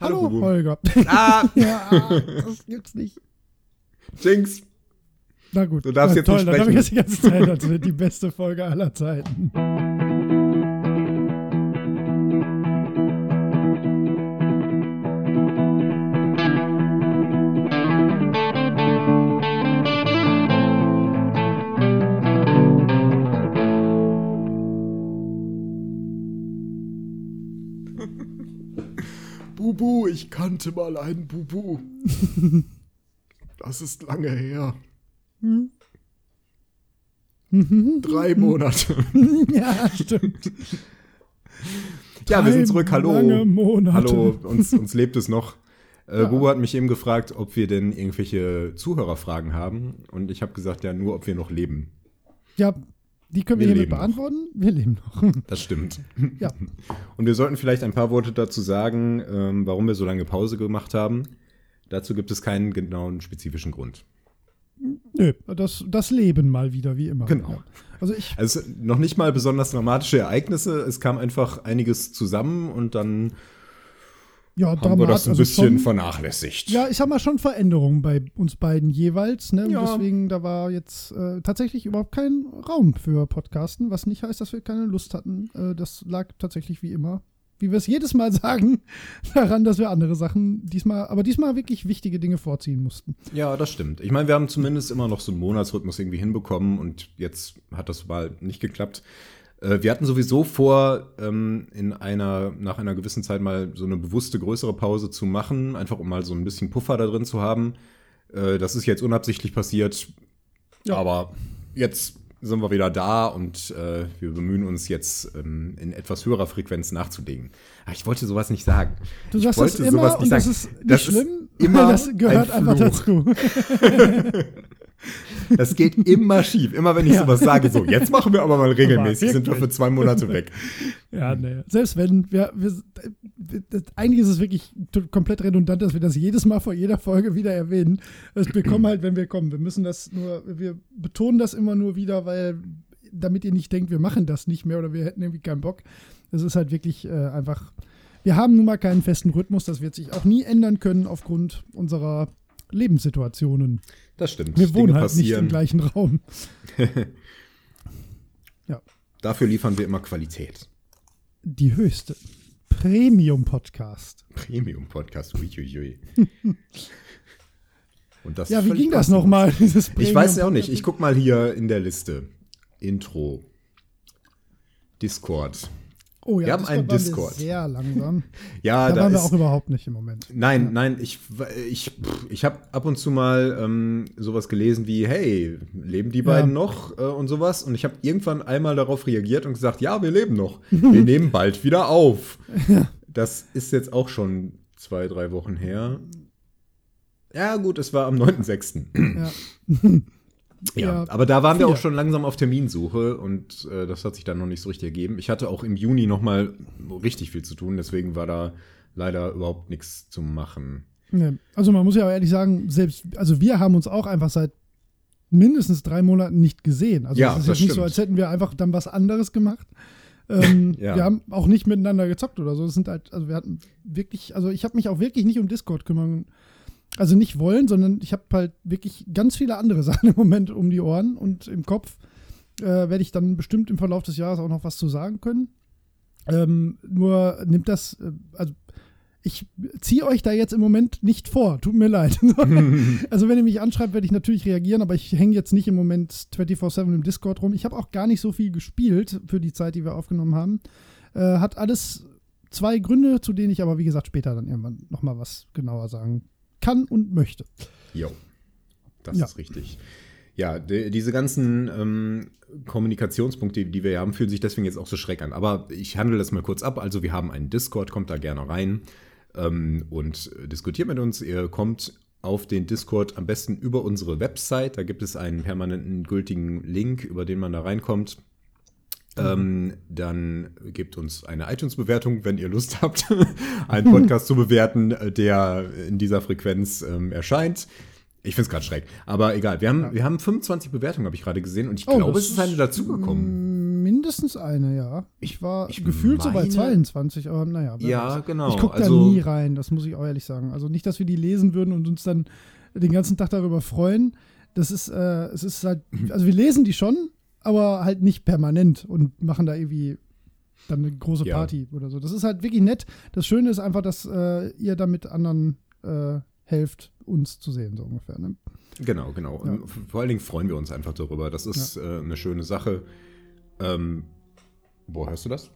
Hallo, Hallo. Holger. Ah, ja, das gibt's nicht. Jinx. Na gut. Du darfst Na, jetzt toll, nicht dann habe ich sprechen. das die ganze Zeit als die beste Folge aller Zeiten. Bubu, ich kannte mal einen Bubu. Das ist lange her. Drei Monate. ja, stimmt. Ja, wir sind zurück. Hallo. lange Monate. Hallo, uns, uns lebt es noch. Äh, Bubu hat mich eben gefragt, ob wir denn irgendwelche Zuhörerfragen haben. Und ich habe gesagt, ja, nur ob wir noch leben. Ja, die können wir, Wir hiermit leben noch. beantworten. Wir leben noch. Das stimmt. ja. Und wir sollten vielleicht ein paar Worte dazu sagen, ähm, warum wir so lange Pause gemacht haben. Dazu gibt es keinen genauen spezifischen Grund. Nö, das, das Leben mal wieder, wie immer. Genau. Ja. Also ich, Also noch nicht mal besonders dramatische Ereignisse. Es kam einfach einiges zusammen und dann ja, haben wir das ein also bisschen schon, vernachlässigt. Ja, ich sag mal schon Veränderungen bei uns beiden jeweils. Ne? Ja. Deswegen, da war jetzt äh, tatsächlich überhaupt kein Raum für Podcasten, was nicht heißt, dass wir keine Lust hatten. Äh, das lag tatsächlich wie immer, wie wir es jedes Mal sagen, daran, dass wir andere Sachen diesmal, aber diesmal wirklich wichtige Dinge vorziehen mussten. Ja, das stimmt. Ich meine, wir haben zumindest immer noch so einen Monatsrhythmus irgendwie hinbekommen und jetzt hat das mal nicht geklappt. Äh, Wir hatten sowieso vor, ähm, in einer, nach einer gewissen Zeit mal so eine bewusste größere Pause zu machen, einfach um mal so ein bisschen Puffer da drin zu haben. Äh, Das ist jetzt unabsichtlich passiert, Ja. aber jetzt sind wir wieder da und äh, wir bemühen uns jetzt ähm, in etwas höherer Frequenz nachzulegen. Ach, ich wollte sowas nicht sagen. Du ich sagst das wollte immer sowas und das ist nicht Das schlimm, immer weil das gehört ein einfach dazu. Das geht immer schief. Immer wenn ich Ja. sowas sage, so, jetzt machen wir aber mal regelmäßig, Aber sind wir für zwei Monate weg. Ja, nee. Selbst wenn wir, wir das, eigentlich ist es wirklich komplett redundant, dass wir das jedes Mal vor jeder Folge wieder erwähnen. Also wir kommen halt, wenn wir kommen. Wir müssen das nur, wir betonen das immer nur wieder, weil damit ihr nicht denkt, wir machen das nicht mehr oder wir hätten irgendwie keinen Bock. Es ist halt wirklich äh, einfach, wir haben nun mal keinen festen Rhythmus, das wird sich auch nie ändern können aufgrund unserer Lebenssituationen. Das stimmt. Wir wohnen Dinge halt nicht im gleichen Raum. ja, Dafür liefern wir immer Qualität. die höchste. Premium-Podcast. Premium-Podcast. Uiuiui. Und das Ja, wie ging das nochmal? Ich weiß ja auch nicht. Ich guck mal hier in der Liste. Intro. Discord. Oh ja, Wir haben Discord einen Discord. Sehr langsam. Ja, da, da, waren wir auch überhaupt nicht im Moment. Nein, nein, ich, ich, ich habe ab und zu mal ähm, sowas gelesen wie, hey, leben die beiden noch äh, und sowas. Und ich habe irgendwann einmal darauf reagiert und gesagt, ja, wir leben noch. Wir nehmen bald wieder auf. Das ist jetzt auch schon zwei, drei Wochen her. Ja, gut, es war am 9.6. Ja. Ja, aber da waren wir viele. auch schon langsam auf Terminsuche und äh, das hat sich dann noch nicht so richtig ergeben. Ich hatte auch im Juni noch mal richtig viel zu tun, deswegen war da leider überhaupt nichts zu machen. Nee. Also man muss ja auch ehrlich sagen, selbst, also wir haben uns auch einfach seit mindestens drei Monaten nicht gesehen. Also Ja, es ist jetzt nicht so, als hätten wir einfach dann was anderes gemacht. Ähm, Ja. Wir haben auch nicht miteinander gezockt oder so. Es sind halt, also wir hatten wirklich, also ich habe mich auch wirklich nicht um Discord kümmern. Also nicht wollen, sondern ich habe halt wirklich ganz viele andere Sachen im Moment um die Ohren und im Kopf. Äh, werde ich dann bestimmt im Verlauf des Jahres auch noch was zu sagen können. Ähm, nur nimmt das, äh, also ich ziehe euch da jetzt im Moment nicht vor. Tut mir leid. also wenn ihr mich anschreibt, werde ich natürlich reagieren, aber ich hänge jetzt nicht im Moment 24-7 im Discord rum. Ich habe auch gar nicht so viel gespielt für die Zeit, die wir aufgenommen haben. Äh, hat alles zwei Gründe, zu denen ich aber, wie gesagt, später dann irgendwann nochmal was genauer sagen kann und möchte. Jo, das Ja. ist richtig. Ja, die, diese ganzen ähm, Kommunikationspunkte, die wir haben, fühlen sich deswegen jetzt auch so schreck an. Aber ich handle das mal kurz ab. Also wir haben einen Discord, kommt da gerne rein ähm, und diskutiert mit uns. Ihr kommt auf den Discord am besten über unsere Website. Da gibt es einen permanenten gültigen Link, über den man da reinkommt. Ähm, dann gebt uns eine iTunes-Bewertung, wenn ihr Lust habt, einen Podcast zu bewerten, äh, der in dieser Frequenz ähm, erscheint. Ich finde es gerade schräg. Aber egal, wir haben, wir haben 25 Bewertungen, habe ich gerade gesehen, und ich Oh, glaube, es ist eine dazugekommen. mindestens eine, ja. Ich war Ich gefühlt so bei meine- 22, aber naja. Ja, weiß. genau. Ich gucke da Also- nie rein, das muss ich auch ehrlich sagen. Also nicht, dass wir die lesen würden und uns dann den ganzen Tag darüber freuen. Das ist, äh, es ist halt, also wir lesen die schon, aber halt nicht permanent und machen da irgendwie dann eine große Ja. Party oder so. Das ist halt wirklich nett. Das Schöne ist einfach, dass äh, ihr da mit anderen äh, helft, uns zu sehen, so ungefähr. Ne? Genau, genau. Ja. Vor allen Dingen freuen wir uns einfach darüber. Das ist äh, eine schöne Sache. Ähm, wo hörst du das?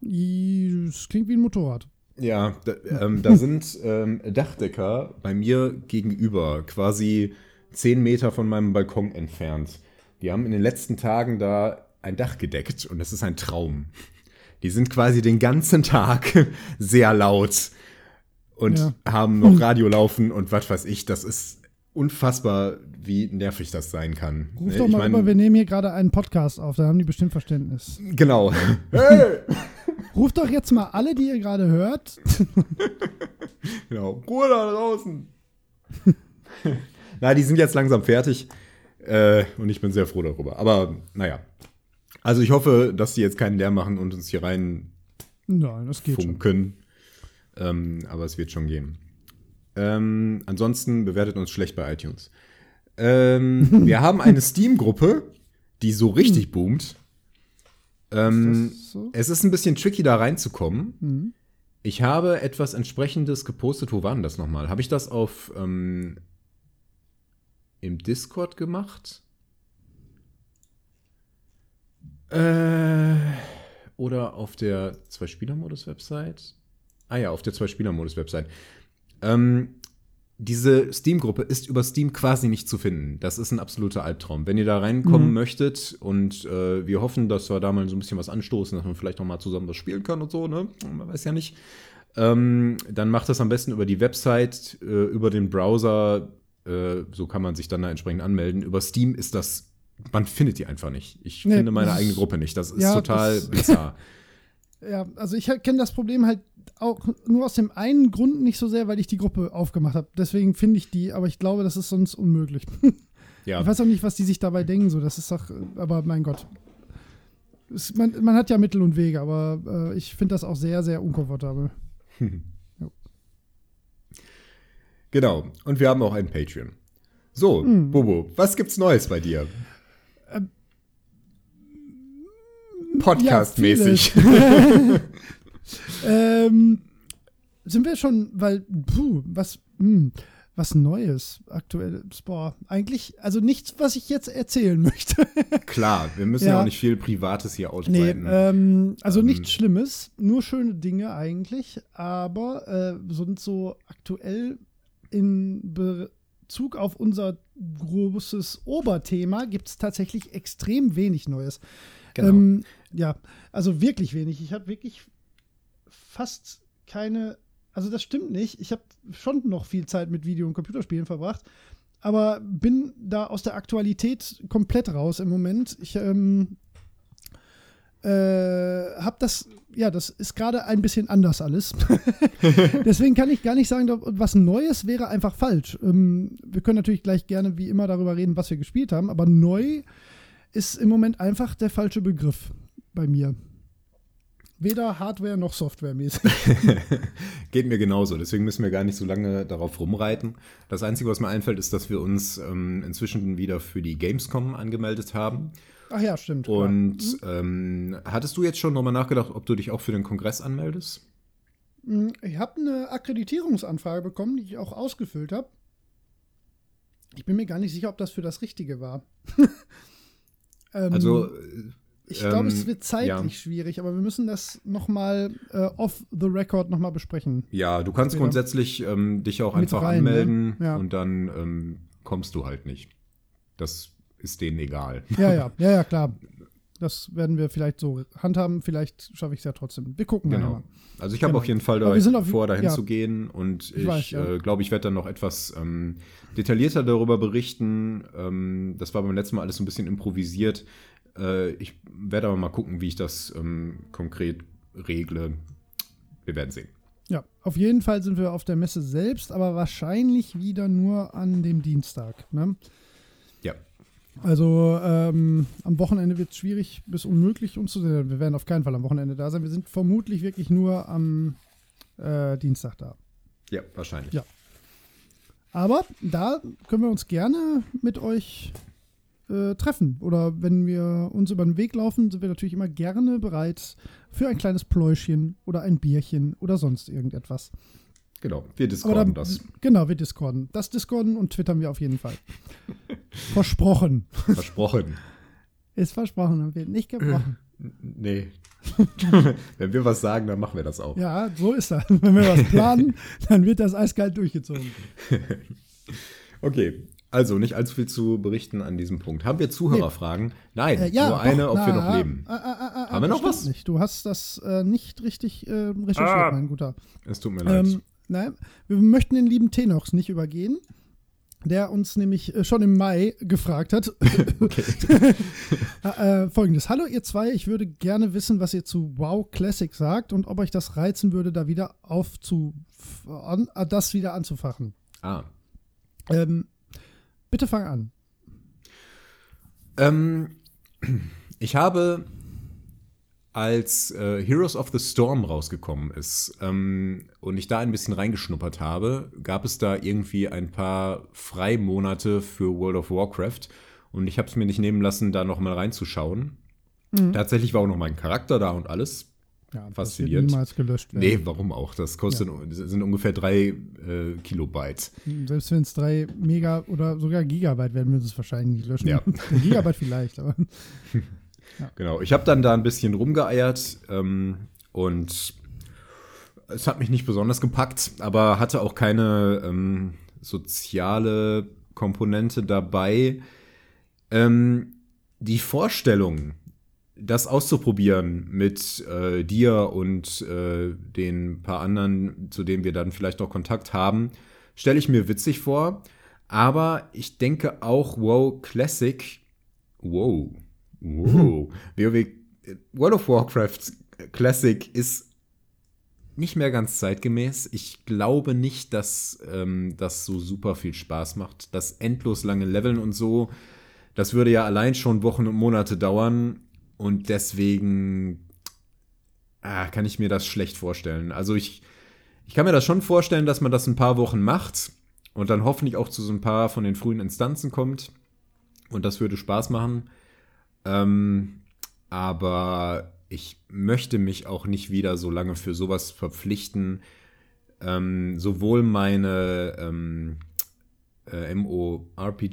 Es klingt wie ein Motorrad. Ja, da, ähm, da sind ähm, Dachdecker bei mir gegenüber, quasi zehn Meter von meinem Balkon entfernt. Die haben in den letzten Tagen da ein Dach gedeckt und das ist ein Traum. Die sind quasi den ganzen Tag sehr laut und Ja. haben noch Radio laufen und was weiß ich. Das ist unfassbar, wie nervig das sein kann. Ruf Ne, doch ich mal mein- über, wir nehmen hier gerade einen Podcast auf, da haben die bestimmt Verständnis. Genau. Hey! Ruft doch jetzt mal alle, die ihr gerade hört. Genau. Ruhe da draußen. Na, die sind jetzt langsam fertig. Äh, und ich bin sehr froh darüber. Aber naja. Also ich hoffe, dass die jetzt keinen Lärm machen und uns hier rein Nein, das geht schon. funken. Ähm, aber es wird schon gehen. Ähm, ansonsten bewertet uns schlecht bei iTunes. Ähm, wir haben eine Steam-Gruppe, die so richtig boomt. Ähm, Ist so? es ist ein bisschen tricky, da reinzukommen. Mhm. Ich habe etwas entsprechendes gepostet. Wo war denn das nochmal? Habe ich das auf ähm, im Discord gemacht? Äh, oder auf der Zwei-Spieler-Modus-Website? Ah ja, auf der Zwei-Spieler-Modus-Website. Ähm, diese Steam-Gruppe ist über Steam quasi nicht zu finden. Das ist ein absoluter Albtraum. Wenn ihr da reinkommen Mhm. möchtet und äh, wir hoffen, dass wir da mal so ein bisschen was anstoßen, dass man vielleicht noch mal zusammen was spielen kann und so, ne? Man weiß ja nicht. Ähm, dann macht das am besten über die Website, äh, über den Browser. Äh, so kann man sich dann da entsprechend anmelden. Über Steam ist das, man findet die einfach nicht. Ich Nee, finde meine eigene Gruppe nicht. Das ist Ja, total das- bizarr. Ja, also ich kenne das Problem halt auch nur aus dem einen Grund nicht so sehr, weil ich die Gruppe aufgemacht habe. Deswegen finde ich die, aber ich glaube, das ist sonst unmöglich. ja. Ich weiß auch nicht, was die sich dabei denken, so. Das ist doch, aber mein Gott. Es, man, man hat ja Mittel und Wege, aber äh, ich finde das auch sehr, sehr unkomfortabel. Genau. Und wir haben auch einen Patreon. So, Hm. Bobo, was gibt's Neues bei dir? Ähm, Podcast-mäßig. ähm, sind wir schon, weil, puh, was, hm, was Neues, aktuelles, boah, eigentlich, also nichts, was ich jetzt erzählen möchte. Klar, wir müssen ja. Ja. auch nicht viel Privates hier Nee, ausbreiten. ähm, also Ähm. nichts Schlimmes, nur schöne Dinge eigentlich, aber äh, sind so aktuell in Bezug auf unser großes Oberthema gibt es tatsächlich extrem wenig Neues. Genau. Ähm, ja, also wirklich wenig. Ich habe wirklich fast keine, also das stimmt nicht. Ich habe schon noch viel Zeit mit Video- und Computerspielen verbracht, aber bin da aus der Aktualität komplett raus im Moment. Ich ähm, äh, habe das, ja, das ist gerade ein bisschen anders alles. Deswegen kann ich gar nicht sagen, was Neues wäre einfach falsch. Ähm, wir können natürlich gleich gerne wie immer darüber reden, was wir gespielt haben, aber neu ist im Moment einfach der falsche Begriff bei mir. Weder Hardware noch Softwaremäßig. Geht mir genauso, deswegen müssen wir gar nicht so lange darauf rumreiten. Das Einzige, was mir einfällt, ist, dass wir uns ähm, inzwischen wieder für die Gamescom angemeldet haben. Ach ja, stimmt. Und ähm, hattest du jetzt schon nochmal nachgedacht, ob du dich auch für den Kongress anmeldest? Mm, Ich habe eine Akkreditierungsanfrage bekommen, die ich auch ausgefüllt habe. Ich bin mir gar nicht sicher, ob das für das Richtige war. ähm, Also, äh, ich glaube, es ähm, wird zeitlich ja. schwierig, aber wir müssen das nochmal äh, off the record nochmal besprechen. ja, du kannst Später. grundsätzlich ähm, dich auch einfach rein, ne? anmelden Ja. und dann ähm, kommst du halt nicht. Das ist denen egal. Ja, ja, ja, ja, klar. Das werden wir vielleicht so handhaben. Vielleicht schaffe ich es ja trotzdem. Wir gucken Genau. mal. Also ich habe Genau. auf jeden Fall da wir sind auf- vor, dahin ja. zu gehen und Ich ich, ja. äh, glaube, ich werde dann noch etwas ähm, detaillierter darüber berichten. Ähm, das war beim letzten Mal alles so ein bisschen improvisiert. Äh, ich werde aber mal gucken, wie ich das ähm, konkret regle. Wir werden sehen. Ja, auf jeden Fall sind wir auf der Messe selbst, aber wahrscheinlich wieder nur an dem Dienstag. Ne? Also ähm, am Wochenende wird es schwierig bis unmöglich uns zu sehen. Wir werden auf keinen Fall am Wochenende da sein. Wir sind vermutlich wirklich nur am äh, Dienstag da. Ja, wahrscheinlich. Ja. Aber da können wir uns gerne mit euch äh, treffen. Oder wenn wir uns über den Weg laufen, sind wir natürlich immer gerne bereit für ein kleines Pläuschchen oder ein Bierchen oder sonst irgendetwas. Genau, wir discorden da, das. Genau, wir discorden. Das discorden und twittern wir auf jeden Fall. Versprochen. Versprochen. Ist versprochen und wird nicht gebrochen. Nee. Wenn wir was sagen, dann machen wir das auch. Ja, so ist das. Wenn wir was planen, dann wird das eiskalt durchgezogen. okay, also nicht allzu viel zu berichten an diesem Punkt. Haben wir Zuhörerfragen? Nein, Äh, ja, nur eine, doch, ob wir na, noch leben. äh, äh, äh, Haben wir noch was? Nicht. Du hast das äh, nicht richtig äh, recherchiert, Ah. mein Guter. Es tut mir leid. Ähm, nein, wir möchten den lieben Tenox nicht übergehen, der uns nämlich äh, schon im Mai gefragt hat. äh, Folgendes. Hallo ihr zwei, ich würde gerne wissen, was ihr zu WoW Classic sagt und ob euch das reizen würde, da wieder aufzu an, äh, das wieder anzufachen. ah. Ähm, bitte fang an. Ähm, ich habe, als äh, Heroes of the Storm rausgekommen ist ähm, und ich da ein bisschen reingeschnuppert habe, gab es da irgendwie ein paar Freimonate für World of Warcraft und ich habe es mir nicht nehmen lassen, da noch mal reinzuschauen. Tatsächlich war auch noch mein Charakter da und alles. Ja, das wird Faszinierend. niemals gelöscht werden. Nee, warum auch? Das kostet das sind ungefähr drei äh, Kilobyte. Selbst wenn es drei Mega oder sogar Gigabyte werden, sie es wahrscheinlich nicht löschen. Ja. Gigabyte vielleicht, aber Genau, ich habe dann da ein bisschen rumgeeiert ähm, und es hat mich nicht besonders gepackt, aber hatte auch keine ähm, soziale Komponente dabei. Ähm, die Vorstellung, das auszuprobieren mit äh, dir und äh, den paar anderen, zu denen wir dann vielleicht noch Kontakt haben, stelle ich mir witzig vor. Aber ich denke auch, wow, Classic, wow, wow, äh, World of Warcraft Classic ist nicht mehr ganz zeitgemäß. Ich glaube nicht, dass ähm, das so super viel Spaß macht. Das endlos lange Leveln und so, das würde ja allein schon Wochen und Monate dauern. Und deswegen ah, kann ich mir das schlecht vorstellen. Also ich, ich kann mir das schon vorstellen, dass man das ein paar Wochen macht und dann hoffentlich auch zu so ein paar von den frühen Instanzen kommt. Und das würde Spaß machen. Ähm, aber ich möchte mich auch nicht wieder so lange für sowas verpflichten. Ähm, sowohl meine ähm, äh, MORPG-Zeit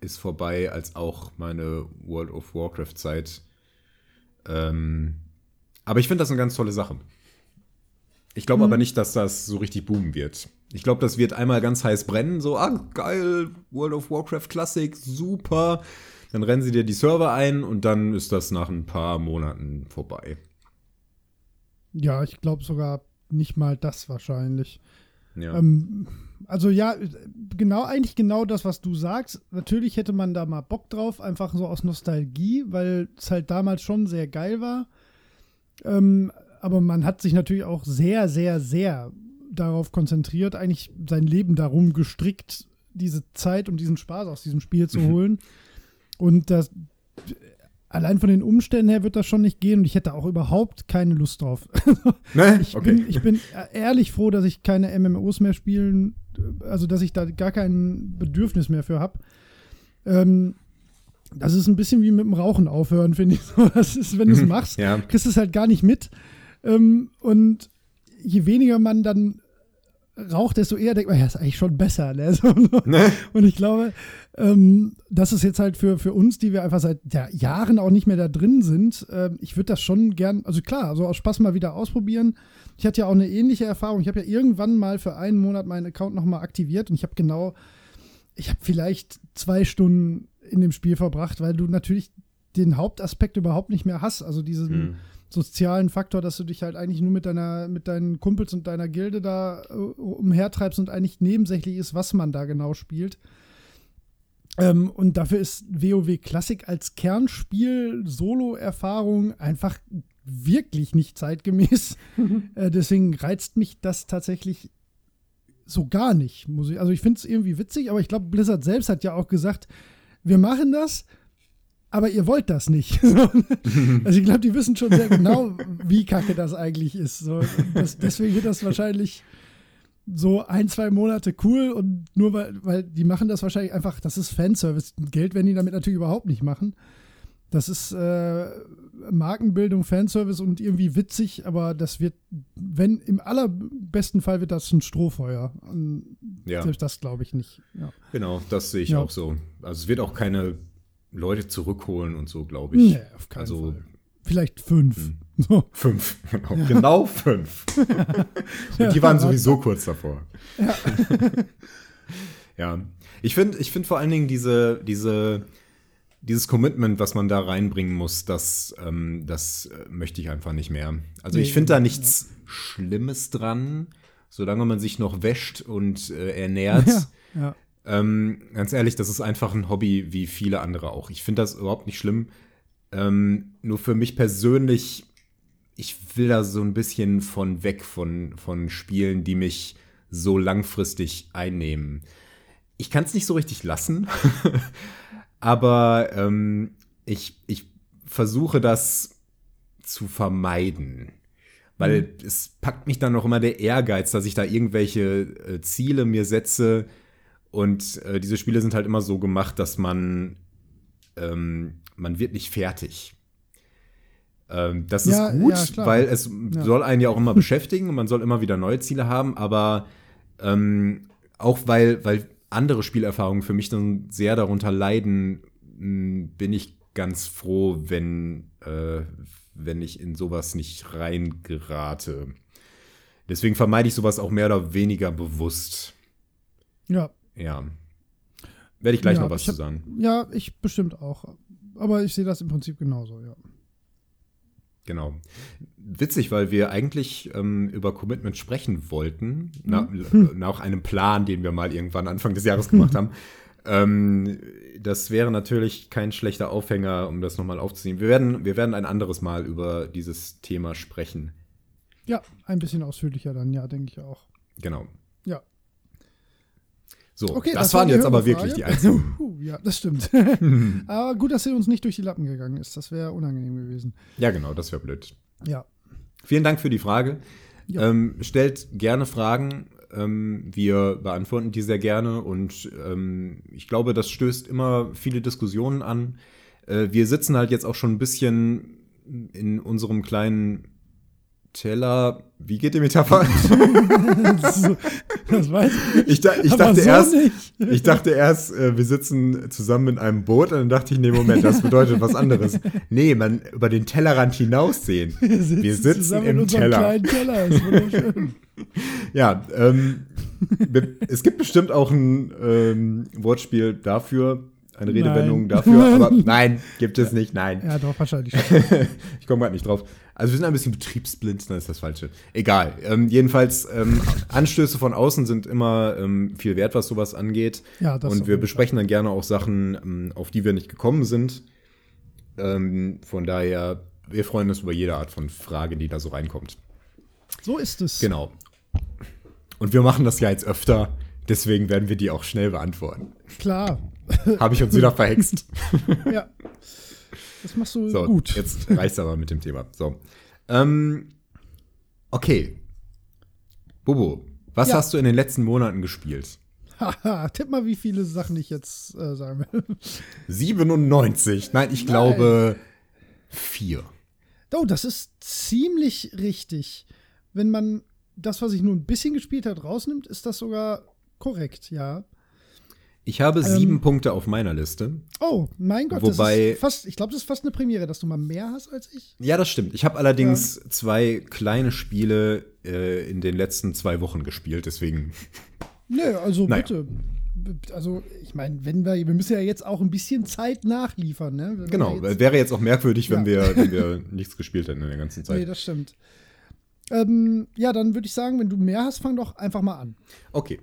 ist vorbei, als auch meine World of Warcraft-Zeit. Ähm, aber ich finde das eine ganz tolle Sache. Ich glaube aber nicht, dass das so richtig boomen wird. Ich glaube, das wird einmal ganz heiß brennen, so, ah, geil, World of Warcraft Classic, super. Dann rennen sie dir die Server ein und dann ist das nach ein paar Monaten vorbei. ja, ich glaube sogar nicht mal das wahrscheinlich. Ja. Ähm, also ja, genau, eigentlich genau das, was du sagst. Natürlich hätte man da mal Bock drauf, einfach so aus Nostalgie, weil es halt damals schon sehr geil war. Ähm, aber man hat sich natürlich auch sehr, sehr, sehr darauf konzentriert, eigentlich sein Leben darum gestrickt, diese Zeit und diesen Spaß aus diesem Spiel zu Mhm. holen. Und das allein von den Umständen her wird das schon nicht gehen und ich hätte auch überhaupt keine Lust drauf. ne? Ich, Okay. bin, ich bin ehrlich froh, dass ich keine MMOs mehr spielen, also dass ich da gar kein Bedürfnis mehr für habe. Ähm, das ist ein bisschen wie mit dem Rauchen aufhören, finde ich. So, das ist, wenn du es machst, ja. kriegst du es halt gar nicht mit. Ähm, und je weniger man dann raucht, desto eher denkt man, ja, ist eigentlich schon besser. Ne? So, Ne? und ich glaube, ähm, das ist jetzt halt für, für uns, die wir einfach seit ja, Jahren auch nicht mehr da drin sind, ähm, ich würde das schon gern, also klar, also aus Spaß mal wieder ausprobieren. Ich hatte ja auch eine ähnliche Erfahrung. Ich habe ja irgendwann mal für einen Monat meinen Account nochmal aktiviert und ich habe genau, ich habe vielleicht zwei Stunden in dem Spiel verbracht, weil du natürlich den Hauptaspekt überhaupt nicht mehr hast. Also diesen Hm. Sozialen Faktor, dass du dich halt eigentlich nur mit deiner, mit deinen Kumpels und deiner Gilde da äh, umhertreibst und eigentlich nebensächlich ist, was man da genau spielt. Ähm, und dafür ist WoW Classic als Kernspiel Solo-Erfahrung einfach wirklich nicht zeitgemäß. äh, deswegen reizt mich das tatsächlich so gar nicht. Muss ich, also ich finde es irgendwie witzig, aber ich glaube, Blizzard selbst hat ja auch gesagt, wir machen das, aber ihr wollt das nicht. also ich glaube, die wissen schon sehr genau, wie kacke das eigentlich ist. So, das, deswegen wird das wahrscheinlich so ein, zwei Monate cool und nur weil, weil die machen das wahrscheinlich einfach, das ist Fanservice. Geld werden die damit natürlich überhaupt nicht machen. Das ist äh, Markenbildung, Fanservice und irgendwie witzig, aber das wird, wenn im allerbesten Fall wird das ein Strohfeuer. Und Ja. Selbst das glaube ich nicht. Ja. Genau, das sehe ich Ja. auch so. Also es wird auch keine Leute zurückholen und so, glaube ich. Nee, auf keinen also Fall. Vielleicht fünf. Hm. So. fünf, genau, genau fünf. und die waren sowieso kurz davor. Ja, ich finde ich find vor allen Dingen diese, diese, dieses Commitment, was man da reinbringen muss, das, ähm, das äh, möchte ich einfach nicht mehr. Also ich Nee, finde da ja. nichts Schlimmes dran, solange man sich noch wäscht und äh, ernährt. Ja, ja. Ähm, ganz ehrlich, das ist einfach ein Hobby wie viele andere auch. Ich finde das überhaupt nicht schlimm. Ähm, nur für mich persönlich, ich will da so ein bisschen von weg von, von Spielen, die mich so langfristig einnehmen. Ich kann es nicht so richtig lassen, aber ähm, ich, ich versuche das zu vermeiden. Weil es packt mich dann noch immer der Ehrgeiz, dass ich da irgendwelche äh, Ziele mir setze. Und äh, diese Spiele sind halt immer so gemacht, dass man, ähm, man wird nicht fertig. Ähm, das Ja, ist gut, ja, weil es Ja. soll einen ja auch immer beschäftigen und man soll immer wieder neue Ziele haben, aber ähm, auch weil, weil andere Spielerfahrungen für mich dann sehr darunter leiden, mh, bin ich ganz froh, wenn, äh, wenn ich in sowas nicht reingerate. Deswegen vermeide ich sowas auch mehr oder weniger bewusst. ja. Ja. Werde ich gleich Ja, noch was ich zu hab- sagen. Ja, ich bestimmt auch. Aber ich sehe das im Prinzip genauso, ja. Genau. Witzig, weil wir eigentlich ähm, über Commitment sprechen wollten, na, Mhm. nach einem Plan, den wir mal irgendwann Anfang des Jahres gemacht haben. Ähm, das wäre natürlich kein schlechter Aufhänger, um das nochmal aufzunehmen. Wir werden, wir werden ein anderes Mal über dieses Thema sprechen. Ja, ein bisschen ausführlicher dann, ja, denke ich auch. Genau. So, Okay, das, war waren jetzt aber wirklich die einzigen. Ja, das stimmt. aber gut, dass er uns nicht durch die Lappen gegangen ist. Das wäre unangenehm gewesen. Ja, genau, das wäre blöd. Ja. Vielen Dank für die Frage. Ja. Ähm, stellt gerne Fragen. Ähm, wir beantworten die sehr gerne und ähm, ich glaube, das stößt immer viele Diskussionen an. Äh, wir sitzen halt jetzt auch schon ein bisschen in unserem kleinen Teller. Wie geht die Metapher? Das, weiß ich. Ich, da, ich dachte so erst, nicht. ich dachte erst, äh, wir sitzen zusammen in einem Boot und dann dachte ich, nee, Moment, das bedeutet was anderes. Nee, man über den Tellerrand hinaussehen. Wir sitzen zusammen im in unserem Teller. kleinen Keller. Ist wunderschön. Ja, ähm, es gibt bestimmt auch ein ähm, Wortspiel dafür, eine Redewendung Nein. dafür, aber nein, gibt es nicht, nein. ja, doch, wahrscheinlich. Ich komme gerade nicht drauf. Also wir sind ein bisschen betriebsblind, dann ist das Falsche. Egal. Ähm, jedenfalls, ähm, Anstöße von außen sind immer ähm, viel wert, was sowas angeht. Ja, das Und wir besprechen dann gerne auch Sachen, ähm, auf die wir nicht gekommen sind. Ähm, von daher, wir freuen uns über jede Art von Frage, die da so reinkommt. So ist es. Genau. Und wir machen das ja jetzt öfter, deswegen werden wir die auch schnell beantworten. Klar. Habe ich uns wieder verhext. Ja. Das machst du So, gut. jetzt reicht's aber mit dem Thema. So. Ähm, okay. Bobo, was Ja. hast du in den letzten Monaten gespielt? Haha, tipp mal, wie viele Sachen ich jetzt äh, sagen will. 97. Nein, ich glaube vier. Oh, das ist ziemlich richtig. Wenn man das, was ich nur ein bisschen gespielt hat, rausnimmt, ist das sogar korrekt, ja. Ich habe Ähm, sieben Punkte auf meiner Liste. Oh, mein Gott, Wobei- das ist fast, ich glaube, das ist fast eine Premiere, dass du mal mehr hast als ich. Ja, das stimmt. Ich habe allerdings zwei kleine Spiele äh, in den letzten zwei Wochen gespielt, deswegen. Nö, also Naja. bitte. Also, ich meine, wenn wir, wir müssen ja jetzt auch ein bisschen Zeit nachliefern, ne? Wenn Genau, jetzt, wäre jetzt auch merkwürdig, wenn, Ja. wir, wenn wir nichts gespielt hätten in der ganzen Zeit. Nee, das stimmt. Ähm, ja, dann würde ich sagen, wenn du mehr hast, fang doch einfach mal an. Okay.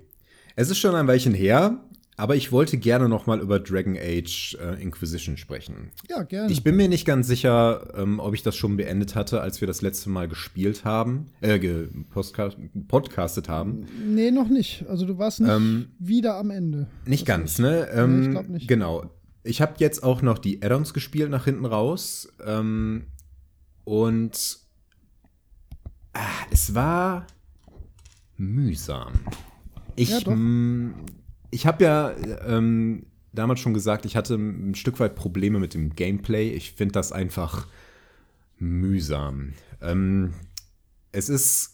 Es ist schon ein Weilchen her, aber ich wollte gerne noch mal über Dragon Age äh, Inquisition sprechen. Ja, gerne. Ich bin mir nicht ganz sicher, ähm, ob ich das schon beendet hatte, als wir das letzte Mal gespielt haben, äh, podcastet haben. Nee, noch nicht. Also du warst nicht ähm, wieder am Ende. Nicht das ganz, ne? Ähm, nee, ich glaube nicht. Genau. Ich habe jetzt auch noch die Addons gespielt nach hinten raus. Ähm, und ah, es war mühsam. Ich, ja, ich habe ja ähm, damals schon gesagt, ich hatte ein Stück weit Probleme mit dem Gameplay. Ich finde das einfach mühsam. Ähm, es ist.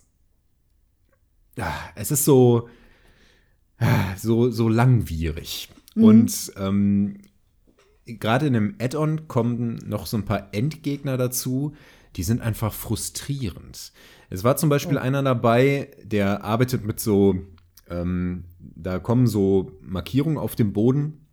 Es ist so. So, so langwierig. Mhm. Und ähm, gerade in einem Add-on kommen noch so ein paar Endgegner dazu, die sind einfach frustrierend. Es war zum Beispiel oh. einer dabei, der arbeitet mit so ähm, da kommen so Markierungen auf dem Boden,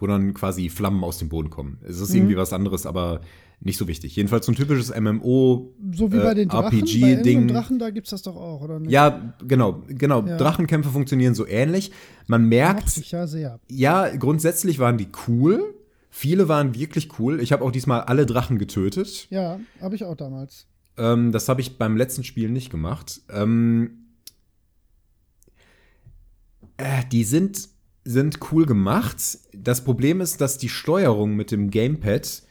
wo dann quasi Flammen aus dem Boden kommen. Es ist mhm. irgendwie was anderes, aber nicht so wichtig. Jedenfalls so ein typisches MMO so wie bei den Drachen, RPG-Ding. Bei Drachen, da gibt's das doch auch, oder nicht? Ja, genau, genau. Ja. Drachenkämpfe funktionieren so ähnlich. Man merkt. Sich ja, sehr. ja, grundsätzlich waren die cool. Viele waren wirklich cool. Ich habe auch diesmal alle Drachen getötet. Ja, habe ich auch damals. Ähm, das habe ich beim letzten Spiel nicht gemacht. Ähm, äh, die sind, sind cool gemacht. Das Problem ist, dass die Steuerung mit dem Gamepad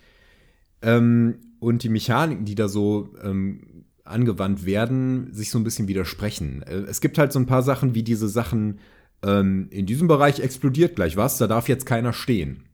ähm, und die Mechaniken, die da so ähm, angewandt werden, sich so ein bisschen widersprechen. Äh, es gibt halt so ein paar Sachen, wie diese Sachen, ähm, in diesem Bereich explodiert gleich was, da darf jetzt keiner stehen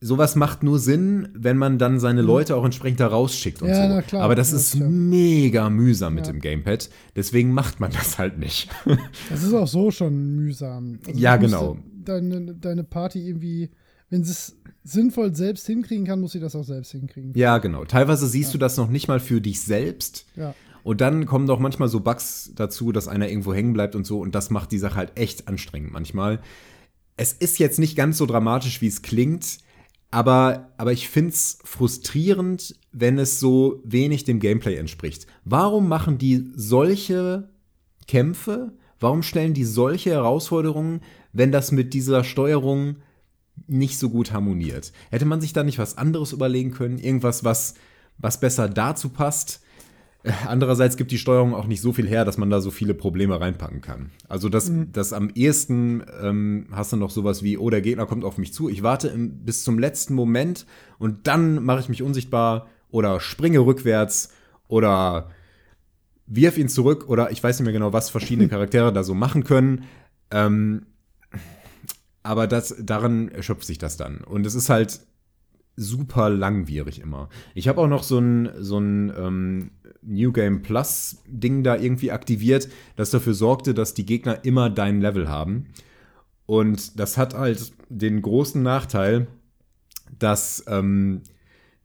sowas macht nur Sinn, wenn man dann seine mhm. Leute auch entsprechend da rausschickt und ja, so. Klar, Aber das ist klar. mega mühsam mit ja. dem Gamepad. Deswegen macht man das halt nicht. Das ist auch so schon mühsam. Also ja, genau. Deine, deine Party irgendwie, wenn sie es sinnvoll selbst hinkriegen kann, muss sie das auch selbst hinkriegen. Ja, genau. Teilweise siehst ja. du das noch nicht mal für dich selbst. Ja. Und dann kommen doch manchmal so Bugs dazu, dass einer irgendwo hängen bleibt und so. Und das macht die Sache halt echt anstrengend manchmal. Es ist jetzt nicht ganz so dramatisch, wie es klingt aber, aber ich finde es frustrierend, wenn es so wenig dem Gameplay entspricht. Warum machen die solche Kämpfe? Warum stellen die solche Herausforderungen, wenn das mit dieser Steuerung nicht so gut harmoniert? Hätte man sich da nicht was anderes überlegen können? Irgendwas, was, was besser dazu passt? Andererseits gibt die Steuerung auch nicht so viel her, dass man da so viele Probleme reinpacken kann. Also das, mhm. das am ehesten ähm, hast du noch sowas wie, oh, der Gegner kommt auf mich zu, ich warte im, bis zum letzten Moment und dann mache ich mich unsichtbar oder springe rückwärts oder wirf ihn zurück oder ich weiß nicht mehr genau, was verschiedene Charaktere da so machen können. Ähm, aber das, daran erschöpft sich das dann. Und es ist halt super langwierig immer. Ich habe auch noch so ein, so ein ähm, New Game Plus Ding da irgendwie aktiviert, das dafür sorgte, dass die Gegner immer dein Level haben. Und das hat halt den großen Nachteil, dass, ähm,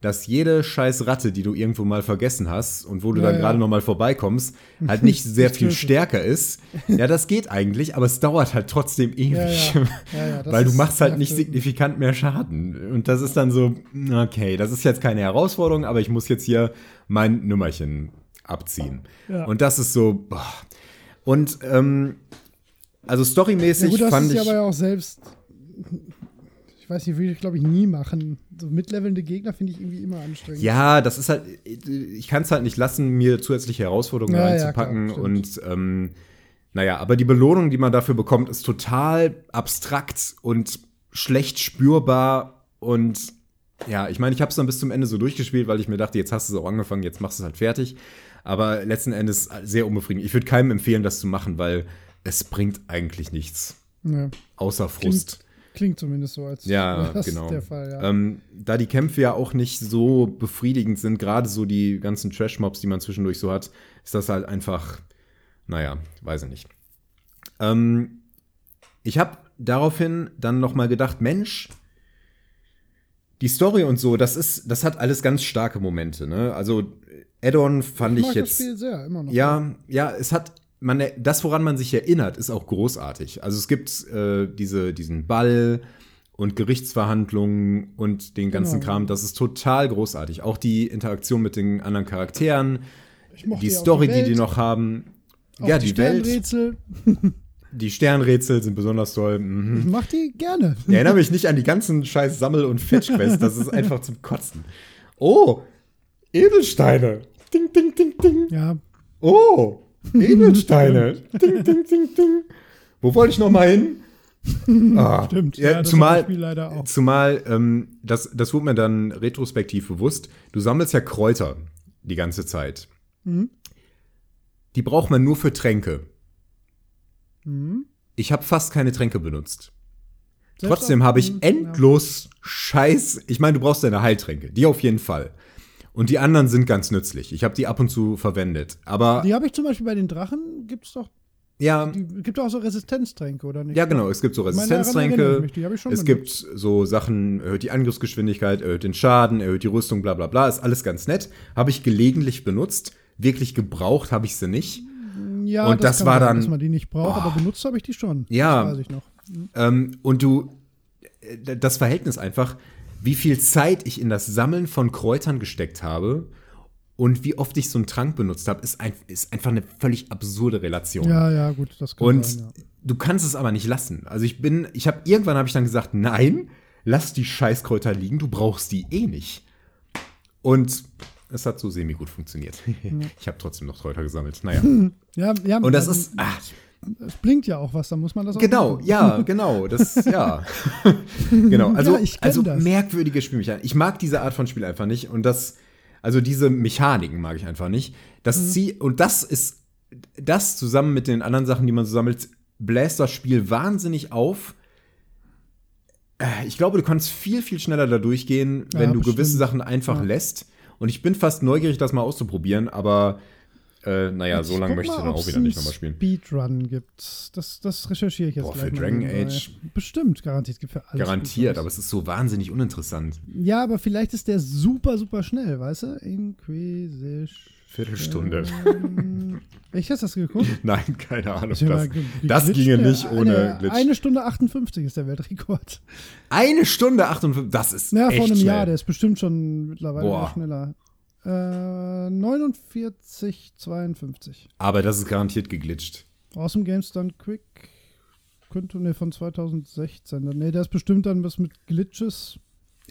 dass jede scheiß Ratte, die du irgendwo mal vergessen hast und wo du ja, dann gerade ja. noch mal vorbeikommst, halt nicht sehr viel stärker ist. Ja, das geht eigentlich, aber es dauert halt trotzdem ewig. Ja, weil du machst halt nicht signifikant mehr Schaden. Und das ist dann so, okay, das ist jetzt keine Herausforderung, aber ich muss jetzt hier mein Nummerchen abziehen. Ja. Und das ist so. Boah. Und ähm, also storymäßig ja, gut, das fand ist ich. aber ja auch selbst. Ich weiß nicht, würde ich glaube ich nie machen. So mitlevelnde Gegner finde ich irgendwie immer anstrengend. Ja, das ist halt. Ich kann es halt nicht lassen, mir zusätzliche Herausforderungen ja, reinzupacken. Ja, klar, und ähm, naja, aber die Belohnung, die man dafür bekommt, ist total abstrakt und schlecht spürbar und ja, ich meine, ich habe es dann bis zum Ende so durchgespielt, weil ich mir dachte, jetzt hast du es auch angefangen, jetzt machst du es halt fertig. Aber letzten Endes sehr unbefriedigend. Ich würde keinem empfehlen, das zu machen, weil es bringt eigentlich nichts. Ja. Außer Frust. Klingt, klingt, zumindest so, als ja, das genau. der Fall. Ja. Ähm, da die Kämpfe ja auch nicht so befriedigend sind, gerade so die ganzen Trash-Mobs, die man zwischendurch so hat, ist das halt einfach, naja, weiß ich nicht. Ähm, ich habe daraufhin dann noch mal gedacht, Mensch, die Story und so, das ist, das hat alles ganz starke Momente. Ne? Also Addon fand ich, ich jetzt. Sehr, immer noch. Ja, ja, es hat, man, das, woran man sich erinnert, ist auch großartig. Also es gibt äh, diese, diesen Ball und Gerichtsverhandlungen und den ganzen genau. Kram. Das ist total großartig. Auch die Interaktion mit den anderen Charakteren, die Story, die, die die noch haben. Auch ja, die, die Welt. Die Sternrätsel sind besonders toll. Mhm. Ich mach die gerne. Ich erinnere mich nicht an die ganzen scheiß Sammel- und Fetch-Quests. Das ist einfach zum Kotzen. Oh, Edelsteine. Ding, ding, ding, ding. Ja, Oh, Edelsteine. ding, ding, ding, ding. Wo wollte ich noch mal hin? Ah, stimmt. Ja, hat zumal, das Spiel leider auch. zumal ähm, das, das wurde mir dann retrospektiv bewusst. Du sammelst ja Kräuter die ganze Zeit. Mhm. Die braucht man nur für Tränke. Mhm. Ich habe fast keine Tränke benutzt. Selbst Trotzdem habe ich Mhm, endlos Scheiß. Ich meine, du brauchst deine Heiltränke, die auf jeden Fall. Und die anderen sind ganz nützlich. Ich habe die ab und zu verwendet. Aber. Die habe ich zum Beispiel bei den Drachen, gibt's doch, ja, die gibt auch so Resistenztränke, oder nicht? ja genau. Es gibt so Resistenztränke. Die habe ich schon Es gibt so Sachen, erhöht die Angriffsgeschwindigkeit, erhöht den Schaden, erhöht die Rüstung, bla bla bla. Ist alles ganz nett. Habe ich gelegentlich benutzt. Wirklich gebraucht habe ich sie nicht. Ja, und das kann war sein, dann- Dass man die nicht braucht, aber benutzt habe ich die schon. Ja. Das weiß ich noch. Ähm, und du, äh, das Verhältnis einfach, wie viel Zeit ich in das Sammeln von Kräutern gesteckt habe und wie oft ich so einen Trank benutzt habe, ist, ein, ist einfach eine völlig absurde Relation. Ja, ja, gut, das kann und sein, ja. du kannst es aber nicht lassen. Also ich bin, ich habe irgendwann habe ich dann gesagt, nein, lass die Scheißkräuter liegen, du brauchst die eh nicht. Und es hat so semi gut funktioniert. ich habe trotzdem noch Kräuter gesammelt. Naja. Ja, ja, Und das also, ist, ah, Es blinkt ja auch was, dann muss man das auch Genau, machen. ja, genau, das, ja. genau, also, Ja, also das. merkwürdige Spielmechaniken. Ich mag diese Art von Spiel einfach nicht und das, also diese Mechaniken mag ich einfach nicht. Das Mhm. Ziel, und das ist, das zusammen mit den anderen Sachen, die man so sammelt, bläst das Spiel wahnsinnig auf. Äh, Ich glaube, du kannst viel, viel schneller da durchgehen, Ja, wenn du bestimmt. gewisse Sachen einfach Ja. lässt. Und ich bin fast neugierig, das mal auszuprobieren, aber äh, naja, so Ich lange guck möchte ich mal, dann auch wieder nicht nochmal spielen. Speedrun gibt. Das, das recherchiere ich jetzt Boah, gleich für mal Dragon nebenbei. Age? Bestimmt, garantiert. Gibt für alles Garantiert, aber es ist so wahnsinnig uninteressant. Ja, aber vielleicht ist der super, super schnell, weißt du? Inquisition. Viertelstunde. Echt, hast du das geguckt? Nein, keine Ahnung. Das, das ginge nicht ohne eine, Glitch. Eine Stunde 58 ist der Weltrekord. Eine Stunde 58, das ist Ja, vor einem schnell. Jahr, der ist bestimmt schon mittlerweile Boah. schneller. Äh, 49, 52. Aber das ist garantiert geglitscht. Awesome Games Done Quick. Könnte, ne, von 2016. Ne, der ist bestimmt dann was mit Glitches.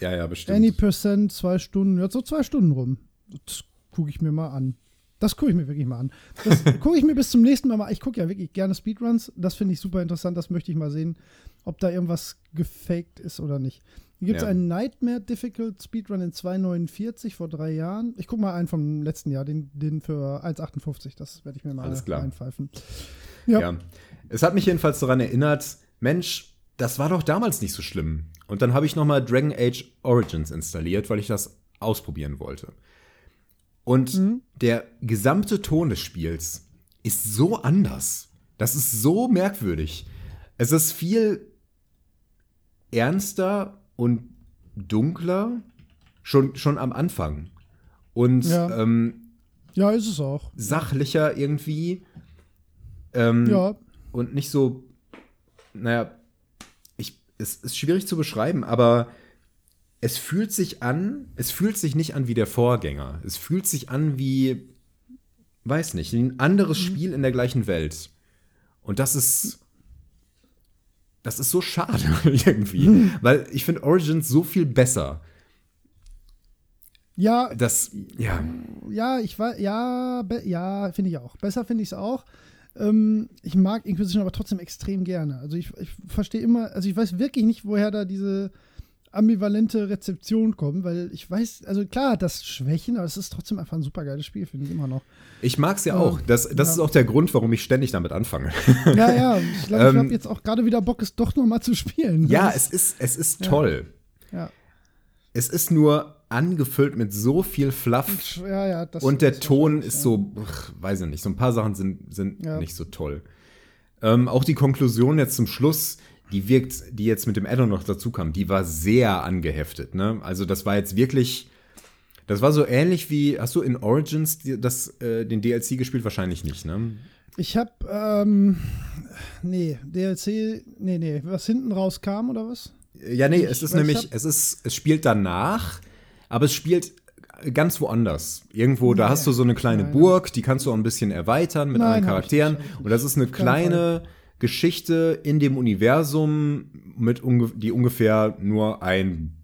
Ja, ja, bestimmt. Any Percent, zwei Stunden. Ja, so zwei Stunden rum. Das gucke ich mir mal an. Das gucke ich mir wirklich mal an. Das gucke ich mir bis zum nächsten Mal mal. Ich gucke ja wirklich gerne Speedruns. Das finde ich super interessant. Das möchte ich mal sehen, ob da irgendwas gefaked ist oder nicht. Hier gibt es Ja. einen Nightmare Difficult Speedrun in 2,49 vor drei Jahren. Ich gucke mal einen vom letzten Jahr, den, den für 1,58. Das werde ich mir mal Alles klar. einpfeifen. ja. Ja. Es hat mich jedenfalls daran erinnert, Mensch, das war doch damals nicht so schlimm. Und dann habe ich nochmal Dragon Age Origins installiert, weil ich das ausprobieren wollte. Und Mhm. der gesamte Ton des Spiels ist so anders. Das ist so merkwürdig. Es ist viel ernster und dunkler, schon, schon am Anfang. Und Ja. ähm, Ja, ist es auch. sachlicher irgendwie. Ähm, Ja. Und nicht so, naja, ich, es ist schwierig zu beschreiben, aber es fühlt sich an, es fühlt sich nicht an wie der Vorgänger. Es fühlt sich an wie, weiß nicht, ein anderes Mhm. Spiel in der gleichen Welt. Und das ist, das ist so schade irgendwie, Mhm. weil ich finde Origins so viel besser. Ja, Das, ja, ja, ich weiß, ja, be- ja, finde ich auch. Besser finde ich es auch. Ähm, ich mag Inquisition aber trotzdem extrem gerne. Also ich, ich verstehe immer, also ich weiß wirklich nicht, woher da diese ambivalente Rezeption kommt, weil ich weiß, also klar hat das Schwächen, aber es ist trotzdem einfach ein super geiles Spiel, finde ich immer noch. ich mag es ja Ja. auch. Das, das Ja. ist auch der Grund, warum ich ständig damit anfange. Ja, ja, ich glaube, ich Ähm, habe jetzt auch gerade wieder Bock, es doch noch mal zu spielen. Ja, es ist, es ist Ja. toll. ja. Es ist nur angefüllt mit so viel Fluff ja, ja, das und der Ton ist ja. so, ach, weiß ich nicht, so ein paar Sachen sind, sind Ja. nicht so toll. Ähm, auch die Konklusion jetzt zum Schluss, die wirkt, die jetzt mit dem Addon noch dazu kam, die war sehr angeheftet. Ne? Also das war jetzt wirklich, das war so ähnlich wie, hast du in Origins das, äh, den DLC gespielt? Wahrscheinlich nicht, ne? Ich habe, ähm, nee, DLC, nee, nee, was hinten rauskam oder was? Ja, nee, Ich- es ist ich nämlich, hab- es ist, es spielt danach, aber es spielt ganz woanders. Irgendwo, da Nee, hast du so eine kleine nein. Burg, die kannst du auch ein bisschen erweitern mit Nein, anderen hab ich Charakteren. hab ich Und das ist eine kleine, Geschichte in dem Universum, mit unge die ungefähr nur ein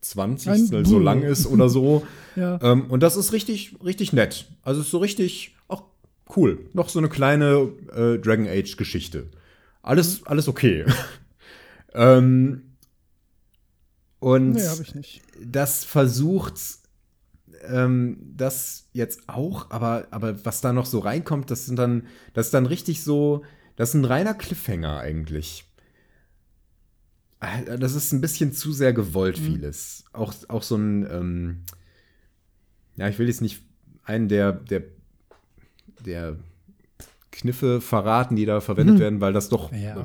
Zwanzigstel so lang ist oder so. Ja. Ähm, und das ist richtig, richtig nett. Also ist so richtig, auch cool. Noch so eine kleine äh, Dragon Age Geschichte. Alles, alles okay. ähm, und Nee, das versucht ähm, das jetzt auch, aber, aber was da noch so reinkommt, das sind dann, das ist dann richtig so, das ist ein reiner Cliffhanger eigentlich. Äh, Das ist ein bisschen zu sehr gewollt, Mhm. vieles. Auch, auch so ein, ähm, ja, ich will jetzt nicht einen der, der, der Kniffe verraten, die da verwendet werden, weil das doch Ja.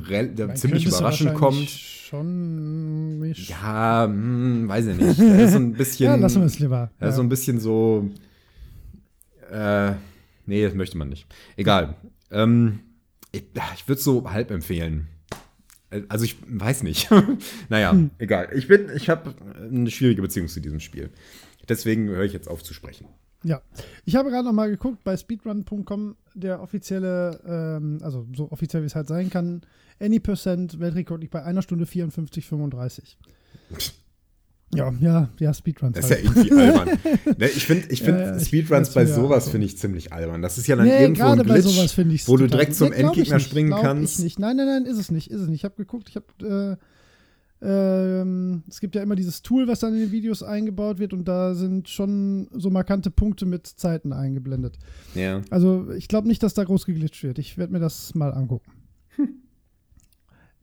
ziemlich überraschend kommt. Schon. mich- Ja, hm, weiß ich nicht. Das ist so ein bisschen. ja, lassen wir es lieber. Das ist so ein bisschen so. Äh, nee, das möchte man nicht. Egal. Ähm, ich ich würde es so halb empfehlen. Äh, Also ich weiß nicht. naja, Hm. egal. Ich bin, ich habe eine schwierige Beziehung zu diesem Spiel. Deswegen höre ich jetzt auf zu sprechen. Ja, ich habe gerade noch mal geguckt bei speedrun.com, der offizielle, ähm, also so offiziell wie es halt sein kann, Any Percent Weltrekord liegt bei einer Stunde 54,35. Ja, ja, ja, Speedruns. Das ist ja halt. irgendwie albern. Ne, ich finde ich find Ja, ja, ich Speedruns weiß, bei ja, sowas also. finde ich ziemlich albern. Das ist ja dann Nee, irgendwo ein Glitch, ich wo du direkt zum Endgegner springen glaub kannst. Ich nicht. Nein, nein, nein, ist es nicht. Ist es nicht. Ich habe geguckt, ich habe. Äh, ähm, es gibt ja immer dieses Tool, was dann in den Videos eingebaut wird und da sind schon so markante Punkte mit Zeiten eingeblendet. Ja. Also ich glaube nicht, dass da groß geglitscht wird. Ich werde mir das mal angucken.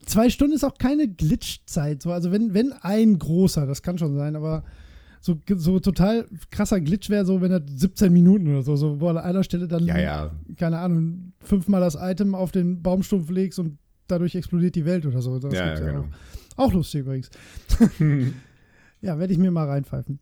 Zwei Stunden ist auch keine Glitchzeit. So. Also wenn, wenn ein großer, das kann schon sein, aber so, so total krasser Glitch wäre so, wenn er 17 Minuten oder so, so wo an einer Stelle dann, Ja, ja. keine Ahnung, fünfmal das Item auf den Baumstumpf legst und dadurch explodiert die Welt oder so. Das Ja, ja, genau. auch. Auch lustig übrigens. ja, werde ich mir mal reinpfeifen.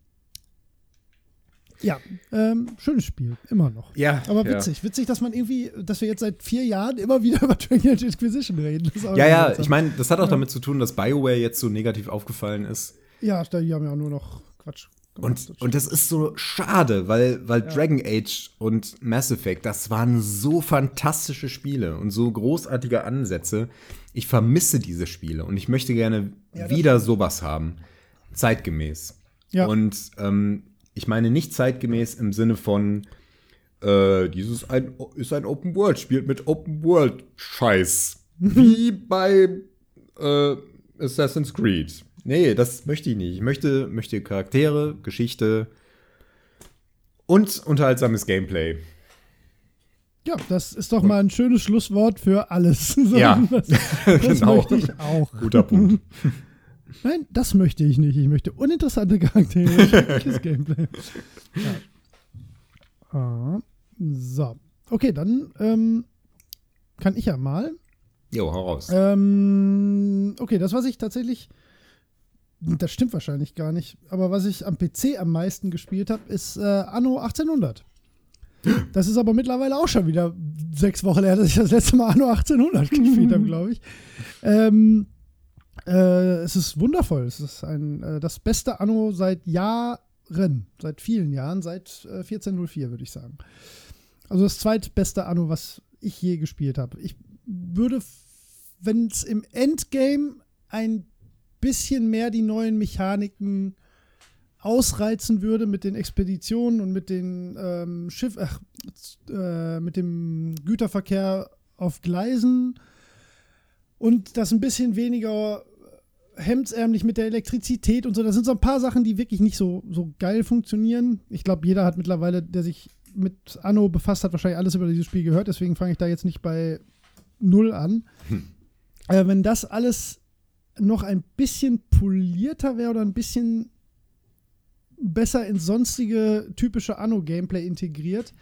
Ja, ähm, schönes Spiel, immer noch. Ja. Aber ja. witzig, witzig, dass man irgendwie, dass wir jetzt seit vier Jahren immer wieder über Dragon Age Inquisition reden. Ja, ja, ich meine, das hat auch Ja. damit zu tun, dass BioWare jetzt so negativ aufgefallen ist. Ja, die haben ja auch nur noch Quatsch gemacht. Und, und das ist so schade, weil, weil Ja. Dragon Age und Mass Effect, das waren so fantastische Spiele und so großartige Ansätze. Ich vermisse diese Spiele und ich möchte gerne Ja, wieder sowas haben. Zeitgemäß. Ja. Und ähm, ich meine nicht zeitgemäß im Sinne von, äh, dieses ein, ist ein Open World, spielt mit Open World Scheiß. Wie bei äh, Assassin's Creed. Nee, das möchte ich nicht. Ich möchte, möchte Charaktere, Geschichte und unterhaltsames Gameplay. Ja, das ist doch mal ein schönes Schlusswort für alles. Ja, das, das genau. möchte ich auch. Guter Punkt. Nein, das möchte ich nicht. Ich möchte uninteressante Charaktere, Gameplay. Ja. Ah, so. Okay, dann ähm, kann ich ja mal. Jo, hau raus. Ähm, okay, das, was ich tatsächlich. Das stimmt wahrscheinlich gar nicht. Aber was ich am PC am meisten gespielt habe, ist äh, Anno 1800. Das ist aber mittlerweile auch schon wieder sechs Wochen her, dass ich das letzte Mal Anno 1800 gespielt habe, glaube ich. Ähm, äh, es ist wundervoll. Es ist ein, äh, das beste Anno seit Jahren, seit vielen Jahren, seit äh, 1404, würde ich sagen. Also das zweitbeste Anno, was ich je gespielt habe. Ich würde, wenn es im Endgame ein bisschen mehr die neuen Mechaniken ausreizen würde mit den Expeditionen und mit den ähm, Schiff, ach, äh, mit dem Güterverkehr auf Gleisen und das ein bisschen weniger hemdsärmlich mit der Elektrizität und so. Das sind so ein paar Sachen, die wirklich nicht so, so geil funktionieren. Ich glaube, jeder hat mittlerweile, der sich mit Anno befasst hat, wahrscheinlich alles über dieses Spiel gehört. Deswegen fange ich da jetzt nicht bei Null an. Äh, wenn das alles noch ein bisschen polierter wäre oder ein bisschen besser ins sonstige typische Anno-Gameplay integriert,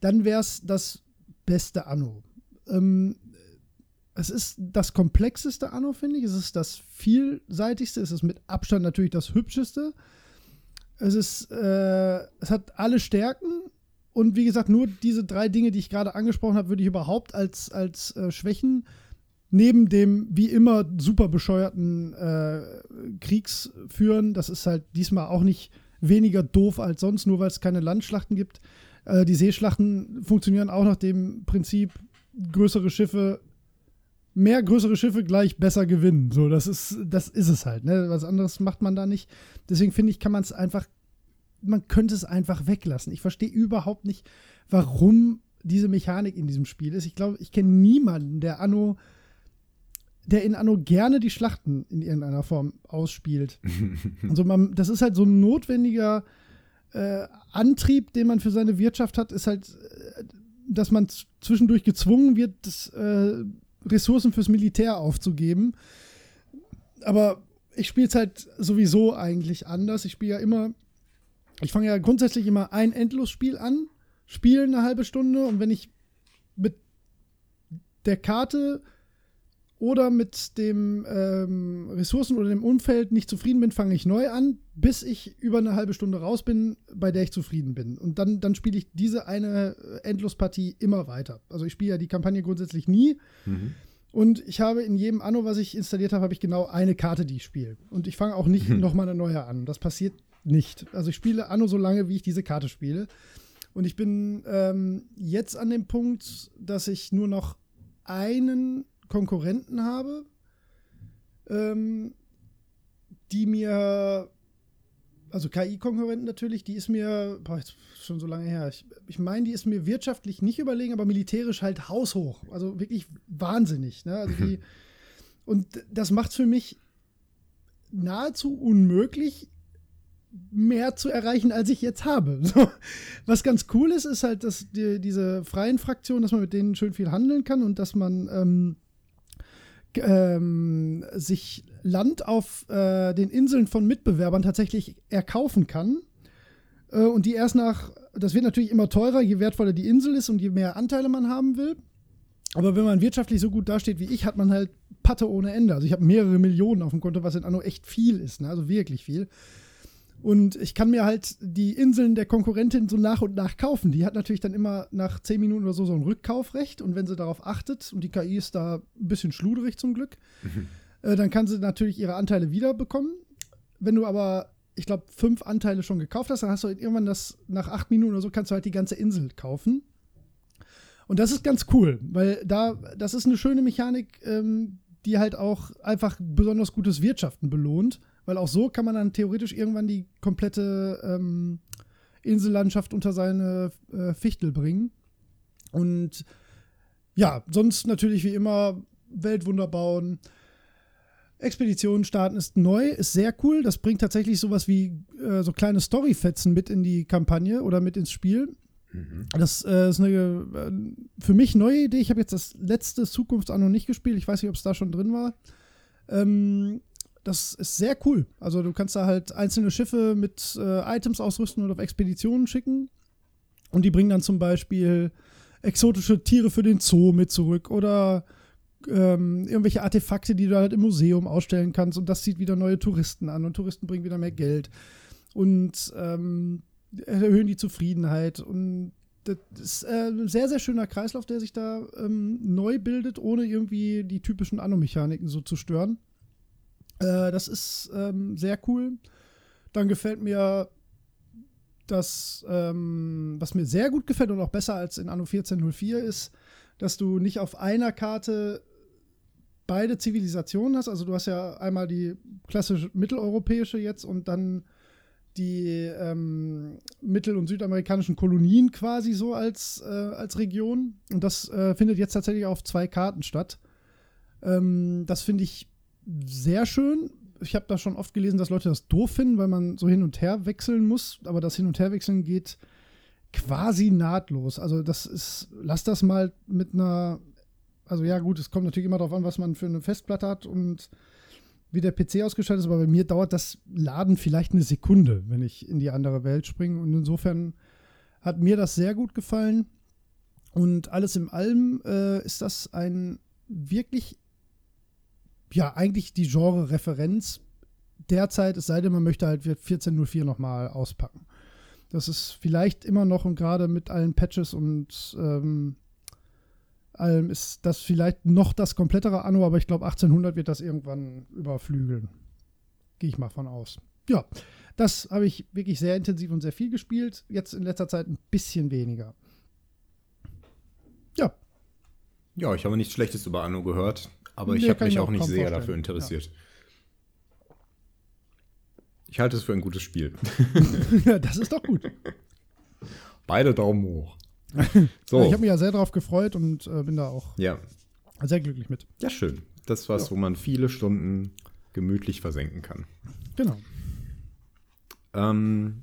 dann wäre es das beste Anno. Ähm, es ist das komplexeste Anno, finde ich. Es ist das vielseitigste. Es ist mit Abstand natürlich das hübscheste. Es ist, äh, es hat alle Stärken. Und wie gesagt, nur diese drei Dinge, die ich gerade angesprochen habe, würde ich überhaupt als, als äh, Schwächen neben dem wie immer super bescheuerten äh, Kriegs führen. Das ist halt diesmal auch nicht weniger doof als sonst, nur weil es keine Landschlachten gibt. Äh, die Seeschlachten funktionieren auch nach dem Prinzip, größere Schiffe, mehr größere Schiffe gleich besser gewinnen. So, das ist, das ist es halt. Ne? Was anderes macht man da nicht. Deswegen finde ich, kann man es einfach, man könnte es einfach weglassen. Ich verstehe überhaupt nicht, warum diese Mechanik in diesem Spiel ist. Ich glaube, ich kenne niemanden, der Anno, der in Anno gerne die Schlachten in irgendeiner Form ausspielt. also man, das ist halt so ein notwendiger äh, Antrieb, den man für seine Wirtschaft hat, ist halt, äh, dass man zwischendurch gezwungen wird, das, äh, Ressourcen fürs Militär aufzugeben. Aber ich spiele es halt sowieso eigentlich anders. Ich spiele ja immer, ich fange ja grundsätzlich immer ein Endlosspiel an, spiele eine halbe Stunde und wenn ich mit der Karte oder mit dem ähm, Ressourcen oder dem Umfeld nicht zufrieden bin, fange ich neu an, bis ich über eine halbe Stunde raus bin, bei der ich zufrieden bin. Und dann, dann spiele ich diese eine Endlospartie immer weiter. Also ich spiele ja die Kampagne grundsätzlich nie. Mhm. Und ich habe in jedem Anno, was ich installiert habe, habe ich genau eine Karte, die ich spiele. Und ich fange auch nicht mhm. nochmal eine neue an. Das passiert nicht. Also ich spiele Anno so lange, wie ich diese Karte spiele. Und ich bin ähm, jetzt an dem Punkt, dass ich nur noch einen Konkurrenten habe, ähm, die mir, also KI-Konkurrenten natürlich, die ist mir, boah, jetzt schon so lange her, ich, ich meine, die ist mir wirtschaftlich nicht überlegen, aber militärisch halt haushoch. Also wirklich wahnsinnig. Ne? Also die, und das macht es für mich nahezu unmöglich, mehr zu erreichen, als ich jetzt habe. So. Was ganz cool ist, ist halt, dass die, diese freien Fraktionen, dass man mit denen schön viel handeln kann und dass man ähm, ähm, sich Land auf äh, den Inseln von Mitbewerbern tatsächlich erkaufen kann. Äh, und die erst nach, das wird natürlich immer teurer, je wertvoller die Insel ist und je mehr Anteile man haben will. Aber wenn man wirtschaftlich so gut dasteht wie ich, hat man halt Patte ohne Ende. Also ich habe mehrere Millionen auf dem Konto, was in Anno echt viel ist, ne? also wirklich viel. Und ich kann mir halt die Inseln der Konkurrentin so nach und nach kaufen. Die hat natürlich dann immer nach 10 Minuten oder so so ein Rückkaufrecht. Und wenn sie darauf achtet, und die KI ist da ein bisschen schluderig zum Glück, mhm. äh, dann kann sie natürlich ihre Anteile wiederbekommen. Wenn du aber, ich glaube, fünf Anteile schon gekauft hast, dann hast du halt irgendwann das, nach acht Minuten oder so, kannst du halt die ganze Insel kaufen. Und das ist ganz cool, weil da, das ist eine schöne Mechanik, ähm, die halt auch einfach besonders gutes Wirtschaften belohnt weil auch so kann man dann theoretisch irgendwann die komplette ähm, Insellandschaft unter seine äh, Fichtel bringen. Und ja, sonst natürlich wie immer Weltwunder bauen. Expeditionen starten ist neu, ist sehr cool. Das bringt tatsächlich sowas wie äh, so kleine Storyfetzen mit in die Kampagne oder mit ins Spiel. Mhm. Das äh, ist eine äh, für mich neue Idee. Ich habe jetzt das letzte Zukunftsanno nicht gespielt. Ich weiß nicht, ob es da schon drin war. Ähm, das ist sehr cool. Also du kannst da halt einzelne Schiffe mit äh, Items ausrüsten und auf Expeditionen schicken. Und die bringen dann zum Beispiel exotische Tiere für den Zoo mit zurück oder ähm, irgendwelche Artefakte, die du halt im Museum ausstellen kannst. Und das zieht wieder neue Touristen an und Touristen bringen wieder mehr Geld und ähm, erhöhen die Zufriedenheit. Und das ist äh, ein sehr, sehr schöner Kreislauf, der sich da ähm, neu bildet, ohne irgendwie die typischen Anno-Mechaniken so zu stören. Äh, das ist ähm, sehr cool. Dann gefällt mir das, ähm, was mir sehr gut gefällt und auch besser als in Anno 1404 ist, dass du nicht auf einer Karte beide Zivilisationen hast. Also du hast ja einmal die klassische mitteleuropäische jetzt und dann die ähm, mittel- und südamerikanischen Kolonien quasi so als, äh, als Region. Und das äh, findet jetzt tatsächlich auf zwei Karten statt. Ähm, das finde ich sehr schön. Ich habe da schon oft gelesen, dass Leute das doof finden, weil man so hin und her wechseln muss. Aber das Hin- und Herwechseln geht quasi nahtlos. Also das ist, lass das mal mit einer, also ja gut, es kommt natürlich immer darauf an, was man für eine Festplatte hat und wie der PC ausgestattet ist, aber bei mir dauert das Laden vielleicht eine Sekunde, wenn ich in die andere Welt springe. Und insofern hat mir das sehr gut gefallen. Und alles im allem äh, ist das ein wirklich ja, eigentlich die Genre-Referenz derzeit, es sei denn, man möchte halt 1404 nochmal auspacken. Das ist vielleicht immer noch und gerade mit allen Patches und ähm, allem ist das vielleicht noch das komplettere Anno, aber ich glaube 1800 wird das irgendwann überflügeln. Gehe ich mal von aus. Ja, das habe ich wirklich sehr intensiv und sehr viel gespielt. Jetzt in letzter Zeit ein bisschen weniger. Ja, Ja, ich habe nichts Schlechtes über Anno gehört, aber ich habe mich auch auch nicht sehr vorstellen. dafür interessiert. Ich halte es für ein gutes Spiel. Ja, das ist doch gut. Beide Daumen hoch. Ja, So, Ich habe mich ja sehr darauf gefreut und äh, bin da auch ja. sehr glücklich mit. Ja, schön. Das ist was, wo man viele Stunden gemütlich versenken kann. Genau. Ähm,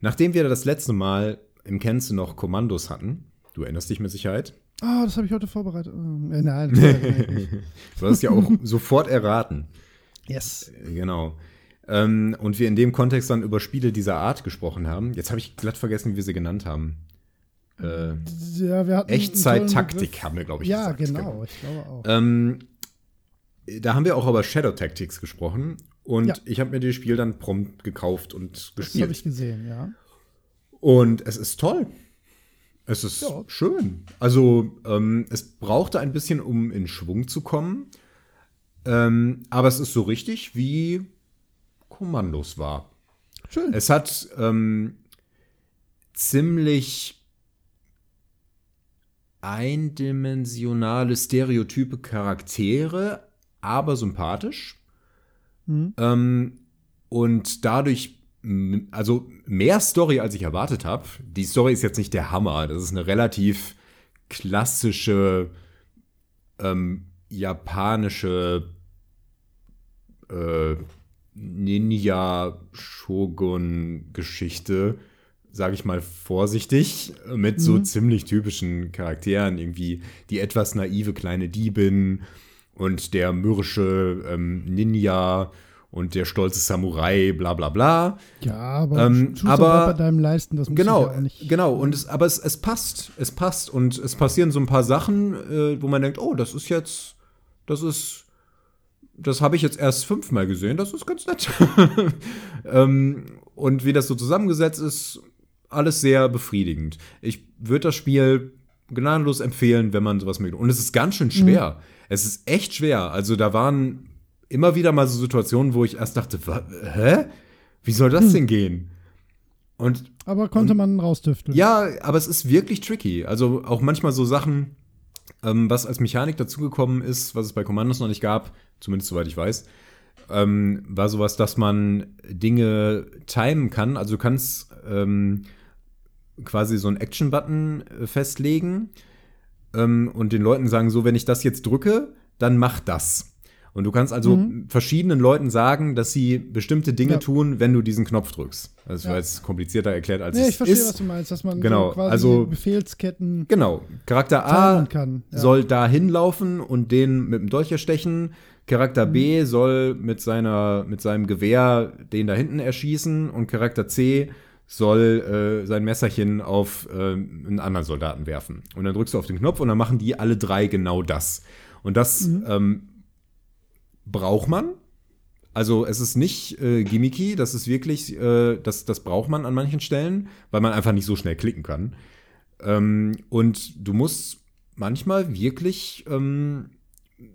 nachdem wir das letzte Mal im Kennst noch Kommandos hatten, du erinnerst dich mit Sicherheit, Ah, das habe ich heute vorbereitet. Äh, nein, das du hast es ja auch sofort erraten. yes. Genau. Ähm, und wir in dem Kontext dann über Spiele dieser Art gesprochen haben. Jetzt habe ich glatt vergessen, wie wir sie genannt haben. Äh, Ja, Echtzeit-Taktik haben wir, glaube ich, Ja, gesagt. genau, ich glaube auch. Ähm, da haben wir auch über Shadow Tactics gesprochen. Und Ja. ich habe mir das Spiel dann prompt gekauft und das gespielt. habe ich gesehen, ja. Und es ist toll. Es ist Ja. schön. Also, ähm, es brauchte ein bisschen, um in Schwung zu kommen. Ähm, aber es ist so richtig, wie Kommandos war. Schön. Es hat ähm, ziemlich eindimensionale, stereotype Charaktere, aber sympathisch. Mhm. Ähm, und dadurch, also mehr Story, als ich erwartet habe. Die Story ist jetzt nicht der Hammer. Das ist eine relativ klassische ähm, japanische äh, Ninja-Shogun-Geschichte, sage ich mal vorsichtig, mit so Mhm. ziemlich typischen Charakteren, irgendwie die etwas naive kleine Diebin und der mürrische ähm, Ninja und der stolze Samurai, bla bla bla. Ja, aber Ähm, aber- bei deinem Leisten, das muss Genau, ich ja nicht. genau. Und es, aber es, es passt. Es passt. Und es passieren so ein paar Sachen, äh, wo man denkt, oh, das ist jetzt, das ist, das habe ich jetzt erst fünfmal gesehen, das ist ganz nett. ähm, und wie das so zusammengesetzt ist, alles sehr befriedigend. Ich würde das Spiel gnadenlos empfehlen, wenn man sowas möchte. Und es ist ganz schön schwer. Es ist echt schwer. Also da waren immer wieder mal so Situationen, wo ich erst dachte, hä? Wie soll das denn gehen? Und Aber konnte man rausdüfteln. ja, aber es ist wirklich tricky. Also auch manchmal so Sachen, ähm, was als Mechanik dazugekommen ist, was es bei Commandos noch nicht gab, zumindest soweit ich weiß, ähm, war sowas, dass man Dinge timen kann. Also du kannst ähm, quasi so einen Action-Button äh, festlegen ähm, und den Leuten sagen, so, wenn ich das jetzt drücke, dann mach das. Und du kannst also verschiedenen Leuten sagen, dass sie bestimmte Dinge Ja. tun, wenn du diesen Knopf drückst. Das war Ja. jetzt komplizierter erklärt, als Nee, es ich verstehe, ist. was du meinst, dass man Genau, so quasi also- Befehlsketten Genau. Charakter A kann. Ja. soll da hinlaufen und den mit dem Dolch erstechen. Charakter Mhm. B soll mit, seiner, mit seinem Gewehr den da hinten erschießen und Charakter C soll äh, sein Messerchen auf äh, einen anderen Soldaten werfen. Und dann drückst du auf den Knopf und dann machen die alle drei genau das. Und das Mhm. ähm, braucht man. Also es ist nicht äh, gimmicky, das ist wirklich, äh, das, das braucht man an manchen Stellen, weil man einfach nicht so schnell klicken kann. Ähm, und du musst manchmal wirklich ähm,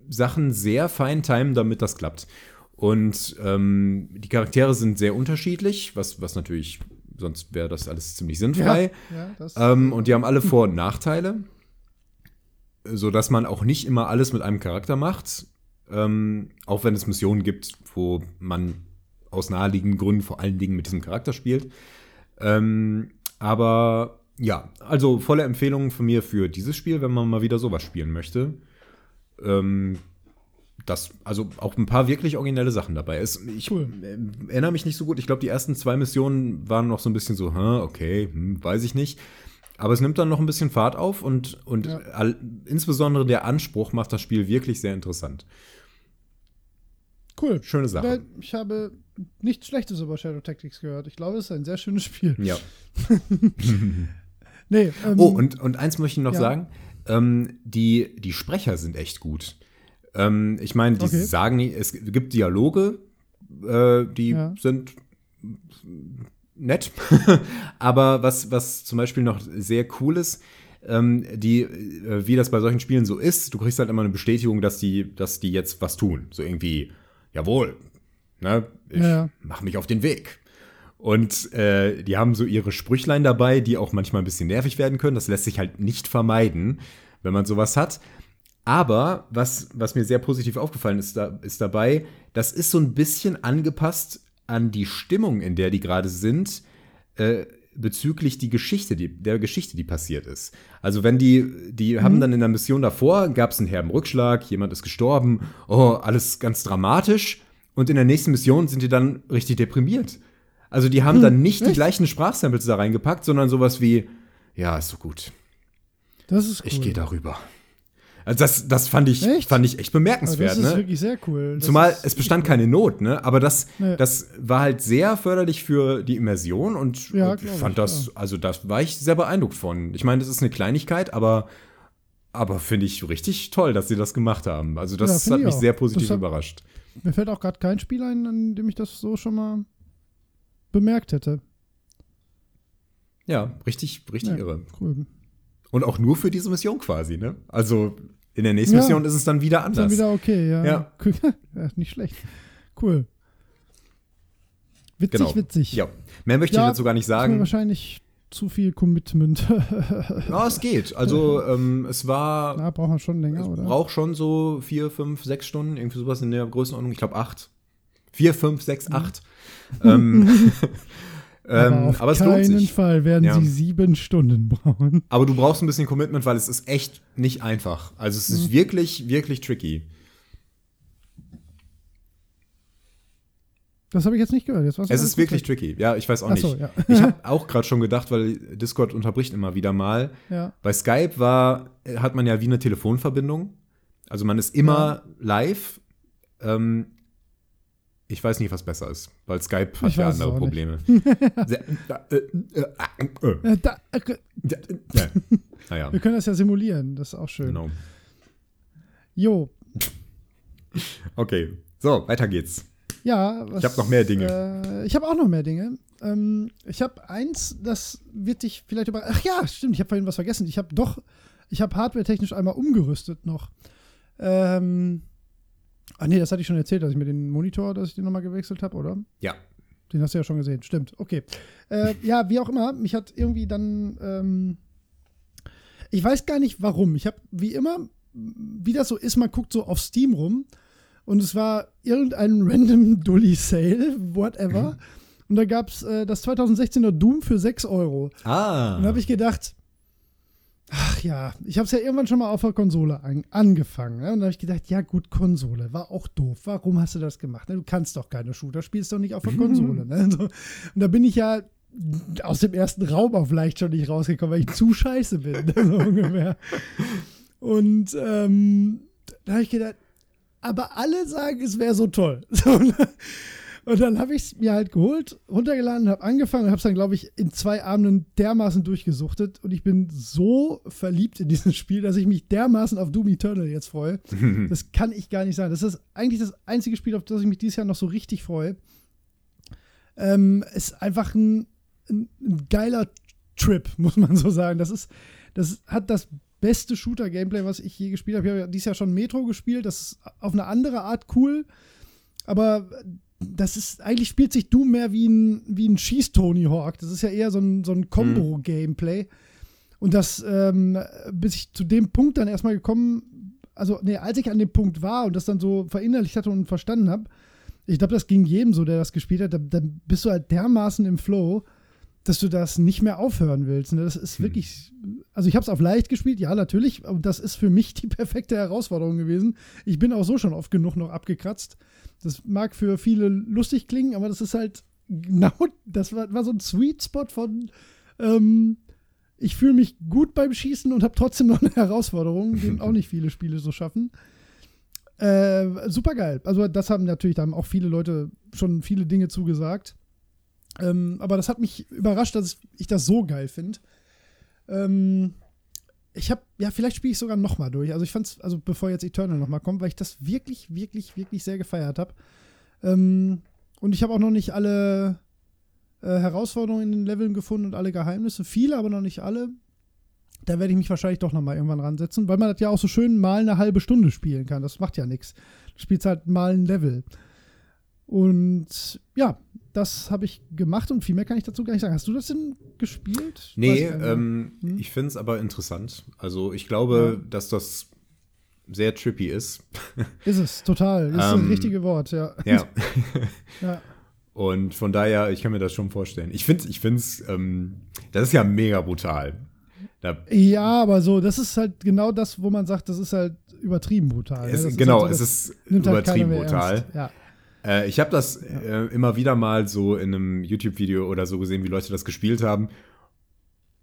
Sachen sehr fein timen, damit das klappt. Und ähm, die Charaktere sind sehr unterschiedlich, was, was natürlich, sonst wäre das alles ziemlich sinnfrei. Ja, das, Ähm, und die haben alle Vor- und Nachteile, sodass man auch nicht immer alles mit einem Charakter macht. Ähm, auch wenn es Missionen gibt, wo man aus naheliegenden Gründen vor allen Dingen mit diesem Charakter spielt. Ähm, aber ja, also volle Empfehlung von mir für dieses Spiel, wenn man mal wieder sowas spielen möchte. Ähm, das, also auch ein paar wirklich originelle Sachen dabei. Es, ich Cool. äh, erinnere mich nicht so gut. Ich glaube, die ersten zwei Missionen waren noch so ein bisschen so, hä, okay, hm, weiß ich nicht. Aber es nimmt dann noch ein bisschen Fahrt auf und, und Ja. all, insbesondere der Anspruch macht das Spiel wirklich sehr interessant. Cool. Schöne Sache. Ich habe nichts Schlechtes über Shadow Tactics gehört. Ich glaube, es ist ein sehr schönes Spiel. Ja. Nee, ähm, Oh, und, und eins möchte ich noch Ja. sagen. Ähm, die, die Sprecher sind echt gut. Ähm, ich meine, die Okay. sagen, es gibt Dialoge, äh, die Ja. sind nett. Aber was, was zum Beispiel noch sehr cool ist, ähm, die, äh, wie das bei solchen Spielen so ist, du kriegst halt immer eine Bestätigung, dass die, dass die jetzt was tun. So irgendwie, jawohl, ne, ich Ja. mach mich auf den Weg. Und äh, die haben so ihre Sprüchlein dabei, die auch manchmal ein bisschen nervig werden können. Das lässt sich halt nicht vermeiden, wenn wenn man sowas hat. Aber was, was mir sehr positiv aufgefallen ist, da, ist dabei, das ist so ein bisschen angepasst an die Stimmung, in der die gerade sind, äh, bezüglich die Geschichte, die, der Geschichte, die passiert ist. Also wenn die, die mhm. haben dann in der Mission davor, gab es einen herben Rückschlag, jemand ist gestorben, oh, alles ganz dramatisch. Und in der nächsten Mission sind die dann richtig deprimiert. Also die haben hm, dann nicht echt? die gleichen Sprachsamples da reingepackt, sondern sowas wie, ja, ist so gut. Das ist cool. Ich gehe darüber. Also das, das fand, ich, echt? fand ich echt bemerkenswert. Also das ist ne? wirklich sehr cool. Das Zumal es bestand cool. keine Not, ne? Aber das, nee. das war halt sehr förderlich für die Immersion und ja, ich fand ich, das, ja. also das war ich sehr beeindruckt von. Ich meine, das ist eine Kleinigkeit, aber, aber finde ich richtig toll, dass sie das gemacht haben. Also das ja, hat mich auch. sehr positiv hat, überrascht. Mir fällt auch gerade kein Spiel ein, an dem ich das so schon mal bemerkt hätte. Ja, richtig, richtig irre. Cool. Und auch nur für diese Mission quasi, ne? Also in der nächsten ja. Mission ist es dann wieder anders. Ist dann wieder okay, ja. Ja. ja nicht schlecht. Cool. Witzig, genau. witzig. Ja. Mehr möchte ich dazu gar nicht sagen. Wahrscheinlich zu viel Commitment. ja, es geht. Also ähm, es war. Na, braucht man schon länger, oder? Braucht schon so vier, fünf, sechs Stunden, irgendwie sowas in der Größenordnung. Ich glaube acht. Vier, fünf, sechs, mhm. acht. ähm, Ähm, aber, auf aber es keinen Fall werden ja. sie sieben Stunden brauchen. Aber du brauchst ein bisschen Commitment, weil es ist echt nicht einfach. Also es ist mhm. wirklich, wirklich tricky. Das habe ich jetzt nicht gehört. Jetzt es ist wirklich tricky. Ja, ich weiß auch so, nicht. Ja. ich habe auch gerade schon gedacht, weil Discord unterbricht immer wieder mal. Ja. Bei Skype war, hat man ja wie eine Telefonverbindung. Also man ist immer live. Ähm, ich weiß nicht, was besser ist, weil Skype hat ja andere Probleme. naja. Wir können das ja simulieren, das ist auch schön. Genau. Jo. Okay, so, weiter geht's. Ja, was, ich habe noch mehr Dinge. Äh, ich habe auch noch mehr Dinge. Ähm, ich habe eins, das wird dich vielleicht über. Ach ja, stimmt, ich habe vorhin was vergessen. Ich habe doch, ich habe hardware-technisch einmal umgerüstet noch. Ähm, Ach nee, das hatte ich schon erzählt, dass ich mir den Monitor, dass ich den nochmal gewechselt habe, oder? Ja. Den hast du ja schon gesehen, stimmt. Okay. Äh, ja, wie auch immer, mich hat irgendwie dann. Ähm, ich weiß gar nicht warum. Ich habe wie immer, wie das so ist, man guckt so auf Steam rum und es war irgendein random Dully Sale, whatever. Mhm. Und da gab es äh, das 2016er Doom für 6 Euro. Ah. Und da habe ich gedacht, Ach ja, ich habe es ja irgendwann schon mal auf der Konsole an, angefangen. Ne? Und da habe ich gedacht, ja gut, Konsole, war auch doof. Warum hast du das gemacht? Ne? Du kannst doch keine Shooter, spielst doch nicht auf der Konsole. Ne? So. Und da bin ich ja aus dem ersten Raum auch vielleicht schon nicht rausgekommen, weil ich zu scheiße bin. So ungefähr. Und ähm, da habe ich gedacht, aber alle sagen, es wäre so toll. So, ne? Und dann habe ich es mir halt geholt, runtergeladen, habe angefangen und habe es dann, glaube ich, in zwei Abenden dermaßen durchgesuchtet. Und ich bin so verliebt in dieses Spiel, dass ich mich dermaßen auf Doom Eternal jetzt freue. das kann ich gar nicht sagen. Das ist eigentlich das einzige Spiel, auf das ich mich dieses Jahr noch so richtig freue. Ähm, ist einfach ein, ein, ein geiler Trip, muss man so sagen. Das ist, das hat das beste Shooter-Gameplay, was ich je gespielt habe. Ich habe ja dieses Jahr schon Metro gespielt. Das ist auf eine andere Art cool. Aber das ist, eigentlich spielt sich Doom mehr wie ein, wie ein Schieß-Tony Hawk. Das ist ja eher so ein, so ein Combo-Gameplay. Und das, ähm, bis ich zu dem Punkt dann erstmal gekommen, also, nee, als ich an dem Punkt war und das dann so verinnerlicht hatte und verstanden habe, ich glaube, das ging jedem so, der das gespielt hat, dann da bist du halt dermaßen im Flow, dass du das nicht mehr aufhören willst. Und das ist hm. wirklich, also ich habe es auf leicht gespielt, ja, natürlich, und das ist für mich die perfekte Herausforderung gewesen. Ich bin auch so schon oft genug noch abgekratzt. Das mag für viele lustig klingen, aber das ist halt genau, das war, war so ein Sweet Spot von, ähm, ich fühle mich gut beim Schießen und habe trotzdem noch eine Herausforderung, den auch nicht viele Spiele so schaffen. Äh, super geil. Also, das haben natürlich, da haben auch viele Leute schon viele Dinge zugesagt. Ähm, aber das hat mich überrascht, dass ich das so geil finde. Ähm, ich habe, ja, vielleicht spiele ich sogar noch mal durch. Also ich fand's, also bevor jetzt Eternal noch mal kommt, weil ich das wirklich, wirklich, wirklich sehr gefeiert habe. Ähm, und ich habe auch noch nicht alle äh, Herausforderungen in den Leveln gefunden und alle Geheimnisse. Viele, aber noch nicht alle. Da werde ich mich wahrscheinlich doch noch mal irgendwann ransetzen, weil man das ja auch so schön mal eine halbe Stunde spielen kann. Das macht ja nichts. Du spielst halt mal ein Level. Und ja, das habe ich gemacht und viel mehr kann ich dazu gar nicht sagen. Hast du das denn gespielt? Nee, ich ähm, Hm? ich finde es aber interessant. Also ich glaube, dass das sehr trippy ist. Ist es, total. Ist das Ähm, richtige Wort, ja. ja. ja. Und von daher, ich kann mir das schon vorstellen. Ich finde, ich finde es, ähm, das ist ja mega brutal. Da, Ja, aber so, das ist halt genau das, wo man sagt, das ist halt übertrieben brutal. es, ne? Das genau, halt es so, ist das nimmt halt übertrieben mehr brutal. Ja. Äh, ich habe das äh, immer wieder mal so in einem YouTube-Video oder so gesehen, wie Leute das gespielt haben.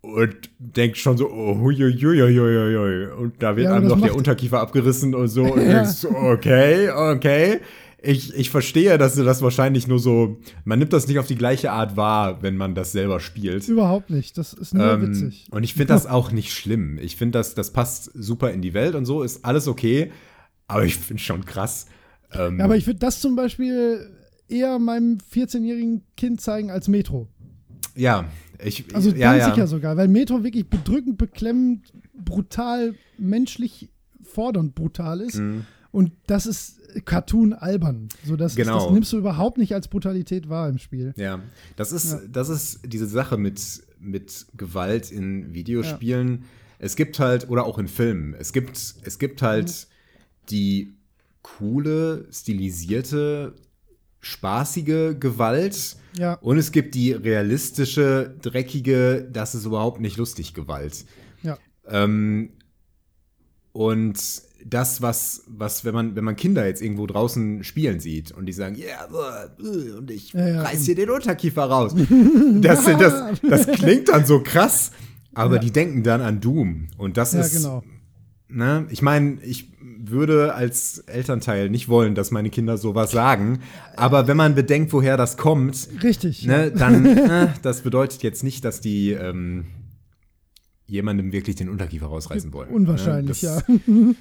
Und denkt schon so, oh, huiuiuiuiui. Und da wird Ja, einem noch der Unterkiefer abgerissen und so. Und Ja. denkst so, okay, okay. Ich, ich verstehe, dass du das wahrscheinlich nur so, man nimmt das nicht auf die gleiche Art wahr, wenn man das selber spielt. Überhaupt nicht. Das ist nur Ähm, witzig. Und ich finde das auch nicht schlimm. Ich finde, das, das passt super in die Welt und so, ist alles okay. Aber ich finde schon krass. Ähm, Ja, aber ich würde das zum Beispiel eher meinem 14-jährigen Kind zeigen als Metro. ja, ich, Also ja, ganz ja. sicher sogar, weil Metro wirklich bedrückend, beklemmend, brutal, menschlich fordernd brutal ist. Mhm. Und das ist Cartoon albern. So, das, Genau. das nimmst du überhaupt nicht als Brutalität wahr im Spiel. Ja, das ist, Ja. das ist diese Sache mit, mit Gewalt in Videospielen. Es gibt halt, oder auch in Filmen, es gibt, es gibt halt Mhm. die coole, stilisierte, spaßige Gewalt Ja, und es gibt die realistische, dreckige, das ist überhaupt nicht lustig Gewalt. ja. Ähm, und das, was, was, wenn man, wenn man Kinder jetzt irgendwo draußen spielen sieht und die sagen, ja, yeah, und ich Ja, ja, reiß dir den Unterkiefer raus. Das, das, das klingt dann so krass, aber Ja. die denken dann an Doom. Und das Ja, ist, genau. Ne, ich meine, ich würde als Elternteil nicht wollen, dass meine Kinder sowas sagen, aber wenn man bedenkt, woher das kommt, Richtig. ne, dann, äh, das bedeutet jetzt nicht, dass die ähm, jemandem wirklich den Unterkiefer rausreißen wollen. Unwahrscheinlich, ne?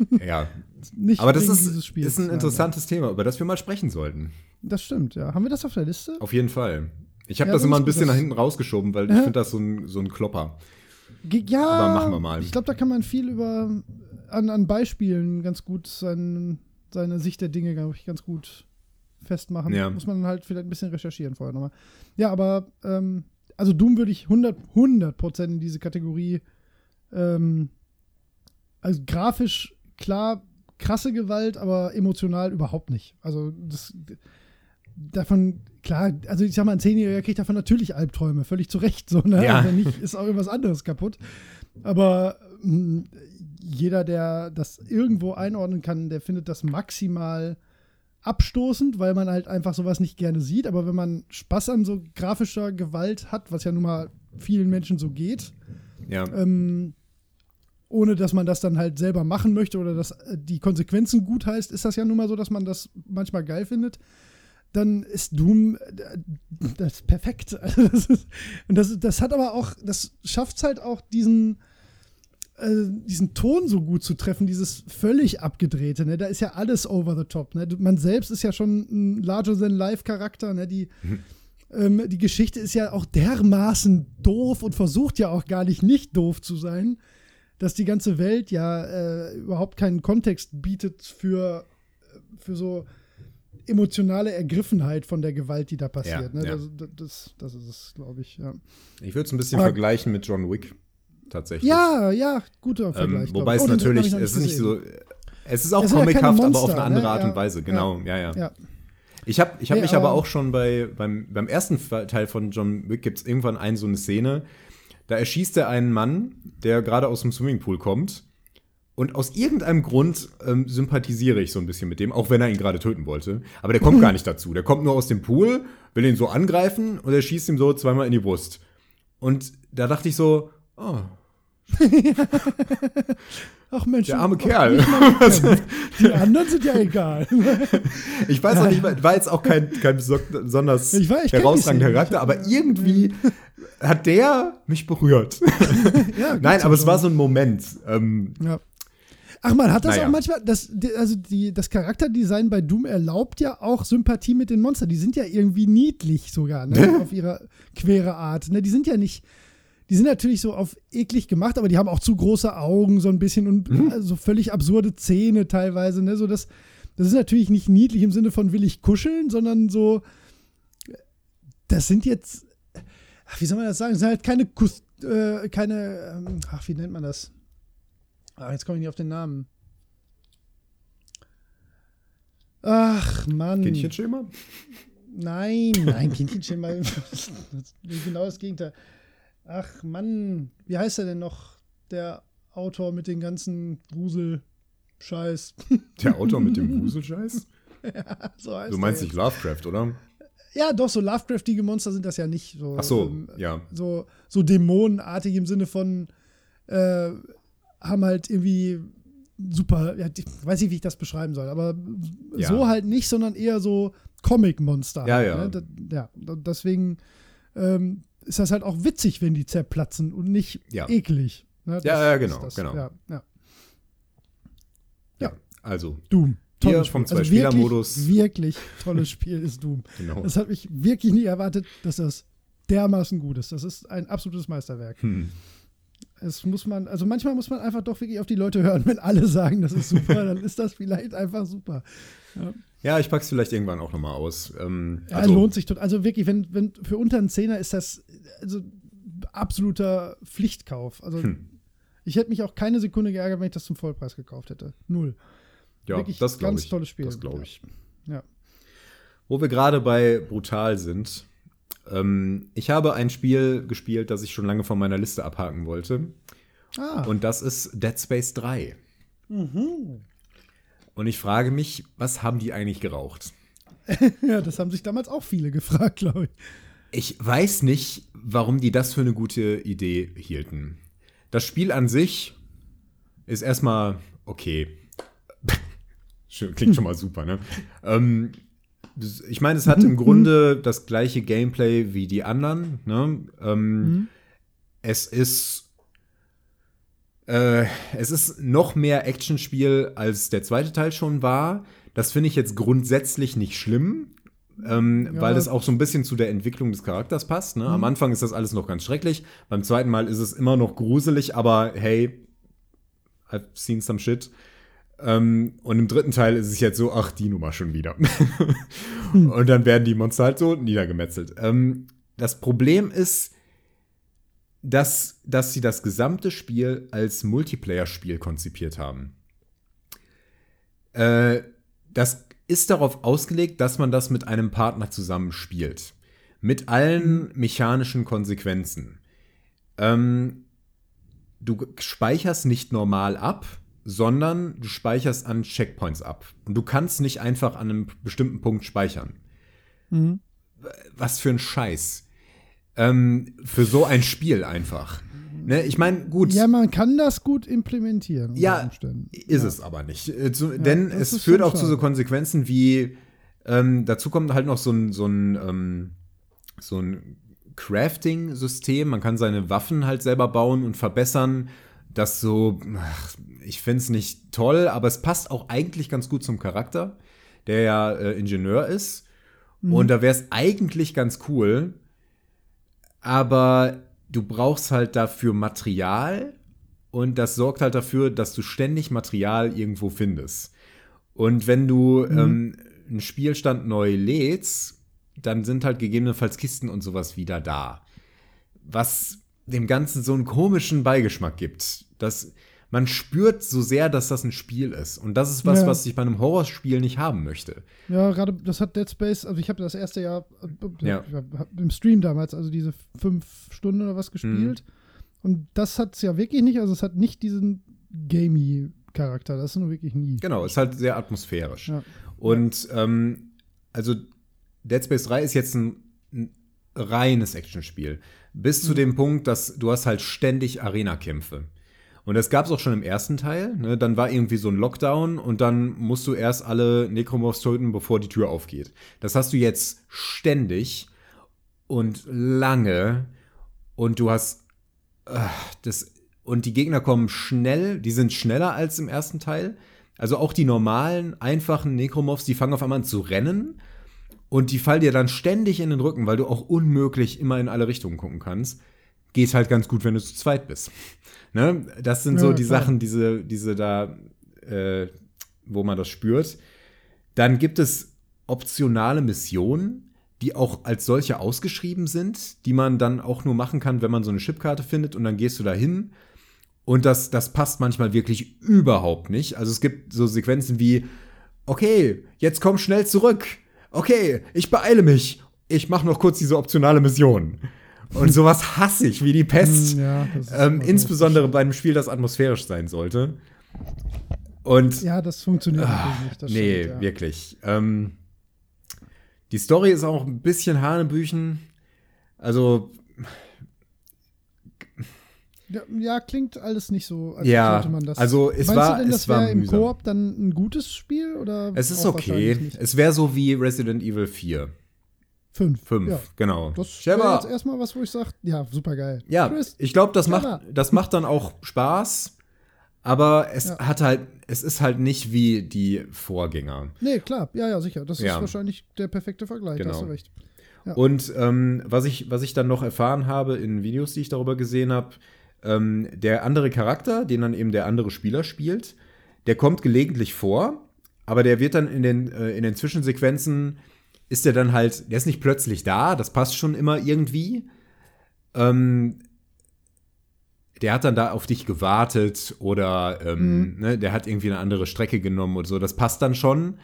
ja. ja. Ja, Nicht aber das ist, Spiels. ist ein interessantes Thema, über das wir mal sprechen sollten. Das stimmt, ja. Haben wir das auf der Liste? Auf jeden Fall. Ich habe Ja, das das immer ein bisschen das- nach hinten rausgeschoben, weil ich Ja. finde das so ein, so ein Klopper. Ja, Aber machen wir mal. Ich glaube, da kann man viel über an, an Beispielen ganz gut sein, seine Sicht der Dinge, glaube ich, ganz gut festmachen. Ja. Muss man halt vielleicht ein bisschen recherchieren vorher nochmal. Ja, aber ähm, also Doom würde ich 100, 100% in diese Kategorie ähm, also grafisch klar krasse Gewalt, aber emotional überhaupt nicht. Also das davon, klar, also ich sag mal, ein Zehnjähriger kriegt davon natürlich Albträume, völlig zu Recht, so, ne? Ja. Wenn nicht, ist auch irgendwas anderes kaputt. Aber mh, jeder, der das irgendwo einordnen kann, der findet das maximal abstoßend, weil man halt einfach sowas nicht gerne sieht. Aber wenn man Spaß an so grafischer Gewalt hat, was ja nun mal vielen Menschen so geht, Ja. ähm, ohne dass man das dann halt selber machen möchte oder dass äh, die Konsequenzen gut heißt, ist das ja nun mal so, dass man das manchmal geil findet. Dann ist Doom äh, das ist perfekt. Also das ist, und das, das hat aber auch, das schafft es halt auch, diesen, äh, diesen Ton so gut zu treffen, dieses völlig abgedrehte. Ne? Da ist ja alles over the top. Ne? Man selbst ist ja schon ein larger-than-life-Charakter. Ne? Die, ähm, die Geschichte ist ja auch dermaßen doof und versucht ja auch gar nicht nicht doof zu sein, dass die ganze Welt ja äh, überhaupt keinen Kontext bietet für, für so emotionale Ergriffenheit von der Gewalt, die da passiert. Ja, ne? ja. Das, das, das ist es, glaube ich. Ja. Ich würde es ein bisschen Aber- vergleichen mit John Wick. Tatsächlich. ja, ja, guter Vergleich. Ähm, wobei es Oh, natürlich, es ist nicht so. Es ist auch sind ja comichaft, aber auf eine andere ne? Art und Weise. Genau, ja, ja. Ja. Ich habe ich hab Nee, mich aber aber- auch schon bei, beim, beim ersten Teil von John Wick gibt es irgendwann ein, so eine Szene, da erschießt er einen Mann, der gerade aus dem Swimmingpool kommt. Und aus irgendeinem Grund ähm, sympathisiere ich so ein bisschen mit dem, auch wenn er ihn gerade töten wollte. Aber der kommt gar nicht dazu. Der kommt nur aus dem Pool, will ihn so angreifen und er schießt ihm so zweimal in die Brust. Und da dachte ich so, oh, Ach Mensch, der arme Kerl. die anderen sind ja egal. Ich weiß auch nicht, war jetzt auch kein, kein beso- besonders Ich weiß, ich herausragender. Charakter, aber irgendwie hat der mich berührt. ja, Nein, aber ja es war so ein Moment. Ähm, Ja. Ach man, hat das Naja. auch manchmal, das, also die, das Charakterdesign bei Doom erlaubt ja auch Sympathie mit den Monstern. Die sind ja irgendwie niedlich sogar, ne? auf ihre quere Art. Ne? Die sind ja nicht, die sind natürlich so auf eklig gemacht, aber die haben auch zu große Augen so ein bisschen und Mhm. so völlig absurde Zähne teilweise, ne? So dass das ist natürlich nicht niedlich im Sinne von will ich kuscheln, sondern so, das sind jetzt, ach, wie soll man das sagen? Das sind halt keine, Kus äh, keine, ähm, ach, wie nennt man das? Ach, jetzt komme ich nicht auf den Namen. Ach, Mann. Kindchenschema? Nein, nein, Kindchenschema. genau das Gegenteil. Ach, Mann. Wie heißt er denn noch? Der Autor mit den ganzen Grusel-Scheiß. Der Autor mit dem Gruselscheiß? ja, so heißt Du meinst nicht Lovecraft, oder? Ja, doch, so Lovecraftige Monster sind das ja nicht. So, Ach so, ähm, ja. So, so dämonenartig im Sinne von, äh, haben halt irgendwie super, ja, ich weiß nicht, wie ich das beschreiben soll, aber Ja. so halt nicht, sondern eher so Comic-Monster. Ja, halt, ja. Ne? Da, ja, deswegen ähm, ist das halt auch witzig, wenn die zerplatzen und nicht Ja. eklig. Ne? Ja, ja, genau, genau. Ja, ja. Ja. Also, Doom. Tolles vom Spiel. Also Zwei-Spieler-Modus. Wirklich, wirklich tolles Spiel ist Doom. genau. Das hat mich wirklich nie erwartet, dass das dermaßen gut ist. Das ist ein absolutes Meisterwerk. Hm. Es muss man, also manchmal muss man einfach doch wirklich auf die Leute hören. Wenn alle sagen, das ist super, dann ist das vielleicht einfach super. Ja, ich pack's vielleicht irgendwann auch nochmal aus. Ähm, Ja, also, lohnt sich total. Also wirklich, wenn, wenn für unter einen Zehner ist das also absoluter Pflichtkauf. Also Hm. ich hätte mich auch keine Sekunde geärgert, wenn ich das zum Vollpreis gekauft hätte. Null. ja, wirklich das glaube ganz ich. tolles Spiel. Das glaube ich. Ja. Wo wir gerade bei brutal sind. Ähm, ich habe ein Spiel gespielt, das ich schon lange von meiner Liste abhaken wollte. Ah, Und das ist Dead Space 3. Und ich frage mich, was haben die eigentlich geraucht? ja, das haben sich damals auch viele gefragt, glaube ich. Ich weiß nicht, warum die das für eine gute Idee hielten. Das Spiel an sich ist erstmal okay. Klingt schon mal super, ne? Ähm, ich meine, es hat im Grunde das gleiche Gameplay wie die anderen. Ne? Ähm, Es ist äh, es ist noch mehr Actionspiel, als der zweite Teil schon war. Das finde ich jetzt grundsätzlich nicht schlimm, ähm, Ja. weil es auch so ein bisschen zu der Entwicklung des Charakters passt. Ne? Am Anfang ist das alles noch ganz schrecklich. Beim zweiten Mal ist es immer noch gruselig, aber hey, I've seen some shit. Ähm, und im dritten Teil ist es jetzt so, ach, die Nummer schon wieder. Und dann werden die Monster halt so niedergemetzelt. Ähm, das Problem ist, dass, dass sie das gesamte Spiel als Multiplayer-Spiel konzipiert haben. Äh, das ist darauf ausgelegt, dass man das mit einem Partner zusammen spielt. Mit allen mechanischen Konsequenzen. Ähm, du speicherst nicht normal ab, sondern du speicherst an Checkpoints ab. Und du kannst nicht einfach an einem bestimmten Punkt speichern. Mhm. Was für ein Scheiß. Ähm, für so ein Spiel einfach. Ne, ich meine, gut. Ja, man kann das gut implementieren. Ja. Ist ja. es aber nicht. Äh, zu, denn das es führt auch zu schade. so Konsequenzen wie, ähm, dazu kommt halt noch so ein, so ein, ähm, so ein Crafting-System. Man kann seine Waffen halt selber bauen und verbessern. Das so, ach, ich finde es nicht toll, aber es passt auch eigentlich ganz gut zum Charakter, der ja äh, Ingenieur ist. Und da wäre es eigentlich ganz cool, aber du brauchst halt dafür Material und das sorgt halt dafür, dass du ständig Material irgendwo findest. Und wenn du ähm, einen Spielstand neu lädst, dann sind halt gegebenenfalls Kisten und sowas wieder da. Was dem Ganzen so einen komischen Beigeschmack gibt. Dass man spürt so sehr, dass das ein Spiel ist. Und das ist was, Ja. was ich bei einem Horrorspiel nicht haben möchte. Ja, gerade das hat Dead Space, also ich habe das erste Jahr äh, Ja. im Stream damals, also diese fünf Stunden oder was gespielt. Und das hat es ja wirklich nicht, also es hat nicht diesen Gamey-Charakter, das ist nur wirklich nie. Genau, ist halt sehr atmosphärisch. Ja. Und ähm, also Dead Space 3 ist jetzt ein, ein reines Actionspiel. Bis zu dem Punkt, dass du hast halt ständig Arena-Kämpfe. Und das gab es auch schon im ersten Teil. Ne? Dann war irgendwie so ein Lockdown und dann musst du erst alle Necromorphs töten, bevor die Tür aufgeht. Das hast du jetzt ständig und lange und du hast äh, das und die Gegner kommen schnell, die sind schneller als im ersten Teil. Also auch die normalen, einfachen Necromorphs, die fangen auf einmal an zu rennen und die fallen dir dann ständig in den Rücken, weil du auch unmöglich immer in alle Richtungen gucken kannst. Geht halt ganz gut, wenn du zu zweit bist. Ne? Das sind so die. Sachen, diese, diese da, äh, wo man das spürt. Dann gibt es optionale Missionen, die auch als solche ausgeschrieben sind, die man dann auch nur machen kann, wenn man so eine Chipkarte findet und dann gehst du da hin. Und das, das passt manchmal wirklich überhaupt nicht. Also es gibt so Sequenzen wie, okay, jetzt komm schnell zurück. Okay, ich beeile mich. Ich mache noch kurz diese optionale Mission. Und sowas hasse ich wie die Pest. Ja, ähm, insbesondere bei einem Spiel, das atmosphärisch sein sollte. Und ja, das funktioniert ah, natürlich nicht. Das nee, stimmt, ja. wirklich. Ähm, die Story ist auch ein bisschen Hanebüchen. Also, Ja, ja, klingt alles nicht so, als Ja, sollte man das. also es Meinst war- du denn, es das war wäre im. Koop dann ein gutes Spiel oder es ist okay. Es wäre so wie Resident Evil 4. Fünf. 5, Ja. genau. Das wäre jetzt erstmal was, wo ich sage, ja, super geil. Ja, Chris, ich glaube, das macht, das macht dann auch Spaß, aber es Ja. hat halt, es ist halt nicht wie die Vorgänger. Nee, klar, ja, ja, sicher. Das Ja. ist wahrscheinlich der perfekte Vergleich, da hast Genau. du recht. Ja. Und ähm, was, ich, was ich dann noch erfahren habe in Videos, die ich darüber gesehen habe, ähm, der andere Charakter, den dann eben der andere Spieler spielt, der kommt gelegentlich vor, aber der wird dann in den, äh, in den Zwischensequenzen, ist der dann halt, der ist nicht plötzlich da, das passt schon immer irgendwie. Ähm, der hat dann da auf dich gewartet oder ähm, ne, der hat irgendwie eine andere Strecke genommen oder so, das passt dann schon.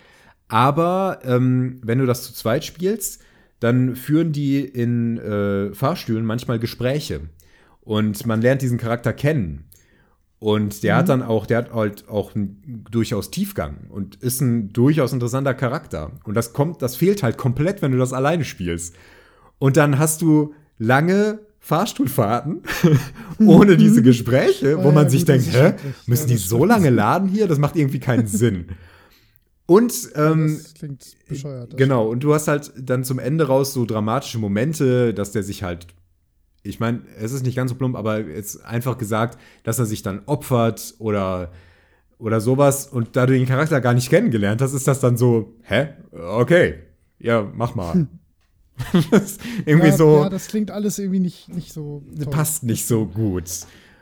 Aber ähm, wenn du das zu zweit spielst, dann führen die in äh, Fahrstühlen manchmal Gespräche. Und man lernt diesen Charakter kennen. Und der hat dann auch, der hat halt auch einen durchaus Tiefgang und ist ein durchaus interessanter Charakter. Und das kommt, das fehlt halt komplett, wenn du das alleine spielst. Und dann hast du lange Fahrstuhlfahrten ohne diese Gespräche, wo Ja, man ja, sich gut, denkt, hä, müssen die so lange laden hier? Das macht irgendwie keinen Sinn. Und ähm, das klingt bescheuert. das Genau, und du hast halt dann zum Ende raus so dramatische Momente, dass der sich halt, ich meine, es ist nicht ganz so plump, aber jetzt einfach gesagt, dass er sich dann opfert oder, oder sowas und da du den Charakter gar nicht kennengelernt hast, ist das dann so, hä? Okay, ja, mach mal. Ist irgendwie ja, so, Ja, das klingt alles irgendwie nicht, nicht so. toll. passt nicht so gut.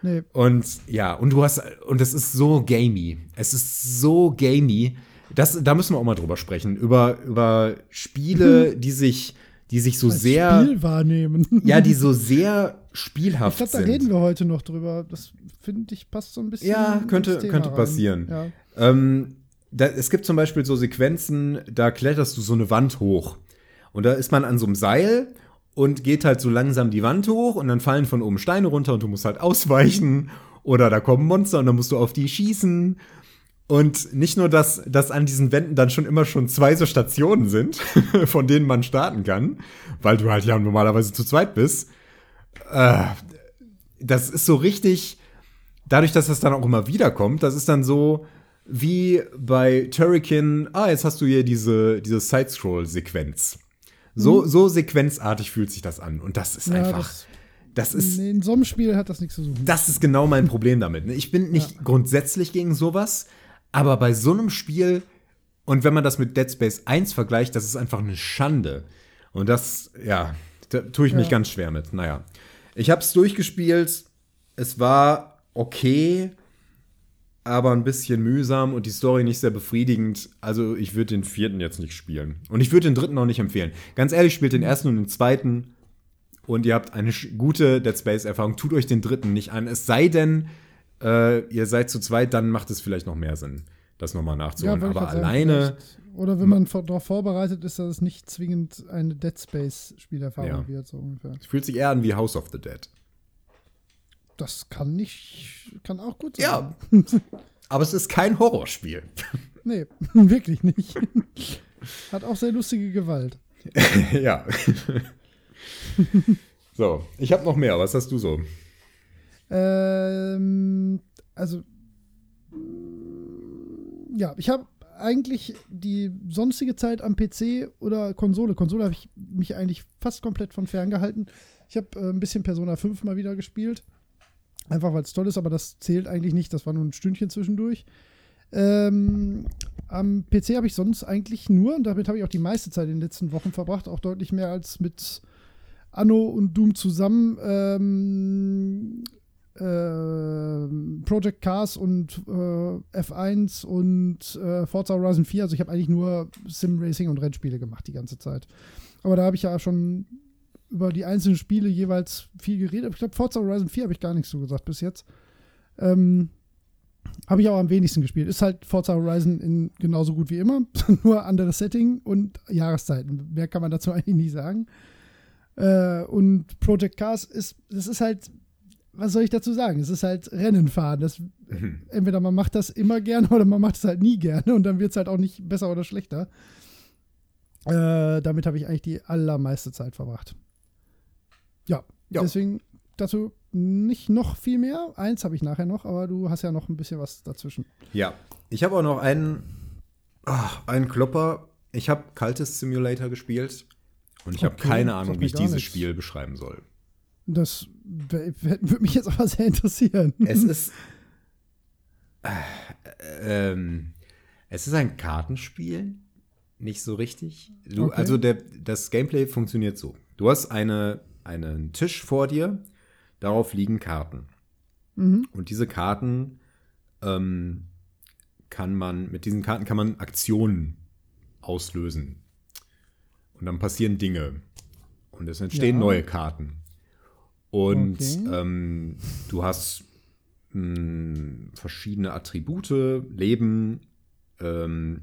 Nee. Und ja, und du hast, und es ist so gamey. Es ist so gamey. Das, da müssen wir auch mal drüber sprechen. Über, über Spiele, die sich, die sich so Als sehr, Spiel wahrnehmen. ja, die so sehr ich spielhaft glaube, da sind. reden wir heute noch drüber. Das finde ich passt so ein bisschen. Ja, könnte- könnte passieren. Ja. Ähm, da, es gibt zum Beispiel so Sequenzen, da kletterst du so eine Wand hoch. Und da ist man an so einem Seil und geht halt so langsam die Wand hoch und dann fallen von oben Steine runter und du musst halt ausweichen. Oder da kommen Monster und dann musst du auf die schießen. Und nicht nur, dass, dass an diesen Wänden dann schon immer schon zwei so Stationen sind, von denen man starten kann, weil du halt ja normalerweise zu zweit bist. Äh, das ist so richtig, dadurch, dass das dann auch immer wieder kommt, das ist dann so wie bei Turrican, ah, jetzt hast du hier diese, diese Side-Scroll-Sequenz. So, so sequenzartig fühlt sich das an. Und das ist Mhm. Ja, einfach, das, ist, Nee, in so einem Spiel hat das nichts zu suchen. das ist genau mein Problem damit. Ich bin nicht grundsätzlich gegen sowas, aber bei so einem Spiel, und wenn man das mit Dead Space 1 vergleicht, das ist einfach eine Schande. Und das, ja, da tue ich mich Ja. ganz schwer mit. Naja. Ich habe es durchgespielt. Es war okay, aber ein bisschen mühsam und die Story nicht sehr befriedigend. Also ich würde den vierten jetzt nicht spielen. Und ich würde den dritten auch nicht empfehlen. Ganz ehrlich, spielt den ersten und den zweiten und ihr habt eine gute Dead Space-Erfahrung. Tut euch den dritten nicht an. Es sei denn, äh, ihr seid zu zweit, dann macht es vielleicht noch mehr Sinn, das nochmal nachzuholen. ich aber alleine, Oder wenn man darauf vorbereitet ist, dass es nicht zwingend eine Dead Space-Spielerfahrung Ja. wird, so ungefähr. es fühlt sich eher an wie House of the Dead. Das kann nicht, kann auch gut sein. Ja. Aber es ist kein Horrorspiel. Nee, wirklich nicht. Hat auch sehr lustige Gewalt. ja. so, ich habe noch mehr. Was hast du so? Ähm, also, ja, ich habe eigentlich die sonstige Zeit am PC oder Konsole. Konsole habe ich mich eigentlich fast komplett von ferngehalten. Ich habe äh, ein bisschen Persona 5 mal wieder gespielt. Einfach weil es toll ist, aber das zählt eigentlich nicht. Das war nur ein Stündchen zwischendurch. Ähm, am PC habe ich sonst eigentlich nur, und damit habe ich auch die meiste Zeit in den letzten Wochen verbracht, auch deutlich mehr als mit Anno und Doom zusammen, ähm, äh, Project Cars und äh, F1 und äh, Forza Horizon 4. Also ich habe eigentlich nur Sim Racing und Rennspiele gemacht die ganze Zeit. Aber da habe ich ja schon über die einzelnen Spiele jeweils viel geredet. Ich glaube, Forza Horizon 4 habe ich gar nichts so gesagt bis jetzt. Ähm, habe ich auch am wenigsten gespielt. Ist halt Forza Horizon in genauso gut wie immer, nur anderes Setting und Jahreszeiten. Mehr kann man dazu eigentlich nie sagen. Äh, und Project Cars ist, das ist halt, was soll ich dazu sagen? Es ist halt Rennen fahren. Das, mhm. Entweder man macht das immer gerne oder man macht es halt nie gerne und dann wird es halt auch nicht besser oder schlechter. Äh, damit habe ich eigentlich die allermeiste Zeit verbracht. Ja, ja. deswegen dazu nicht noch viel mehr. Eins habe ich nachher noch, aber du hast ja noch ein bisschen was dazwischen. Ja, ich habe auch noch einen, ach, einen Klopper. Ich habe Kaltes Simulator gespielt und ich okay, habe keine Ahnung, wie ich dieses nichts. Spiel beschreiben soll. Das würde mich jetzt aber sehr interessieren. Es ist. Äh, ähm, es ist ein Kartenspiel. Nicht so richtig. Du, okay. Also der, das Gameplay funktioniert so. Du hast eine, einen Tisch vor dir Darauf liegen Karten. Mhm. Und diese Karten ähm, kann man, mit diesen Karten kann man Aktionen auslösen. Und dann passieren Dinge. Und es entstehen ja. neue Karten. Und okay. ähm, du hast mh, hm, verschiedene Attribute, Leben, ähm,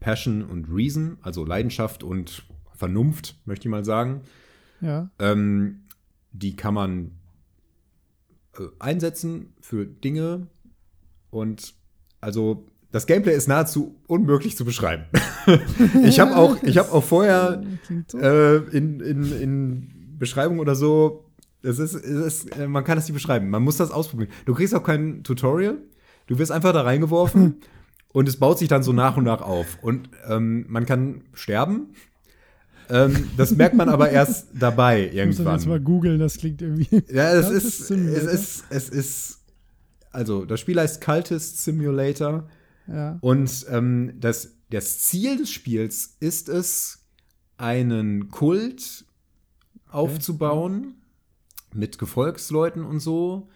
Passion und Reason, also Leidenschaft und Vernunft, möchte ich mal sagen. Ja. Ähm, die kann man äh, einsetzen für Dinge und also das Gameplay ist nahezu unmöglich zu beschreiben. ich habe auch, ich habe auch vorher äh, in, in, in Beschreibung oder so, es ist, es ist, äh, man kann es nicht beschreiben. Man muss das ausprobieren. Du kriegst auch kein Tutorial. Du wirst einfach da reingeworfen und es baut sich dann so nach und nach auf. Und ähm, man kann sterben ähm, das merkt man aber erst dabei irgendwann. Ich muss jetzt mal googeln, das klingt irgendwie. Ja, es ist, es ist, es ist, also das Spiel heißt Cultist Simulator. Ja. Und ähm, das, das Ziel des Spiels ist es, einen Kult okay. Mit Gefolgsleuten und so.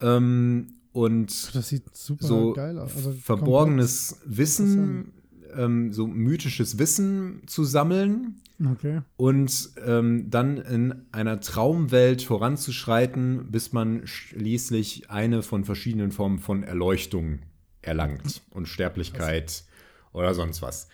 Ähm, und das sieht super so geil aus. Also verborgenes Wissen ähm, so mythisches Wissen zu sammeln okay. und ähm, dann in einer Traumwelt voranzuschreiten, bis man schließlich eine von verschiedenen Formen von Erleuchtung erlangt und Sterblichkeit oder sonst was.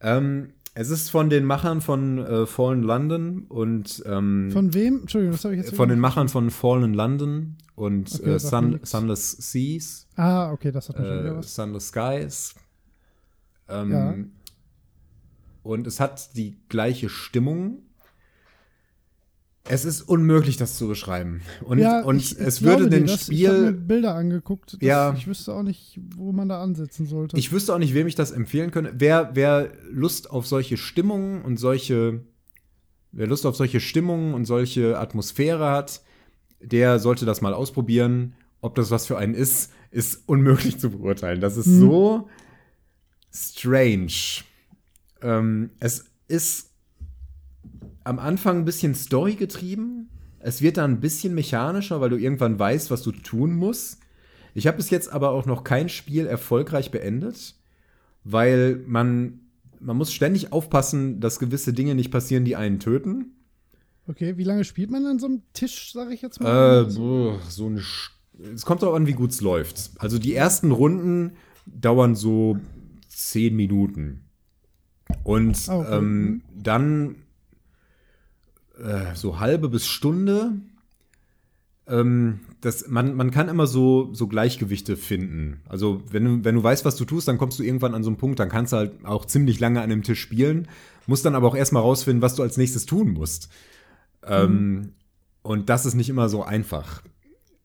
Ähm, es ist von den Machern von äh, Fallen London und ähm, von wem? Entschuldigung, das habe ich jetzt Von den Machern von Fallen London und okay, äh, Sun, Sunless Seas. Ah, okay, das hat natürlich äh, was. Sunless Skies. Ähm, ja. Und es hat die gleiche Stimmung. Es ist unmöglich, das zu beschreiben. Und, ja, und ich, es würde den das, Spiel. Ich habe mir Bilder angeguckt. Ja. Ich wüsste auch nicht, wo man da ansetzen sollte. Ich wüsste auch nicht, wem ich das empfehlen könnte. Wer, wer Lust auf solche Stimmungen und solche. Wer Lust auf solche Stimmungen und solche Atmosphäre hat, der sollte das mal ausprobieren. Ob das was für einen ist, ist unmöglich zu beurteilen. Das ist hm. so strange. Ähm, es ist am Anfang ein bisschen Story getrieben. Es wird dann ein bisschen mechanischer, weil du irgendwann weißt, was du tun musst. Ich habe bis jetzt aber auch noch kein Spiel erfolgreich beendet, weil man, man muss ständig aufpassen, dass gewisse Dinge nicht passieren, die einen töten. Okay, wie lange spielt man an so einem Tisch, sage ich jetzt mal? Äh, so eine. es kommt darauf an, wie gut es läuft. Also die ersten Runden dauern so zehn Minuten. Und ah, okay. ähm, dann äh, so halbe bis Stunde. Ähm, das, man, man kann immer so, so Gleichgewichte finden. Also, wenn du, wenn du weißt, was du tust, dann kommst du irgendwann an so einen Punkt, dann kannst du halt auch ziemlich lange an dem Tisch spielen, musst dann aber auch erstmal rausfinden, was du als nächstes tun musst. Mhm. Ähm, und das ist nicht immer so einfach.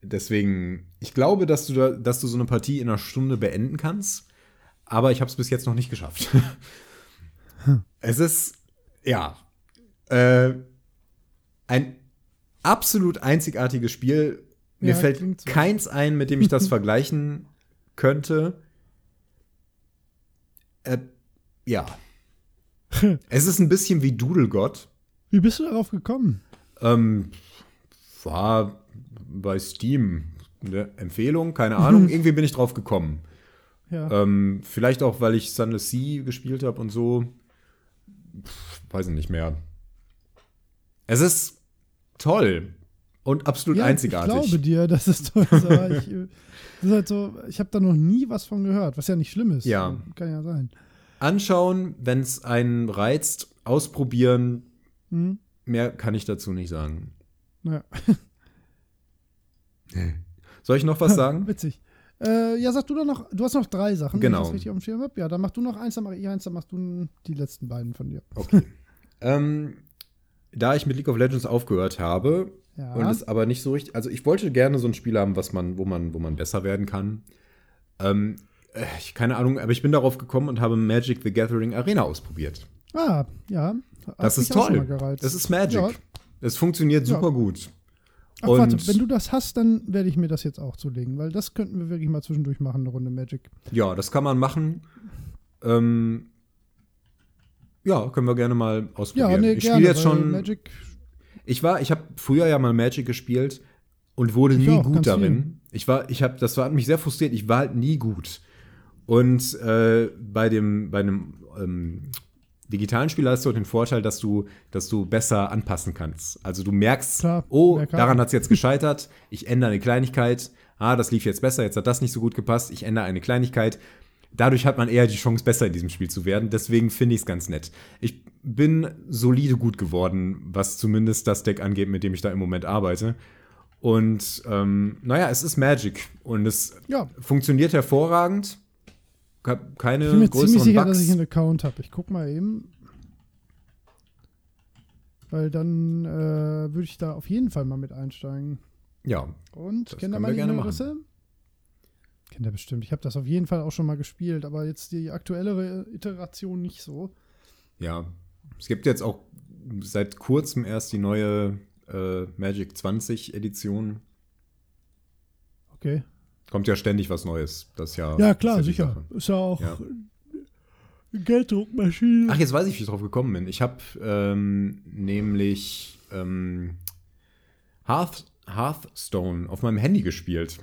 Deswegen, ich glaube, dass du, da, dass du so eine Partie in einer Stunde beenden kannst aber ich habe es bis jetzt noch nicht geschafft. hm. Es ist, ja, äh, ein absolut einzigartiges Spiel. Mir ja, fällt so. keins ein, mit dem ich das vergleichen könnte. Äh, ja. es ist ein bisschen wie Doodle God. Wie bist du darauf gekommen? Ähm, war bei Steam. Eine Empfehlung, keine Ahnung. Irgendwie bin ich drauf gekommen. Ja. Ähm, vielleicht auch, weil ich Sunless Sea gespielt habe und so. Pff, weiß ich nicht mehr. Es ist toll und absolut ja, einzigartig. Ich glaube dir, dass es toll ist, aber ich, das ist halt so, ich habe da noch nie was von gehört, was ja nicht schlimm ist. Ja. Kann ja sein. Anschauen, wenn es einen reizt, ausprobieren. Hm? Mehr kann ich dazu nicht sagen. Naja. Soll ich noch was sagen? Witzig. Äh, ja, sag du doch noch, du hast noch drei Sachen, Genau. wenn ich das richtig auf dem Schirm habe. Ja, dann mach du noch eins, dann mach ich eins, dann machst du die letzten beiden von dir. Okay. ähm, da ich mit League of Legends aufgehört habe Ja. und es aber nicht so richtig, also ich wollte gerne so ein Spiel haben, was man, wo man, wo man besser werden kann. Ähm, äh, ich, keine Ahnung, aber ich bin darauf gekommen und habe Magic the Gathering Arena ausprobiert. ah, ja. Hat Das ist toll. Das ist Magic. Ja. Es funktioniert Ja. super gut. Ach, Und- warte, wenn du das hast, dann werde ich mir das jetzt auch zulegen, weil das könnten wir wirklich mal zwischendurch machen, eine Runde Magic. Ja, das kann man machen. Ähm, ja, können wir gerne mal ausprobieren. Ja, nee, ich spiele jetzt schon. Magic, Ich war, ich habe früher ja mal Magic gespielt und wurde Ich nie auch, gut darin. Ich war, ich habe, das war, hat mich sehr frustriert. Ich war halt nie gut. Und äh, bei dem, bei einem ähm, digitalen Spiel hast du den Vorteil, dass du, dass du besser anpassen kannst. Also du merkst, Klar, oh, daran hat es jetzt gescheitert. Ich ändere eine Kleinigkeit. Ah, das lief jetzt besser. Jetzt hat das nicht so gut gepasst. Ich ändere eine Kleinigkeit. Dadurch hat man eher die Chance, besser in diesem Spiel zu werden. Deswegen finde ich es ganz nett. Ich bin solide gut geworden, was zumindest das Deck angeht, mit dem ich da im Moment arbeite. Und ähm, naja, es ist Magic und es ja, funktioniert hervorragend. Hab keine ich bin mir ziemlich sicher, Bugs. dass ich einen Account habe. Ich guck mal eben. Weil dann äh, würde ich da auf jeden Fall mal mit einsteigen. ja, Und kennt ihr meine gerne E-Mail-Adresse? Kennt ihr bestimmt. Ich habe das auf jeden Fall auch schon mal gespielt, aber jetzt die aktuellere Iteration nicht so. ja. Es gibt jetzt auch seit kurzem erst die neue äh, Magic 20 Edition. Okay. Kommt ja ständig was Neues. Das ja. Ja, klar, ist sicher. Sache. Ist ja auch Ja. eine Gelddruckmaschine. Ach, jetzt weiß ich, wie ich drauf gekommen bin. Ich habe ähm, nämlich ähm, Hearth, Hearthstone auf meinem Handy gespielt.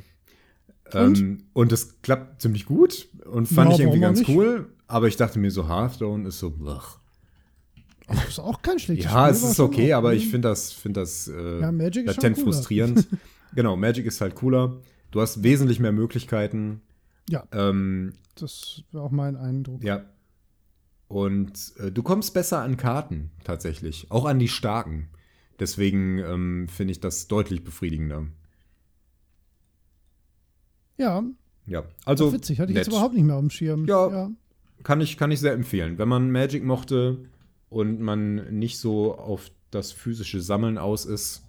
Und? Ähm, und das klappt ziemlich gut und fand Ja, ich irgendwie ganz nicht? cool. Aber ich dachte mir so, Hearthstone ist so, blech. Das ist auch kein schlechtes ja, Spiel, es war ist okay, aber ich finde das, find das äh, Ja, latent frustrierend. genau, Magic ist halt cooler. Du hast wesentlich mehr Möglichkeiten. Ja, Ähm, das war auch mein Eindruck. Ja. Und äh, du kommst besser an Karten tatsächlich, auch an die starken. Deswegen ähm, finde ich das deutlich befriedigender. Ja, Ja, also witzig, hatte ich nett. jetzt überhaupt nicht mehr auf dem Schirm. Ja. kann ich kann ich sehr empfehlen, wenn man Magic mochte und man nicht so auf das physische Sammeln aus ist.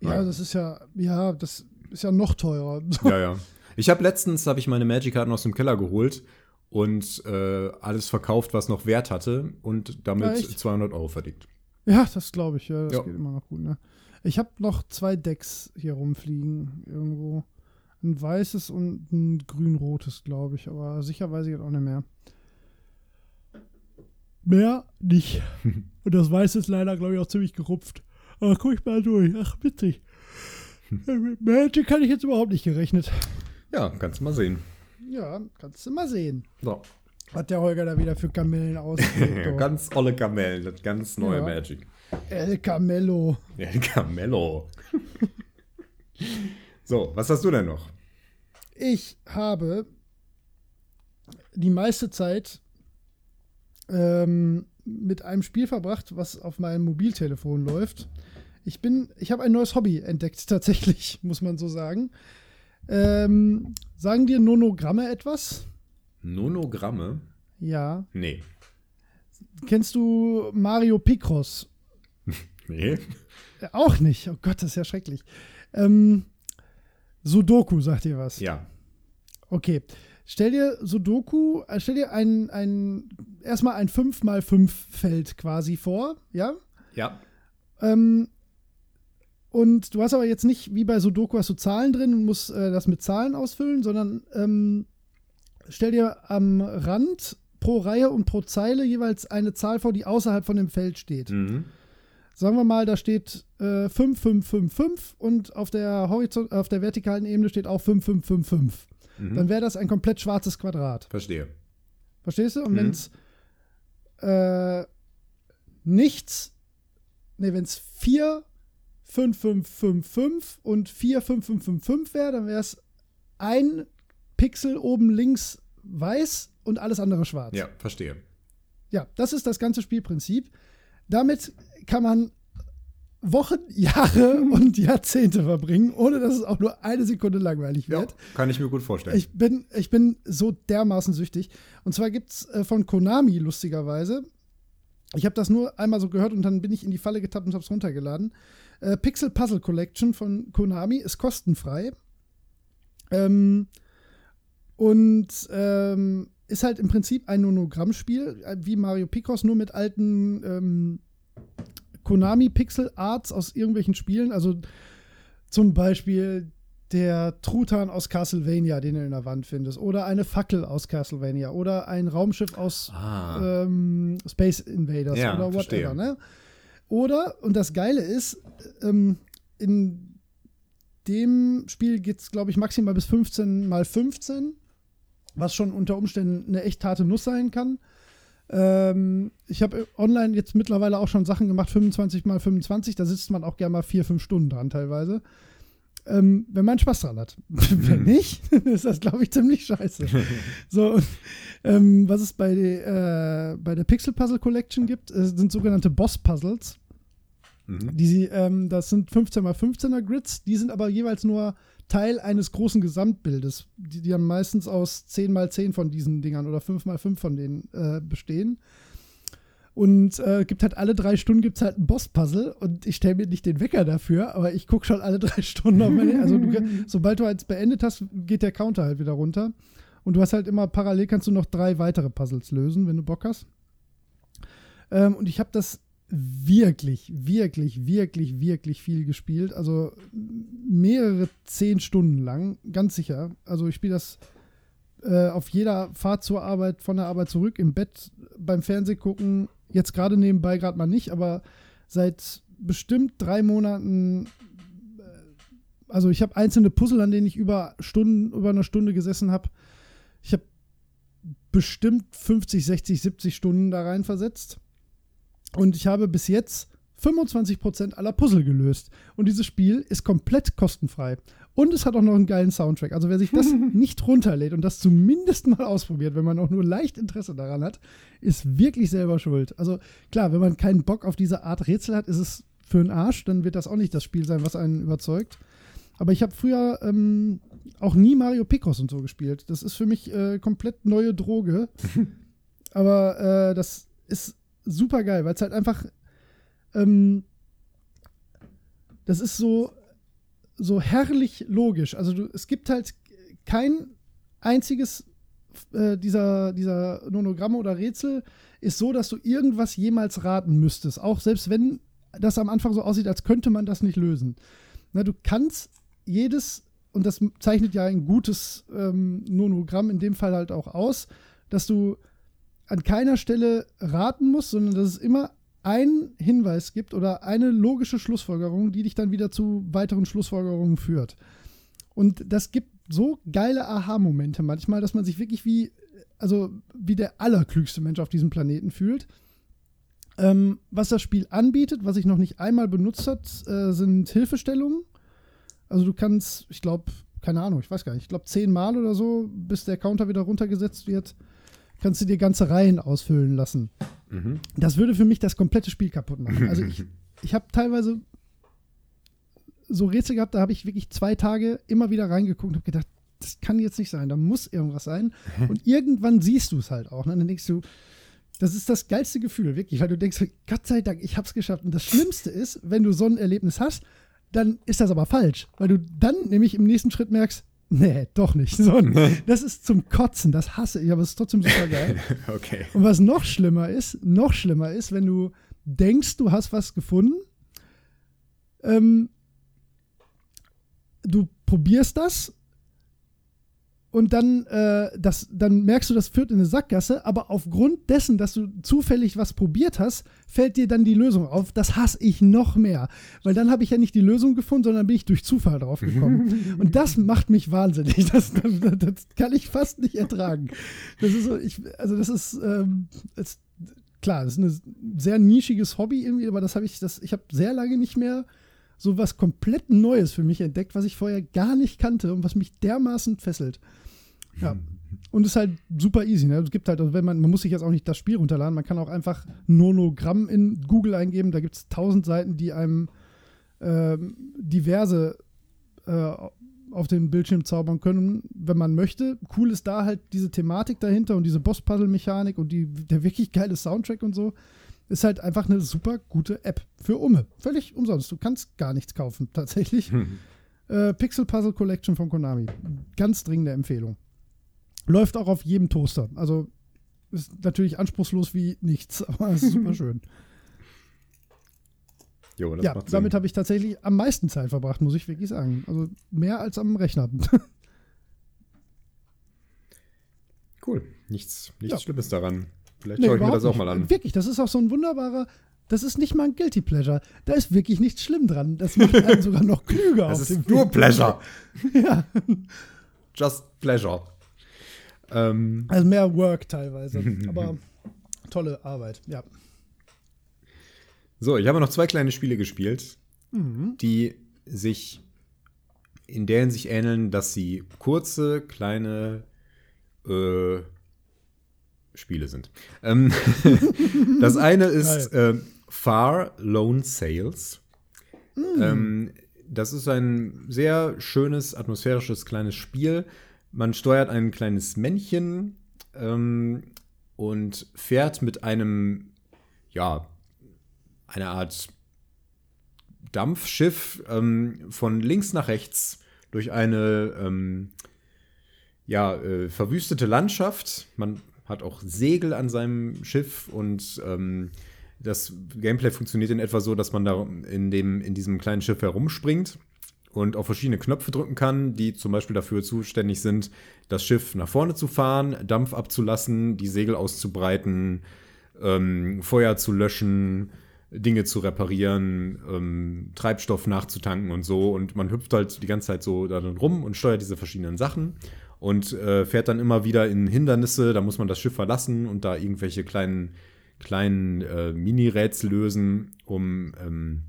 Ja, Naja. das ist ja, ja, das ist ja noch teurer. Ja, ja. Ich habe letztens habe ich meine Magic-Karten aus dem Keller geholt und äh, alles verkauft, was noch Wert hatte und damit Ja, echt? 200 Euro verdient. Ja, das glaube ich. Ja, das Ja. geht immer noch gut. Ne? Ich habe noch zwei Decks hier rumfliegen irgendwo. Ein weißes und ein grün-rotes, glaube ich. Aber sicher weiß ich jetzt auch nicht mehr. Mehr nicht. und das weiße ist leider, glaube ich, auch ziemlich gerupft. Aber guck ich mal durch. Ach, witzig. Mit Magic kann ich jetzt überhaupt nicht gerechnet. Ja, kannst du mal sehen. Ja, kannst du mal sehen. So. Was der Holger da wieder für Kamellen du. ganz olle Kamellen, das ganz neue Ja. Magic. El Camello. Ja, Camello. so, was hast du denn noch? Ich habe die meiste Zeit ähm, mit einem Spiel verbracht, was auf meinem Mobiltelefon läuft. Ich bin, ich habe ein neues Hobby entdeckt, tatsächlich, muss man so sagen. Ähm, sagen dir Nonogramme etwas? Nonogramme? Ja. Nee. Kennst du Mario Picross? Nee. Äh, auch nicht. Oh Gott, das ist ja schrecklich. Ähm, Sudoku, sagt dir was? Ja. Okay. Stell dir Sudoku, äh, stell dir ein, ein erstmal ein 5x5-Feld quasi vor, ja? Ja. Ähm, und du hast aber jetzt nicht, wie bei Sudoku, hast du Zahlen drin und musst äh, das mit Zahlen ausfüllen, sondern ähm, stell dir am Rand pro Reihe und pro Zeile jeweils eine Zahl vor, die außerhalb von dem Feld steht. Mhm. Sagen wir mal, da steht äh, 5555 und auf der, Horizont auf der vertikalen Ebene steht auch 5555. Mhm. Dann wäre das ein komplett schwarzes Quadrat. Verstehe. Verstehst du? Und mhm. wenn es äh, nichts, nee, wenn es 4 5555 und 45555 wäre, dann wäre es ein Pixel oben links weiß und alles andere schwarz. Ja, verstehe. Ja, das ist das ganze Spielprinzip. Damit kann man Wochen, Jahre und Jahrzehnte verbringen, ohne dass es auch nur eine Sekunde langweilig wird. Ja, kann ich mir gut vorstellen. Ich bin, ich bin so dermaßen süchtig. Und zwar gibt es äh, von Konami, lustigerweise, ich habe das nur einmal so gehört und dann bin ich in die Falle getappt und habe es runtergeladen. Äh, Pixel Puzzle Collection von Konami ist kostenfrei. Ähm, und ähm, ist halt im Prinzip ein Monogrammspiel, äh, wie Mario Picross, nur mit alten ähm, Konami Pixel Arts aus irgendwelchen Spielen. Also zum Beispiel der Truthahn aus Castlevania, den du in der Wand findest, oder eine Fackel aus Castlevania, oder ein Raumschiff aus ah. ähm, Space Invaders ja, oder whatever. Ne? Oder, und das Geile ist, ähm, in dem Spiel geht es, glaube ich, maximal bis 15 mal 15, was schon unter Umständen eine echt harte Nuss sein kann. Ähm, ich habe online jetzt mittlerweile auch schon Sachen gemacht, 25 mal 25, da sitzt man auch gerne mal vier, fünf Stunden dran teilweise. Ähm, wenn man Spaß dran hat. wenn nicht, ist das, glaube ich, ziemlich scheiße. so, ähm, was es bei, äh, bei der Pixel Puzzle Collection gibt, äh, sind sogenannte Boss-Puzzles. Mhm. Die, ähm, das sind 15x15er Grids, die sind aber jeweils nur Teil eines großen Gesamtbildes. Die, die haben meistens aus 10x10 von diesen Dingern oder 5x5 von denen äh, bestehen. Und äh, gibt halt alle drei Stunden gibt's halt ein Boss-Puzzle und ich stelle mir nicht den Wecker dafür, aber ich gucke schon alle drei Stunden auf meine. Also du, sobald du eins beendet hast, geht der Counter halt wieder runter. Und du hast halt immer parallel kannst du noch drei weitere Puzzles lösen, wenn du Bock hast. Ähm, und ich habe das wirklich, wirklich, wirklich, wirklich viel gespielt. Also mehrere zehn Stunden lang, ganz sicher. Also ich spiele das äh, auf jeder Fahrt zur Arbeit, von der Arbeit zurück, im Bett, beim Fernseh gucken. Jetzt gerade nebenbei gerade mal nicht, aber seit bestimmt drei Monaten. Äh, also ich habe einzelne Puzzle, an denen ich über Stunden, über eine Stunde gesessen habe. Ich habe bestimmt 50, 60, 70 Stunden da rein versetzt. Und ich habe bis jetzt 25% aller Puzzle gelöst. Und dieses Spiel ist komplett kostenfrei. Und es hat auch noch einen geilen Soundtrack. Also wer sich das nicht runterlädt und das zumindest mal ausprobiert, wenn man auch nur leicht Interesse daran hat, ist wirklich selber schuld. Also klar, wenn man keinen Bock auf diese Art Rätsel hat, ist es für einen Arsch. Dann wird das auch nicht das Spiel sein, was einen überzeugt. Aber ich habe früher ähm, auch nie Mario Picross und so gespielt. Das ist für mich äh, komplett neue Droge. Aber äh, das ist super geil, weil es halt einfach. Ähm, das ist so, so herrlich logisch. Also du, es gibt halt kein einziges äh, dieser, dieser Nonogramme oder Rätsel ist so, dass du irgendwas jemals raten müsstest. Auch selbst wenn das am Anfang so aussieht, als könnte man das nicht lösen. Na, du kannst jedes, und das zeichnet ja ein gutes ähm, Nonogramm in dem Fall halt auch aus, dass du an keiner Stelle raten musst, sondern dass es immer einen Hinweis gibt oder eine logische Schlussfolgerung, die dich dann wieder zu weiteren Schlussfolgerungen führt. Und das gibt so geile Aha-Momente manchmal, dass man sich wirklich wie, also wie der allerklügste Mensch auf diesem Planeten fühlt. Ähm, was das Spiel anbietet, was ich noch nicht einmal benutzt habe, äh, sind Hilfestellungen. Also du kannst, ich glaube, keine Ahnung, ich weiß gar nicht, ich glaube zehnmal oder so, bis der Counter wieder runtergesetzt wird, kannst du dir ganze Reihen ausfüllen lassen. Mhm. Das würde für mich das komplette Spiel kaputt machen. Also ich, ich habe teilweise so Rätsel gehabt, da habe ich wirklich zwei Tage immer wieder reingeguckt und habe gedacht, das kann jetzt nicht sein, da muss irgendwas sein. Und irgendwann siehst du es halt auch. Ne? Und dann denkst du, das ist das geilste Gefühl, wirklich, weil du denkst, Gott sei Dank, ich habe es geschafft. Und das Schlimmste ist, wenn du so ein Erlebnis hast, dann ist das aber falsch, weil du dann nämlich im nächsten Schritt merkst, Nee, doch nicht. So, das ist zum Kotzen, das hasse ich, aber es ist trotzdem super geil. okay. Und was noch schlimmer ist, noch schlimmer ist, wenn du denkst, du hast was gefunden, ähm, du probierst das und dann, äh, das, dann merkst du, das führt in eine Sackgasse, aber aufgrund dessen, dass du zufällig was probiert hast, fällt dir dann die Lösung auf. Das hasse ich noch mehr, weil dann habe ich ja nicht die Lösung gefunden, sondern bin ich durch Zufall drauf gekommen. und das macht mich wahnsinnig. Das, das, das, kann ich fast nicht ertragen. Das ist so, ich, also das ist, ähm, ist klar, das ist ein sehr nischiges Hobby irgendwie, aber das habe ich, das, ich habe sehr lange nicht mehr so was komplett Neues für mich entdeckt, was ich vorher gar nicht kannte und was mich dermaßen fesselt. Ja. Und ist halt super easy. Ne? Es gibt halt, also wenn man, man muss sich jetzt auch nicht das Spiel runterladen, man kann auch einfach Nonogramm in Google eingeben. Da gibt es tausend Seiten, die einem äh, diverse äh, auf den Bildschirm zaubern können, wenn man möchte. Cool ist da halt diese Thematik dahinter und diese Boss-Puzzle-Mechanik und die, der wirklich geile Soundtrack und so. Ist halt einfach eine super gute App für Umme. Völlig umsonst. Du kannst gar nichts kaufen, tatsächlich. Hm. Äh, Pixel Puzzle Collection von Konami. Ganz dringende Empfehlung. Läuft auch auf jedem Toaster. Also ist natürlich anspruchslos wie nichts, aber ist super schön. Jo, ja, damit habe ich tatsächlich am meisten Zeit verbracht, muss ich wirklich sagen. Also mehr als am Rechner. cool. Nichts, nichts ja. Schlimmes daran. Vielleicht nee, schaue ich mir das auch mal an. Wirklich, das ist auch so ein wunderbarer. Das ist nicht mal ein Guilty Pleasure. Da ist wirklich nichts schlimm dran. Das macht einen sogar noch klüger. Das ist nur Pleasure. ja. Just Pleasure. Ähm, also mehr Work teilweise. aber tolle Arbeit, ja. So, ich habe noch zwei kleine Spiele gespielt, mhm. die sich in der Hinsicht ähneln, dass sie kurze, kleine äh, Spiele sind. Ähm, das eine ist äh, Far Lone Sales. Mhm. Ähm, das ist ein sehr schönes, atmosphärisches kleines Spiel, man steuert ein kleines Männchen ähm, und fährt mit einem, ja, einer Art Dampfschiff ähm, von links nach rechts durch eine ähm, ja, äh, verwüstete Landschaft. Man hat auch Segel an seinem Schiff und ähm, das Gameplay funktioniert in etwa so, dass man da in, dem, in diesem kleinen Schiff herumspringt und auf verschiedene Knöpfe drücken kann, die zum Beispiel dafür zuständig sind, das Schiff nach vorne zu fahren, Dampf abzulassen, die Segel auszubreiten, ähm, Feuer zu löschen, Dinge zu reparieren, ähm, Treibstoff nachzutanken und so. Und man hüpft halt die ganze Zeit so da drin rum und steuert diese verschiedenen Sachen und äh, fährt dann immer wieder in Hindernisse. Da muss man das Schiff verlassen und da irgendwelche kleinen, kleinen äh, Mini-Rätsel lösen, um ähm,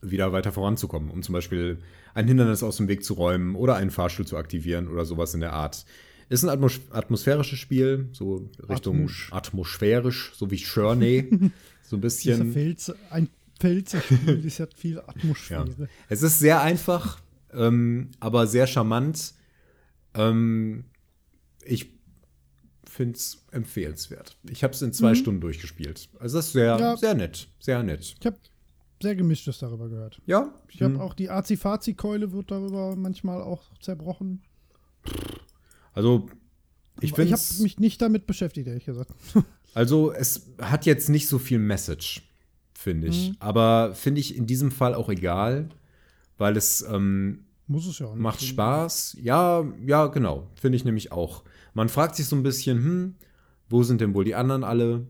wieder weiter voranzukommen, um zum Beispiel ein Hindernis aus dem Weg zu räumen oder einen Fahrstuhl zu aktivieren oder sowas in der Art. Ist ein Atmos atmosphärisches Spiel, so Richtung Atmos. atmosphärisch, so wie Journey, so ein bisschen. Filz, ein Filzerspiel, das hat viel Atmosphäre. Ja. Es ist sehr einfach, ähm, aber sehr charmant. Ähm, ich finde es empfehlenswert. Ich habe es in zwei mhm. Stunden durchgespielt. Also das ist sehr, ja. sehr nett, sehr nett. Ich habe sehr gemischtes darüber gehört. Ja. Ich habe hm. auch die Azi-Fazi-Keule wird darüber manchmal auch zerbrochen. Also, ich finde. Ich habe mich nicht damit beschäftigt, ehrlich gesagt. Also, es hat jetzt nicht so viel Message, finde ich. Mhm. Aber finde ich in diesem Fall auch egal, weil es. Ähm, Muss es ja auch nicht. Macht Spaß. Ja, ja, genau. Finde ich nämlich auch. Man fragt sich so ein bisschen, hm, wo sind denn wohl die anderen alle?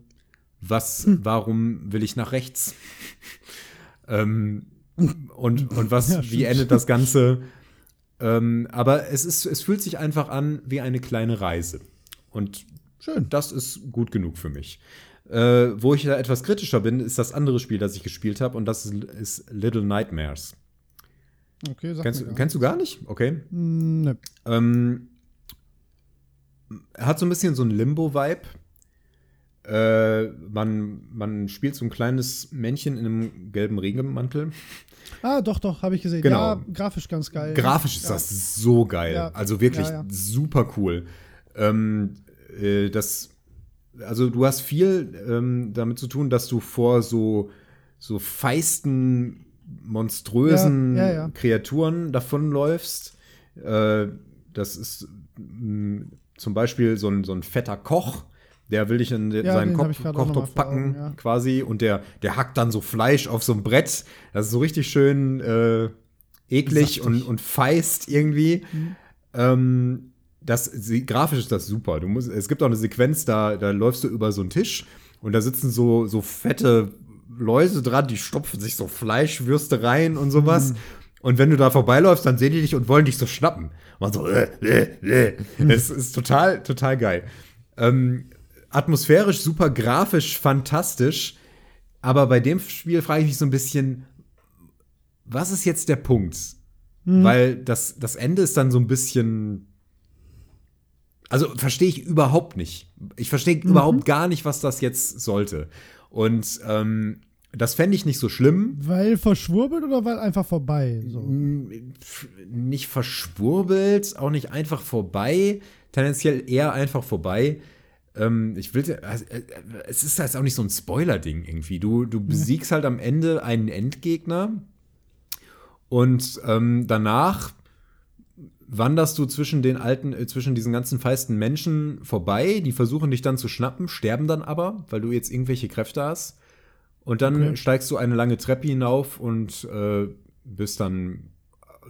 Was, hm. warum will ich nach rechts? Ähm, und, und was, ja, wie endet das Ganze? Ähm, aber es, ist, es fühlt sich einfach an wie eine kleine Reise. Und Schön. das ist gut genug für mich. Äh, wo ich da etwas kritischer bin, ist das andere Spiel, das ich gespielt habe, und das ist, ist, Little Nightmares. Okay, sag kennst, kennst du gar nicht? Okay. Mm, ne. Ähm, hat so ein bisschen so ein Limbo-Vibe. Äh, man, man spielt so ein kleines Männchen in einem gelben Regenmantel. Ah, doch, doch, habe ich gesehen. Genau. Ja, grafisch ganz geil. Grafisch ist ja. das so geil. Ja. Also wirklich super cool. Ähm, äh, das, also du hast viel ähm, damit zu tun, dass du vor so, so feisten, monströsen Kreaturen davonläufst. Äh, das ist mh, zum Beispiel so ein, so ein fetter Koch, der will dich in ja, seinen Kopf, Kochtopf packen, ja. quasi, und der, der hackt dann so Fleisch auf so ein Brett. Das ist so richtig schön äh, eklig und, und feist irgendwie. Mhm. Ähm, das, sie, grafisch ist das super. Du musst, es gibt auch eine Sequenz, da, da läufst du über so einen Tisch und da sitzen so, so fette Läuse dran, die stopfen sich so Fleischwürste rein und sowas. Mhm. Und wenn du da vorbeiläufst, dann sehen die dich und wollen dich so schnappen. Man so, äh, äh, äh. Es ist total, total geil. Ähm, atmosphärisch super, grafisch fantastisch. Aber bei dem Spiel frage ich mich so ein bisschen, was ist jetzt der Punkt? Mhm. Weil das, das Ende ist dann so ein bisschen. Also verstehe ich überhaupt nicht. Ich verstehe mhm. überhaupt gar nicht, was das jetzt sollte. Und ähm, das fände ich nicht so schlimm. Weil verschwurbelt oder weil einfach vorbei? So? Nicht verschwurbelt, auch nicht einfach vorbei. Tendenziell eher einfach vorbei. Ähm, ich will, also, äh, es ist jetzt auch nicht so ein Spoiler-Ding irgendwie. Du, du besiegst halt am Ende einen Endgegner und ähm, danach wanderst du zwischen den alten, äh, zwischen diesen ganzen feisten Menschen vorbei. Die versuchen dich dann zu schnappen, sterben dann aber, weil du jetzt irgendwelche Kräfte hast. Und dann okay. steigst du eine lange Treppe hinauf und äh, bist dann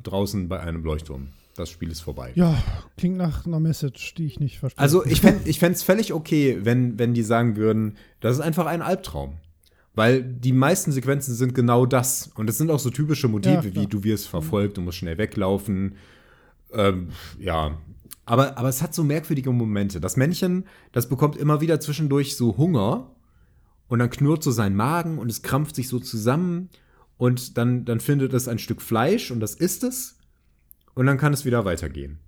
draußen bei einem Leuchtturm. Das Spiel ist vorbei. Ja, klingt nach einer Message, die ich nicht verstehe. Also ich fände es völlig okay, wenn, wenn die sagen würden, das ist einfach ein Albtraum. Weil die meisten Sequenzen sind genau das. Und es sind auch so typische Motive, ja, wie du wirst verfolgt, du musst schnell weglaufen. Ähm, ja. Aber, aber es hat so merkwürdige Momente. Das Männchen, das bekommt immer wieder zwischendurch so Hunger und dann knurrt so sein Magen und es krampft sich so zusammen und dann, dann findet es ein Stück Fleisch und das isst es und dann kann es wieder weitergehen.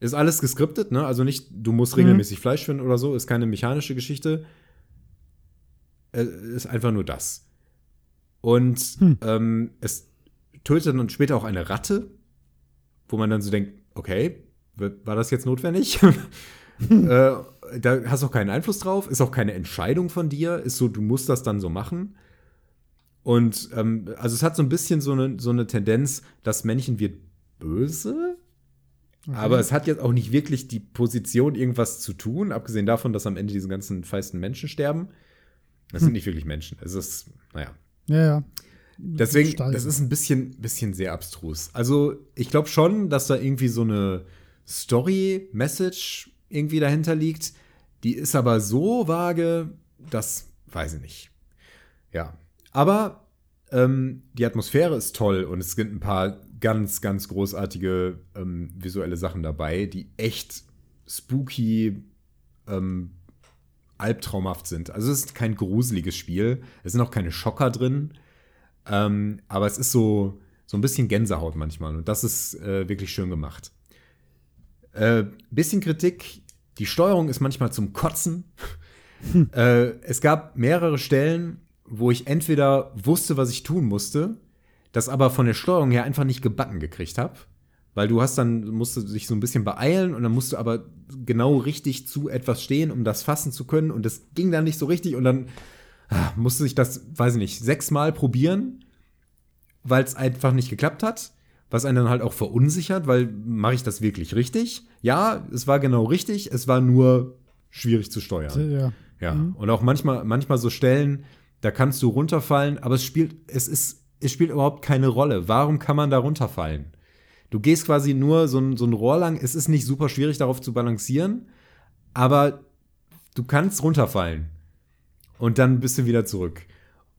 Ist alles geskriptet, ne? Also nicht, du musst mhm. regelmäßig mhm. Fleisch finden oder so, ist keine mechanische Geschichte. Es ist einfach nur das. Und hm. ähm, es tötet dann später auch eine Ratte, wo man dann so denkt, okay, war das jetzt notwendig? äh, da hast du auch keinen Einfluss drauf, ist auch keine Entscheidung von dir, ist so, du musst das dann so machen. Und ähm, also es hat so ein bisschen so eine, so eine Tendenz, das Männchen wird böse, okay. aber es hat jetzt auch nicht wirklich die Position, irgendwas zu tun, abgesehen davon, dass am Ende diese ganzen feisten Menschen sterben. Das hm. sind nicht wirklich Menschen. Es ist, naja. Ja, ja. Deswegen, das ist ein bisschen, bisschen sehr abstrus. Also, ich glaube schon, dass da irgendwie so eine Story-Message irgendwie dahinter liegt. Die ist aber so vage, das weiß ich nicht. Ja. Aber ähm, die Atmosphäre ist toll und es gibt ein paar ganz, ganz großartige ähm, visuelle Sachen dabei, die echt spooky, ähm, albtraumhaft sind. Also es ist kein gruseliges Spiel. Es sind auch keine Schocker drin. Ähm, aber es ist so, so ein bisschen Gänsehaut manchmal. Und das ist äh, wirklich schön gemacht. Äh, bisschen Kritik, die Steuerung ist manchmal zum Kotzen. Äh, es gab mehrere Stellen, wo ich entweder wusste, was ich tun musste, das aber von der Steuerung her einfach nicht gebacken gekriegt habe. Weil du hast dann, musst du dich so ein bisschen beeilen und dann musst du aber genau richtig zu etwas stehen, um das fassen zu können. Und das ging dann nicht so richtig und dann ah, musste ich das, weiß ich nicht, sechsmal probieren, weil es einfach nicht geklappt hat was einen dann halt auch verunsichert, weil mache ich das wirklich richtig? Ja, es war genau richtig, es war nur schwierig zu steuern. Ja. Ja. Mhm. Und auch manchmal, manchmal so Stellen, da kannst du runterfallen, aber es spielt, es ist, es spielt überhaupt keine Rolle. Warum kann man da runterfallen? Du gehst quasi nur so ein, so ein Rohr lang, es ist nicht super schwierig, darauf zu balancieren, aber du kannst runterfallen. Und dann bist du wieder zurück.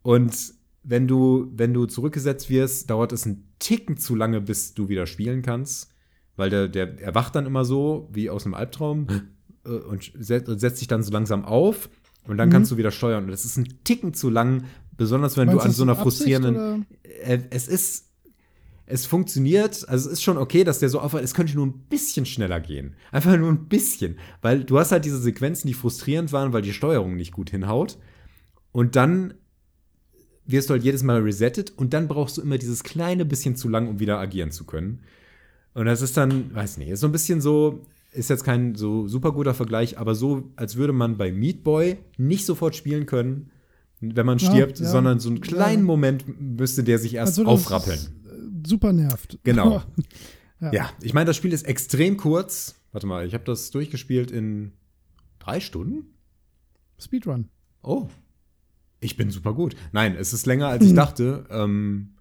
Und wenn du, wenn du zurückgesetzt wirst, dauert es einen Ticken zu lange, bis du wieder spielen kannst. Weil der, der erwacht dann immer so, wie aus einem Albtraum, äh, und setzt sich dann so langsam auf. Und dann mhm. kannst du wieder steuern. Und das ist ein Ticken zu lang, besonders wenn Meinst du an so einer frustrierenden. Äh, es ist. Es funktioniert, also es ist schon okay, dass der so aufhört, es könnte nur ein bisschen schneller gehen. Einfach nur ein bisschen. Weil du hast halt diese Sequenzen, die frustrierend waren, weil die Steuerung nicht gut hinhaut. Und dann wirst du halt jedes Mal resettet und dann brauchst du immer dieses kleine bisschen zu lang, um wieder agieren zu können. Und das ist dann, weiß nicht, ist so ein bisschen so, ist jetzt kein so super guter Vergleich, aber so, als würde man bei Meat Boy nicht sofort spielen können, wenn man stirbt, ja, ja. sondern so einen kleinen ja. Moment müsste der sich erst also aufrappeln. Super nervt. Genau. ja. ich meine, das Spiel ist extrem kurz. Warte mal, ich habe das durchgespielt in drei Stunden. Speedrun. Oh, ich bin super gut. Nein, es ist länger, als ich dachte. Ähm,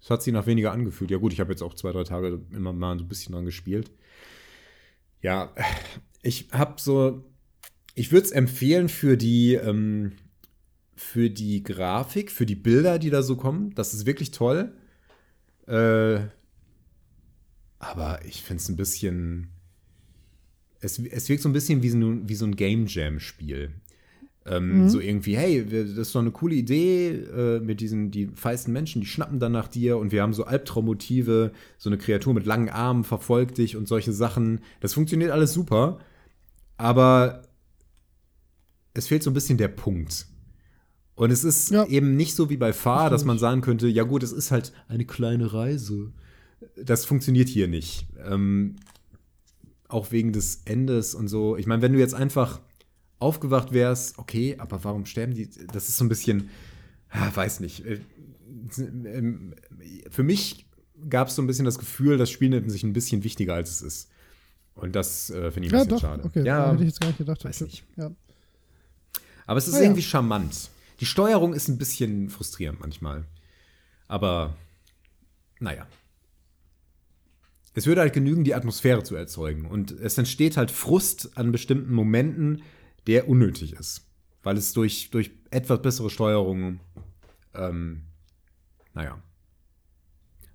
es hat sich nach weniger angefühlt. Ja, gut, ich habe jetzt auch zwei, drei Tage immer mal so ein bisschen dran gespielt. Ja, ich habe so, ich würde es empfehlen für die, ähm, für die Grafik, für die Bilder, die da so kommen. Das ist wirklich toll. Äh, aber ich finde es ein bisschen. Es, es wirkt so ein bisschen wie so, wie so ein Game Jam-Spiel. Ähm, mhm. So irgendwie, hey, das ist doch eine coole Idee äh, mit diesen, die feisten Menschen, die schnappen dann nach dir und wir haben so Albtraummotive, so eine Kreatur mit langen Armen verfolgt dich und solche Sachen. Das funktioniert alles super, aber es fehlt so ein bisschen der Punkt. Und es ist ja. eben nicht so wie bei Fahr, dass man sagen könnte, ja gut, es ist halt eine kleine Reise. Das funktioniert hier nicht. Ähm, auch wegen des Endes und so. Ich meine, wenn du jetzt einfach aufgewacht wärst, okay, aber warum sterben die? Das ist so ein bisschen, ah, weiß nicht. Äh, ähm, für mich gab es so ein bisschen das Gefühl, das Spiel nimmt sich ein bisschen wichtiger, als es ist. Und das äh, finde ich ein ja, bisschen doch. schade. Okay, ja, hätte ich jetzt gar nicht gedacht. Weiß nicht. Ja. Aber es ist Ah, irgendwie charmant. Die Steuerung ist ein bisschen frustrierend manchmal. Aber, naja. Es würde halt genügen, die Atmosphäre zu erzeugen. Und es entsteht halt Frust an bestimmten Momenten, der unnötig ist. Weil es durch, durch etwas bessere Steuerung, ähm, naja.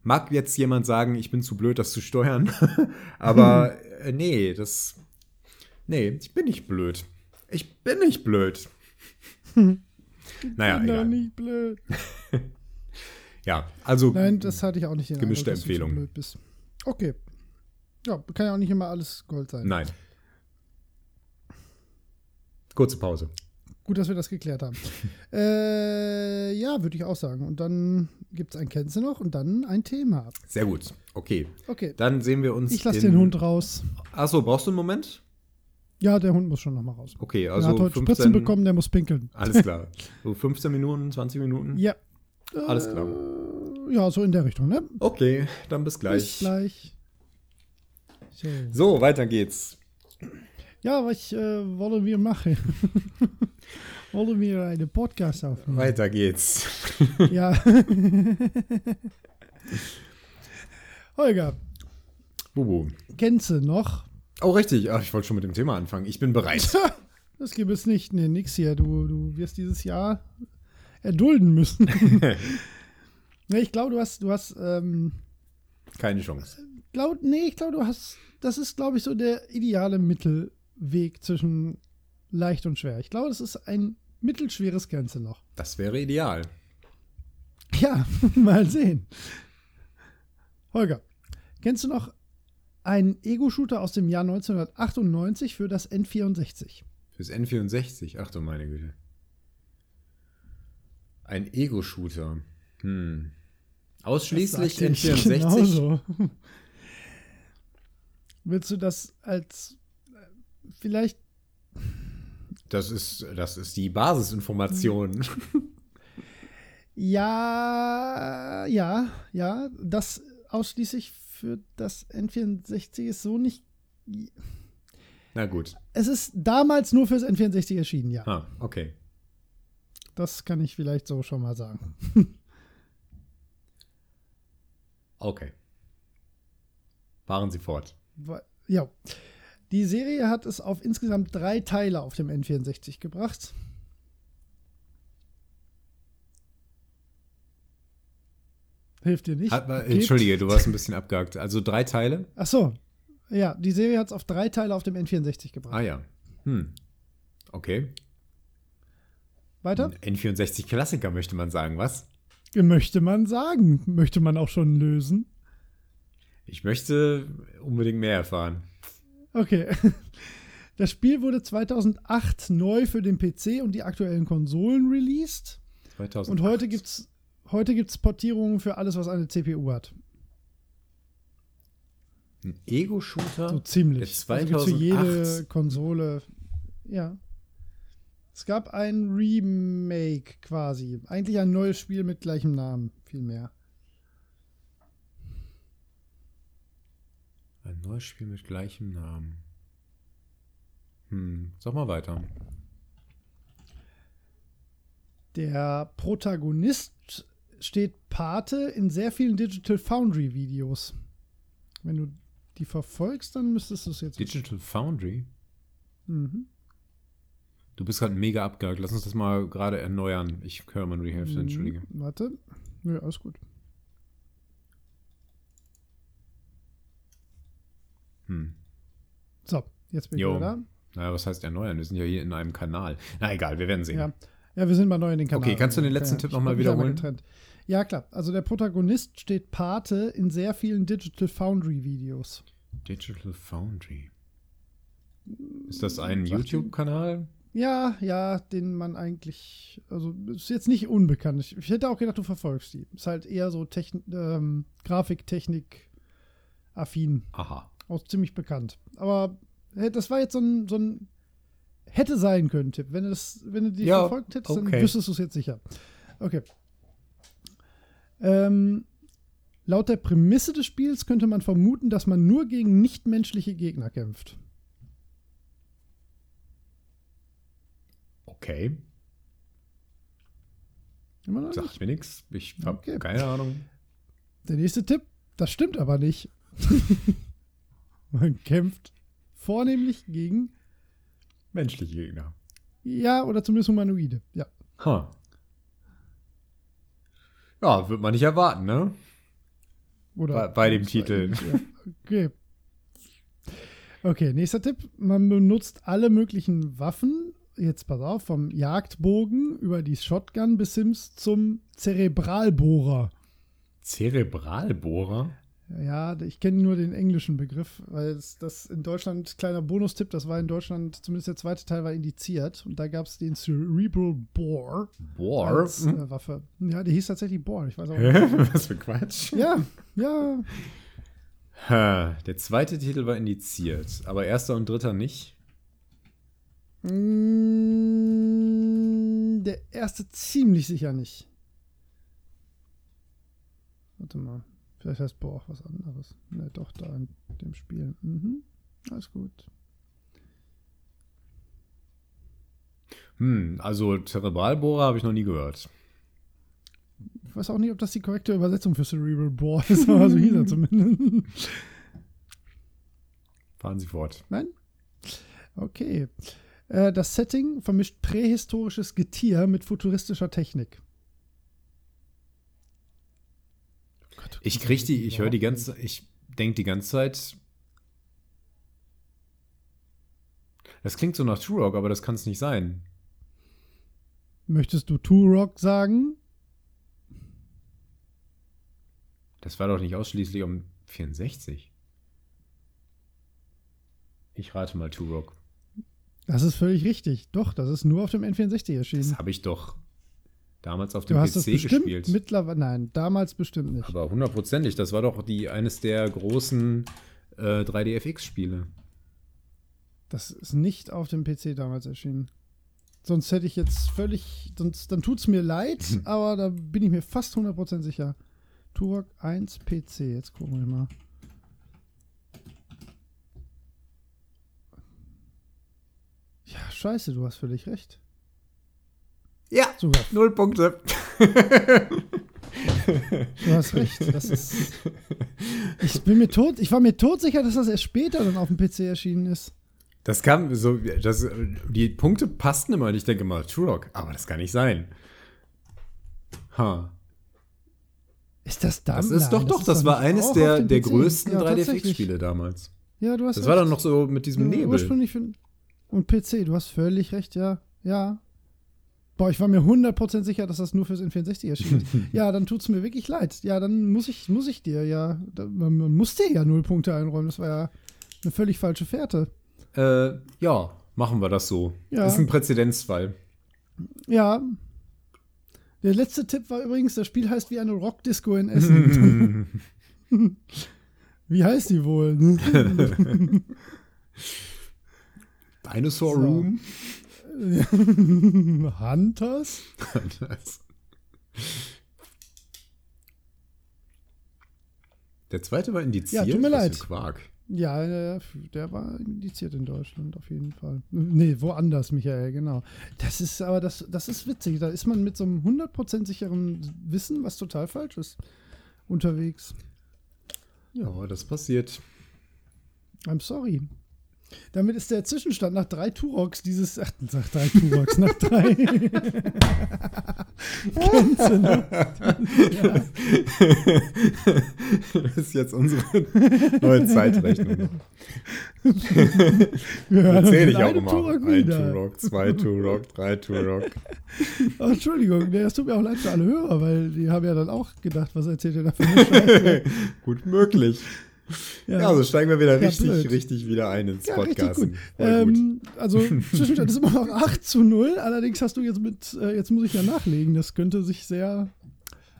Mag jetzt jemand sagen, ich bin zu blöd, das zu steuern. Aber äh, nee, das. Nee, ich bin nicht blöd. Ich bin nicht blöd. naja, bin egal. nicht blöd. Ja, also Nein, das hatte ich auch nicht den Gemischte Eindruck, dass du Empfehlung. so blöd bist. Okay. Ja, kann ja auch nicht immer alles Gold sein. nein. Kurze Pause. Gut, dass wir das geklärt haben. äh, ja, würde ich auch sagen. Und dann gibt es ein Kennze noch und dann ein Thema. Sehr gut. Okay. Okay. Dann sehen wir uns. Ich lasse in- den Hund raus. Achso, brauchst du einen Moment? Ja, der Hund muss schon noch mal raus. Okay, er also hat heute 15, Spritzen bekommen, der muss pinkeln. Alles klar. So 15 Minuten, 20 Minuten? Ja. Alles klar. Äh, ja, so in der Richtung, ne? Okay, dann bis gleich. Bis gleich. So. So, weiter geht's. Ja, was äh, wollen wir machen? wollen wir einen Podcast aufnehmen? Weiter geht's. Ja. Holger, Bubu. kennst du noch? Oh, richtig. Ach, ich wollte schon mit dem Thema anfangen. Ich bin bereit. Das gibt es nicht. Nee, nix hier. Du, du wirst dieses Jahr erdulden müssen. nee, ich glaube, du hast, du hast, ähm, Keine Chance. glaub, nee, ich glaube, du hast, das ist, glaube ich, so der ideale Mittelweg zwischen leicht und schwer. Ich glaube, das ist ein mittelschweres Grenze noch. Das wäre ideal. Ja, mal sehen. Holger, kennst du noch einen Ego-Shooter aus dem Jahr 1998 für das N64? Fürs N64. Ach du meine Güte. Ein Ego-Shooter. Hm. Ausschließlich Das sagte ich N64. genauso. Willst du das als äh, vielleicht Das ist, das ist die Basisinformation. ja, ja, ja, das ausschließlich für das N64 ist so nicht. Na gut. Es ist damals nur fürs N64 erschienen, ja. Ah, okay. Das kann ich vielleicht so schon mal sagen. Okay. Fahren Sie fort. Ja. Die Serie hat es auf insgesamt drei Teile auf dem N64 gebracht. Hilft dir nicht? Hat, Gibt- Entschuldige, du warst ein bisschen abgehakt. Also drei Teile? Ach so. Ja, die Serie hat es auf drei Teile auf dem N64 gebracht. Ah ja. Hm. Okay. Weiter? N64 Klassiker möchte man sagen, was? Möchte man sagen. Möchte man auch schon lösen. Ich möchte unbedingt mehr erfahren. Okay. Das Spiel wurde 2008 neu für den PC und die aktuellen Konsolen released. 2008. Und heute gibt's heute gibt's Portierungen für alles, was eine CPU hat. Ein Ego-Shooter? So ziemlich. Jetzt Also gibt's für 2008. jede Konsole. Ja. Es gab ein Remake quasi. Eigentlich ein neues Spiel mit gleichem Namen. Vielmehr. Ein neues Spiel mit gleichem Namen. Hm, sag mal weiter. Der Protagonist steht Pate in sehr vielen Digital Foundry Videos. Wenn du die verfolgst, dann müsstest du es jetzt. Digital Foundry? Mhm. Du bist gerade mega abgehakt. Lass uns das mal gerade erneuern. Ich höre mal nur die Hälfte, Mhm. entschuldige. Warte. Nö, alles gut. Hm. So, jetzt bin ich wieder da. Naja, was heißt erneuern? Wir sind ja hier in einem Kanal. Na egal, wir werden sehen. Ja. ja, wir sind mal neu in den Kanal. Okay, kannst du den letzten Ja, Tipp ich noch mal hab mich einmal wiederholen? getrennt. Ja, klar. Also der Protagonist steht Pate in sehr vielen Digital Foundry Videos. Digital Foundry. Ist das ein Sagt YouTube-Kanal? Ja, ja, den man eigentlich, also ist jetzt nicht unbekannt. Ich, ich hätte auch gedacht, du verfolgst die. Ist halt eher so Techn ähm, Grafiktechnik affin, Aha. auch ziemlich bekannt. Aber das war jetzt so ein, so ein hätte sein können Tipp. Wenn du das, wenn du die Ja, verfolgt hättest, dann okay. wüsstest du es jetzt sicher. Okay. Ähm, laut der Prämisse des Spiels könnte man vermuten, dass man nur gegen nichtmenschliche Gegner kämpft. Okay. Nicht? Sagt mir nichts. Ich habe Okay. keine Ahnung. Der nächste Tipp, das stimmt aber nicht. Man kämpft vornehmlich gegen, Menschliche Gegner. ja, oder zumindest Humanoide. Ja. Ha. Ja, wird man nicht erwarten, ne? Oder Bei- bei dem Titel. Okay. Okay, nächster Tipp. Man benutzt alle möglichen Waffen, jetzt pass auf, vom Jagdbogen über die Shotgun bis hin zum Zerebralbohrer. Zerebralbohrer? Ja, ich kenne nur den englischen Begriff, weil das in Deutschland, kleiner Bonustipp, das war in Deutschland, zumindest der zweite Teil war indiziert und da gab es den Cerebral Bore Bohr? als äh, Waffe. Ja, die hieß tatsächlich Bore, ich weiß auch nicht. Was für Quatsch. Ja, ja, Ha, Der zweite Titel war indiziert, aber erster und dritter nicht. Mm, Der erste ziemlich sicher nicht. Warte mal. Vielleicht heißt Boah auch was anderes. Ne, doch, da in dem Spiel. Mhm. Alles gut. Hm, also Zerebralbohrer habe ich noch nie gehört. Ich weiß auch nicht, ob das die korrekte Übersetzung für Cerebral Bore ist, aber so hieß er zumindest. Fahren Sie fort. Nein? Okay. Äh, das Setting vermischt prähistorisches Getier mit futuristischer Technik. Ich krieg die, ich höre die ganze, ich denke die ganze Zeit. Das klingt so nach Turok, aber das kann es nicht sein. Möchtest du Turok sagen? Das war doch nicht ausschließlich um 64. Ich rate mal Turok. Das ist völlig richtig. Doch, das ist nur auf dem N64 erschienen. Das habe ich doch damals auf Du dem hast PC bestimmt gespielt. mittlerweile. Nein, damals bestimmt nicht. Aber hundertprozentig, das war doch die eines der großen äh, 3DFX-Spiele. Das ist nicht auf dem PC damals erschienen. Sonst hätte ich jetzt völlig. Sonst, dann tut es mir leid, aber da bin ich mir fast 100% sicher. Turok 1 PC. Jetzt gucken wir mal. Ja, scheiße, du hast völlig recht. Ja, Sogar, null Punkte. du hast recht. Das ist. Ich bin mir tot. Ich war mir todsicher, dass das erst später dann auf dem PC erschienen ist. Das kam so, das, die Punkte passten immer und ich denke mal, Turok, aber das kann nicht sein. Ha. Ist das da? Das ist doch, doch, ist das war eines der, der PC. größten Ja, 3DFX-Spiele damals. Ja, du hast Das recht. war dann noch so mit diesem Ja, Nebel. Ursprünglich für, und PC, du hast völlig recht, ja. Ja. Boah, ich war mir 100% sicher, dass das nur fürs N64 erschienen ist. ja, dann tut's mir wirklich leid. Ja, dann muss ich, muss ich dir ja, da, man, man muss dir ja null Punkte einräumen. Das war ja eine völlig falsche Fährte. Äh, ja, machen wir das so. Ja. Ist ein Präzedenzfall. Ja. Der letzte Tipp war übrigens, das Spiel heißt wie eine Rockdisco in Essen. wie heißt die wohl? Dinosaur So. Room. Hunters? Das- Der zweite war indiziert. Ja, tut mir leid. Quark. Ja, der, der war indiziert in Deutschland auf jeden Fall. Nee, woanders, Michael, genau. Das ist aber, das, das ist witzig. Da ist man mit so einem 100% sicheren Wissen, was total falsch ist, unterwegs. Ja, das passiert. I'm sorry. Damit ist der Zwischenstand nach drei Turoks dieses, ach, nach drei Turoks, nach drei. Kennst du noch? Ja. Das ist jetzt unsere neue Zeitrechnung. Ja, Erzähl ich auch immer. Turok Ein. Turok, zwei Turok, drei Turok. Oh, Entschuldigung, das tut mir auch leid für alle Hörer, weil die haben ja dann auch gedacht, was erzählt ihr da für eine Scheiße. Gut möglich. Ja, also steigen wir wieder Ja, richtig, blöd. richtig wieder ein ins Ja, gut. Ähm, also Zwischenstand ist immer noch 8 zu 0. Allerdings hast du jetzt mit, äh, jetzt muss ich ja nachlegen. Das könnte sich sehr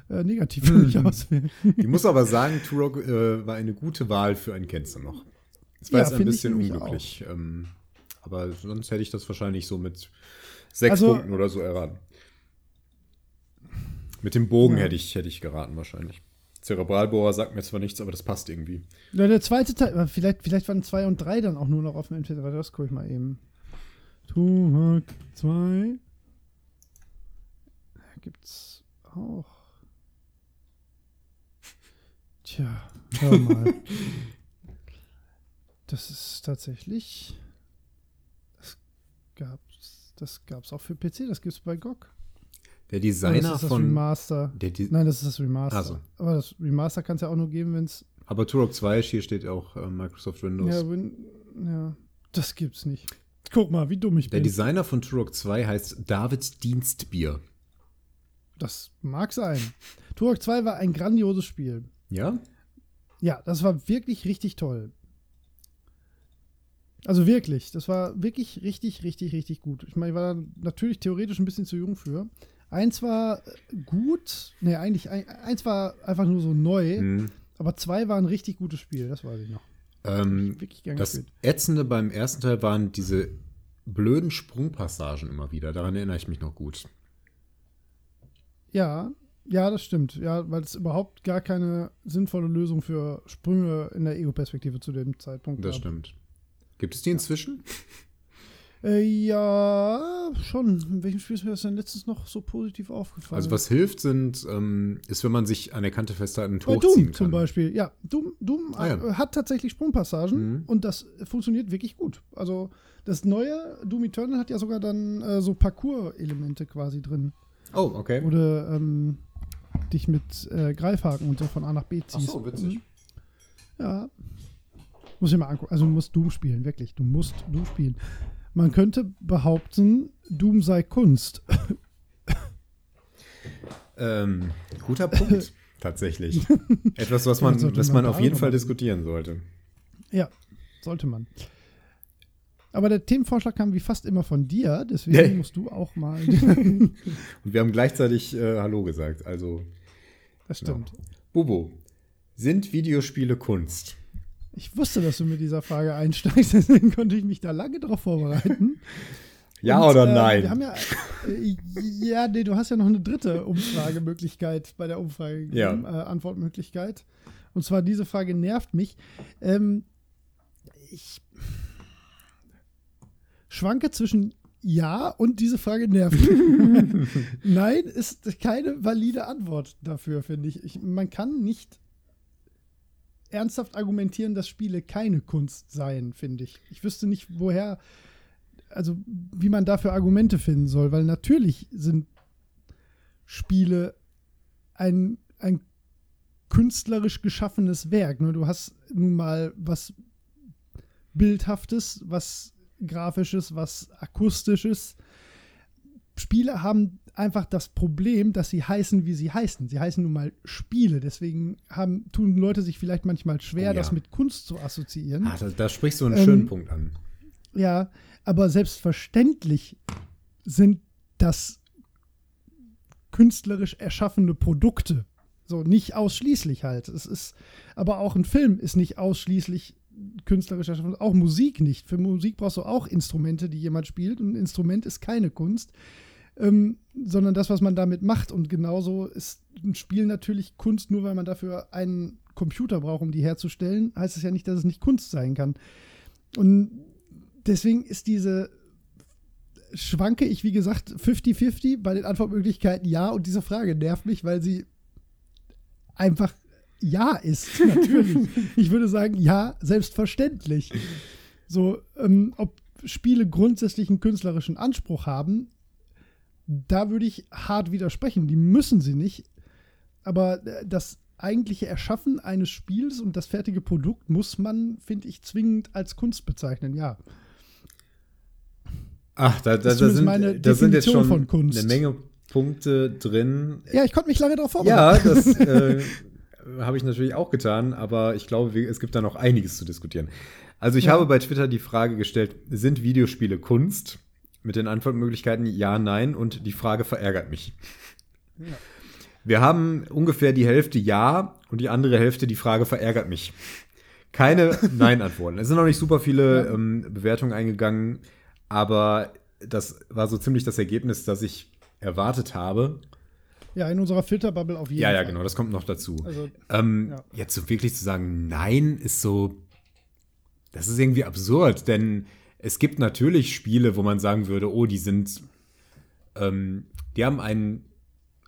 äh, negativ für mich auswählen. Ich muss aber sagen, Turok äh, war eine gute Wahl für ein Kennst noch. Es war Ja, jetzt ein bisschen unglücklich. Ähm, aber sonst hätte ich das wahrscheinlich so mit sechs Also- Punkten oder so erraten. Mit dem Bogen Ja. hätte, ich, hätte ich geraten wahrscheinlich. Zerebralbohrer sagt mir zwar nichts, aber das passt irgendwie. Ja, der zweite Teil, vielleicht, vielleicht waren 2 und 3 dann auch nur noch auf dem N4. Warte, Das gucke ich mal eben. Turok 2. Gibt's auch. Tja, hör mal. das ist tatsächlich. Das gab's, das gab's auch für PC, das gibt's bei GOG. Der Designer das ist das von. Remaster. Der Di Nein, das ist das Remaster. Ach so. Aber das Remaster kann es ja auch nur geben, wenn es aber Turok 2, hier steht auch äh, Microsoft Windows. Ja, wenn, ja, das gibt's nicht. Guck mal, wie dumm ich der bin. Designer von Turok 2 heißt David Dienstbier. Das mag sein. Turok 2 war ein grandioses Spiel. Ja? Ja, das war wirklich richtig toll. Also wirklich, das war wirklich richtig, richtig, richtig gut. Ich meine, ich war da natürlich theoretisch ein bisschen zu jung für. Eins war gut, nee, eigentlich, ein, eins war einfach nur so neu, Hm. aber zwei war ein richtig gutes Spiel, das weiß ich noch. Ähm, gern Das gespielt. Ätzende beim ersten Teil waren diese blöden Sprungpassagen immer wieder. Daran erinnere ich mich noch gut. Ja, ja, das stimmt. Ja, weil es überhaupt gar keine sinnvolle Lösung für Sprünge in der Ego-Perspektive zu dem Zeitpunkt Das gab. stimmt. Gibt es die inzwischen? Äh, ja, schon. In welchem Spiel ist mir das denn letztens noch so positiv aufgefallen? Also was hilft, sind, ähm, ist, wenn man sich an der Kante festhalten und Bei hochziehen Doom kann. zum Beispiel. Ja, Doom, Doom Ah, ja. hat tatsächlich Sprungpassagen Mhm. und das funktioniert wirklich gut. Also das neue Doom Eternal hat ja sogar dann äh, so Parcours-Elemente quasi drin, Oh, okay. du ähm, dich mit äh, Greifhaken und so von A nach B Ach ziehst. so, witzig. Mhm. Ja. Muss ich mal angucken. Also du musst Doom spielen, wirklich. Du musst Doom spielen. Man könnte behaupten, Doom sei Kunst. Ähm, guter Punkt, tatsächlich. Etwas, was man, Ja, was man man auf jeden Fall diskutieren sollte. Ja, sollte man. Aber der Themenvorschlag kam wie fast immer von dir, deswegen Ja. musst du auch mal. Und wir haben gleichzeitig äh, Hallo gesagt. Also, das stimmt. Bubo, sind Videospiele Kunst? Ich wusste, dass du mit dieser Frage einsteigst, deswegen konnte ich mich da lange drauf vorbereiten. Ja Und, oder äh, nein? Wir haben ja, äh, ja, nee, du hast ja noch eine dritte Umfragemöglichkeit bei der Umfrage, Ja. äh, Antwortmöglichkeit. Und zwar diese Frage nervt mich. Ähm, ich schwanke zwischen ja und diese Frage nervt mich. Nein ist keine valide Antwort dafür, finde ich. ich. Man kann nicht ernsthaft argumentieren, dass Spiele keine Kunst seien, finde ich. Ich wüsste nicht, woher, also wie man dafür Argumente finden soll, weil natürlich sind Spiele ein, ein künstlerisch geschaffenes Werk. Ne? Du hast nun mal was Bildhaftes, was Grafisches, was Akustisches. Spiele haben einfach das Problem, dass sie heißen, wie sie heißen. Sie heißen nun mal Spiele. Deswegen haben, tun Leute sich vielleicht manchmal schwer, Oh ja. das mit Kunst zu assoziieren. Ah, da, da sprichst du einen Ähm, schönen Punkt an. Ja, aber selbstverständlich sind das künstlerisch erschaffene Produkte. So, nicht ausschließlich halt. Es ist, aber auch ein Film ist nicht ausschließlich künstlerisch erschaffen, auch Musik nicht. Für Musik brauchst du auch Instrumente, die jemand spielt. Und ein Instrument ist keine Kunst, ähm, sondern das, was man damit macht. Und genauso ist ein Spiel natürlich Kunst, nur weil man dafür einen Computer braucht, um die herzustellen, heißt es ja nicht, dass es nicht Kunst sein kann. Und deswegen ist diese schwanke ich, wie gesagt, 50-50 bei den Antwortmöglichkeiten ja. Und diese Frage nervt mich, weil sie einfach ja ist, natürlich. ich würde sagen, ja, selbstverständlich. So, ähm, ob Spiele grundsätzlich einen künstlerischen Anspruch haben, da würde ich hart widersprechen. Die müssen sie nicht. Aber äh, das eigentliche Erschaffen eines Spiels und das fertige Produkt muss man, finde ich, zwingend als Kunst bezeichnen, ja. Ach, da, da, da sind, da sind jetzt schon eine Menge Punkte drin. Ja, ich konnte mich lange darauf vorbereiten. Ja, das äh, habe ich natürlich auch getan, aber ich glaube, es gibt da noch einiges zu diskutieren. Also ich ja. habe bei Twitter die Frage gestellt, sind Videospiele Kunst? Mit den Antwortmöglichkeiten ja, nein und die Frage verärgert mich. Ja. Wir haben ungefähr die Hälfte ja und die andere Hälfte die Frage verärgert mich. Keine Nein-Antworten. Es sind noch nicht super viele ja. ähm, Bewertungen eingegangen, aber das war so ziemlich das Ergebnis, das ich erwartet habe. Ja, in unserer Filterbubble auf jeden Fall. Ja, ja, genau, das kommt noch dazu. Also, ähm, ja. Jetzt so wirklich zu sagen, nein, ist so, das ist irgendwie absurd, denn es gibt natürlich Spiele, wo man sagen würde, oh, die sind, ähm, die haben einen,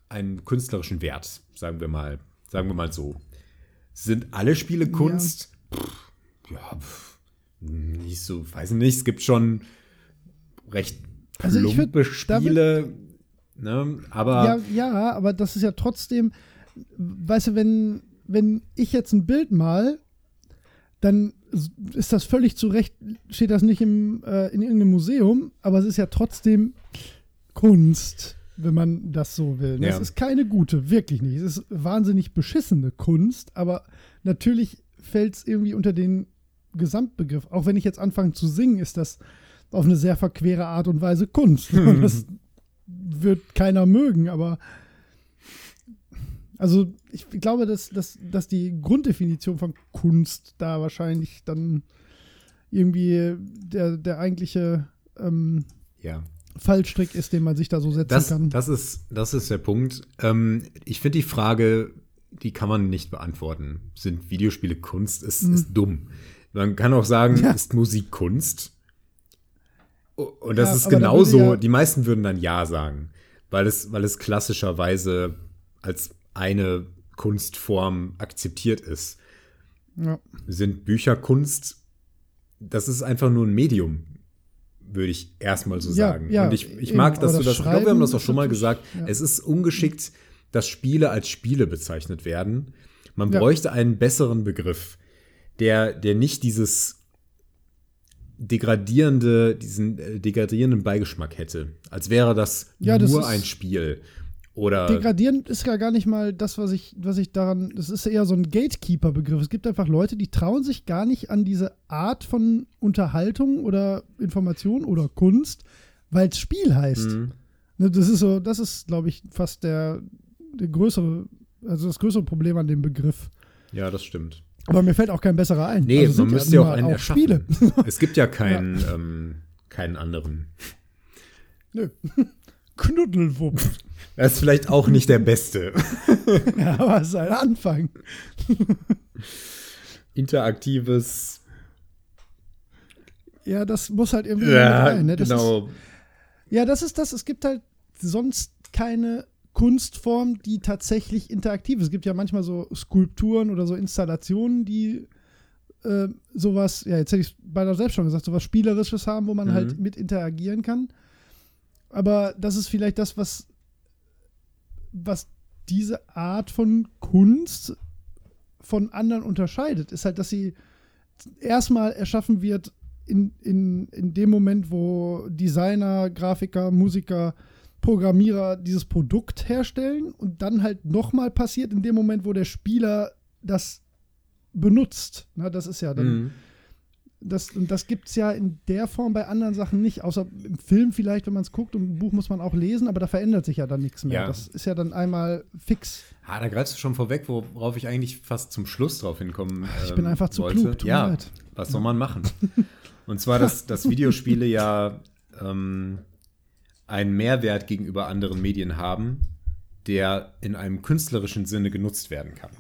einen künstlerischen Wert, sagen wir mal, sagen wir mal so. Sind alle Spiele Kunst? Ja, pff, ja pff, nicht so, weiß nicht, es gibt schon recht plumpe also würd, Spiele, Ne? Aber ja, ja, aber das ist ja trotzdem, weißt du, wenn, wenn ich jetzt ein Bild mal, dann ist das völlig zu Recht, steht das nicht im, äh, in irgendeinem Museum, aber es ist ja trotzdem Kunst, wenn man das so will. Ne? Ja. Es ist keine gute, wirklich nicht. Es ist wahnsinnig beschissene Kunst, aber natürlich fällt es irgendwie unter den Gesamtbegriff. Auch wenn ich jetzt anfange zu singen, ist das auf eine sehr verquere Art und Weise Kunst. das wird keiner mögen, aber also ich glaube, dass, dass, dass die Grunddefinition von Kunst da wahrscheinlich dann irgendwie der, der eigentliche ähm, ja. Fallstrick ist, den man sich da so setzen das, kann. Das ist, das ist der Punkt. Ähm, ich finde die Frage, die kann man nicht beantworten. Sind Videospiele Kunst? Ist, mhm. ist dumm. Man kann auch sagen, ja. ist Musik Kunst? Und das ja, ist genauso, ja die meisten würden dann Ja sagen, weil es, weil es klassischerweise als eine Kunstform akzeptiert ist. Ja. Sind Bücher Kunst? Das ist einfach nur ein Medium, würde ich erstmal so ja, sagen. Ja, Und ich, ich mag, dass du das, ich glaube, wir haben das auch schon mal gesagt, es ist ungeschickt, dass Spiele als Spiele bezeichnet werden. Man bräuchte einen besseren Begriff, der, der nicht dieses degradierende, diesen äh, degradierenden Beigeschmack hätte. Als wäre das ja, nur das ein Spiel. Oder Degradierend ist ja gar nicht mal das, was ich, was ich daran. Das ist eher so ein Gatekeeper-Begriff. Es gibt einfach Leute, die trauen sich gar nicht an diese Art von Unterhaltung oder Information oder Kunst, weil es Spiel heißt. Mhm. Ne, das ist so, das ist, glaube ich, fast der, der größere, also das größere Problem an dem Begriff. Ja, das stimmt. Aber mir fällt auch kein besserer ein. Nee, also man müsste ja auch einen auch erschaffen. Spiele. Es gibt ja keinen, ja. Ähm, keinen anderen. Nö. Knuddelwupp. Das ist vielleicht auch nicht der beste. ja, aber es ist ein Anfang. Interaktives. Ja, das muss halt irgendwie ja, rein. Ne? Das genau. Ist, ja, das ist das. Es gibt halt sonst keine Kunstform, die tatsächlich interaktiv ist. Es gibt ja manchmal so Skulpturen oder so Installationen, die äh, sowas, ja, jetzt hätte ich es beinahe selbst schon gesagt, sowas Spielerisches haben, wo man mhm. halt mit interagieren kann. Aber das ist vielleicht das, was, was diese Art von Kunst von anderen unterscheidet, ist halt, dass sie erstmal erschaffen wird in, in, in dem Moment, wo Designer, Grafiker, Musiker Programmierer dieses Produkt herstellen und dann halt nochmal passiert in dem Moment, wo der Spieler das benutzt. Na, das ist ja dann. Mhm. Das, und das gibt es ja in der Form bei anderen Sachen nicht, außer im Film vielleicht, wenn man es guckt und ein Buch muss man auch lesen, aber da verändert sich ja dann nichts mehr. Ja. Das ist ja dann einmal fix. Ah, da greifst du schon vorweg, worauf ich eigentlich fast zum Schluss drauf hinkommen Ich ähm, bin einfach zu wollte. klug. Ja, leid. was soll man machen? und zwar, dass, dass Videospiele ja ähm, einen Mehrwert gegenüber anderen Medien haben, der in einem künstlerischen Sinne genutzt werden kann.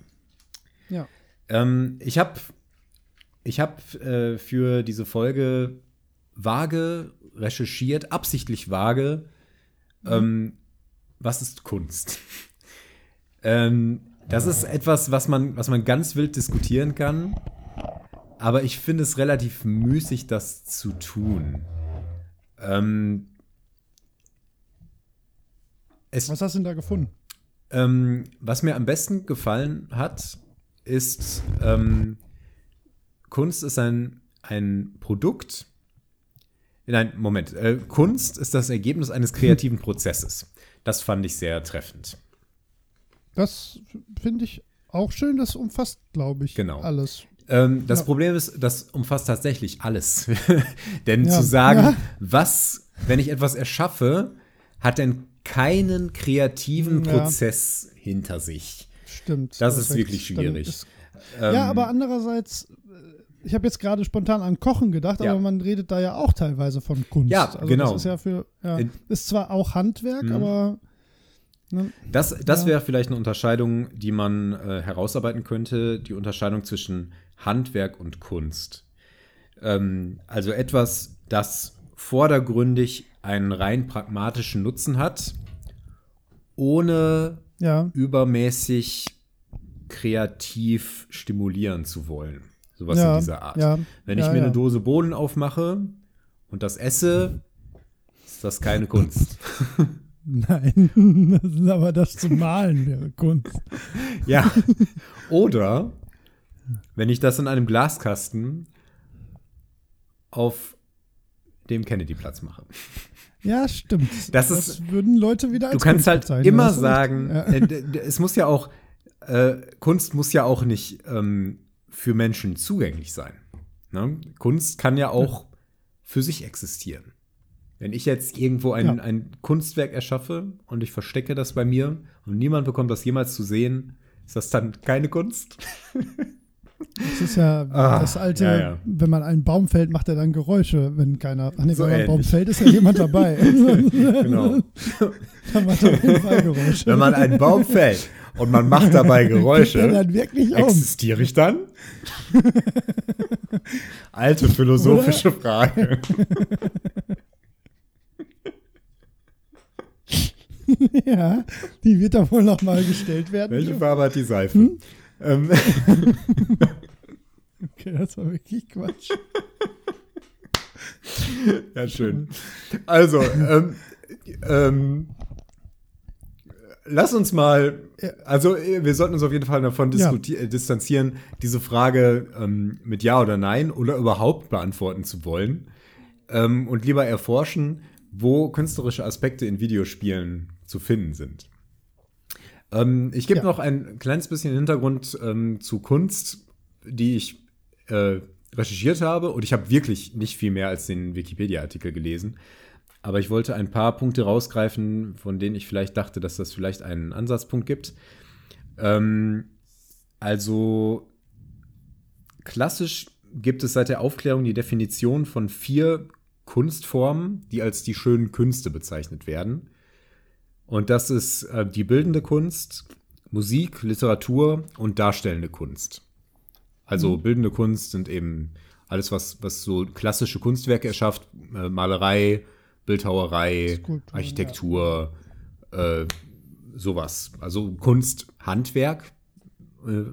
Ja. Ähm, ich habe ich hab, äh, für diese Folge vage recherchiert, absichtlich vage, mhm. ähm, was ist Kunst? ähm, Das ist etwas, was man, was man ganz wild diskutieren kann. Aber ich finde es relativ müßig, das zu tun. Ähm, es, was hast du denn da gefunden? Ähm, was mir am besten gefallen hat, ist, ähm, Kunst ist ein, ein Produkt. Nein, Moment. Äh, Kunst ist das Ergebnis eines kreativen Prozesses. Das fand ich sehr treffend. Das finde ich auch schön. Das umfasst, glaube ich, genau. alles. Ähm, das ja. Problem ist, das umfasst tatsächlich alles. denn ja. zu sagen, ja. was, wenn ich etwas erschaffe, hat denn keinen kreativen Prozess hinter sich. Stimmt. Das, ist wirklich schwierig. Ist, ähm, ja, aber andererseits, ich habe jetzt gerade spontan an Kochen gedacht, aber man redet da ja auch teilweise von Kunst. Ja, also genau. Das ist ja für, ist zwar auch Handwerk, mhm. aber Ne? Das, das ja. wäre vielleicht eine Unterscheidung, die man äh, herausarbeiten könnte, die Unterscheidung zwischen Handwerk und Kunst. Ähm, also etwas, das vordergründig einen rein pragmatischen Nutzen hat, ohne ja. übermäßig kreativ stimulieren zu wollen. Sowas ja, in dieser Art. Ja, Wenn ich mir eine Dose Bohnen aufmache und das esse, ist das keine Kunst. Nein, das ist aber das zu malen wäre Kunst. Ja. Oder wenn ich das in einem Glaskasten auf dem Kennedy-Platz mache. Ja, stimmt. Das, das ist, würden Leute wieder als Du kannst Kunst halt immer sagen, ja. äh, es muss ja auch, äh, Kunst muss ja auch nicht ähm, für Menschen zugänglich sein. Ne? Kunst kann ja auch für sich existieren. Wenn ich jetzt irgendwo ein, ja. ein Kunstwerk erschaffe und ich verstecke das bei mir und niemand bekommt das jemals zu sehen, ist das dann keine Kunst? Das ist ja ah, das alte, ja, ja. wenn man einen Baum fällt, macht er dann Geräusche, wenn keiner. Ach nee, so wenn man einen Baum fällt, ist ja jemand dabei. genau. dann macht er Geräusche. Wenn man einen Baum fällt und man macht dabei Geräusche, dann wirklich existiere ich dann? Alte philosophische Oder? Frage. ja, die wird da wohl nochmal gestellt werden. Welche Farbe hat die Seife? Hm? Ähm. okay, das war wirklich Quatsch. ja, schön. Also, ähm, ähm, lass uns mal, also wir sollten uns auf jeden Fall davon ja. Äh, distanzieren, diese Frage ähm, mit Ja oder Nein oder überhaupt beantworten zu wollen ähm, und lieber erforschen, wo künstlerische Aspekte in Videospielen zu finden sind. Ähm, ich gebe ja. noch ein kleines bisschen Hintergrund ähm, zu Kunst, die ich äh, recherchiert habe. Und ich habe wirklich nicht viel mehr als den Wikipedia-Artikel gelesen. Aber ich wollte ein paar Punkte rausgreifen, von denen ich vielleicht dachte, dass das vielleicht einen Ansatzpunkt gibt. Ähm, also klassisch gibt es seit der Aufklärung die Definition von vier Kunstformen, die als die schönen Künste bezeichnet werden. Und das ist äh, die bildende Kunst, Musik, Literatur und darstellende Kunst. Also mhm. bildende Kunst sind eben alles, was, was so klassische Kunstwerke erschafft, äh, Malerei, Bildhauerei, Skulptur, Architektur, ja. äh, sowas. Also Kunst, Handwerk, äh,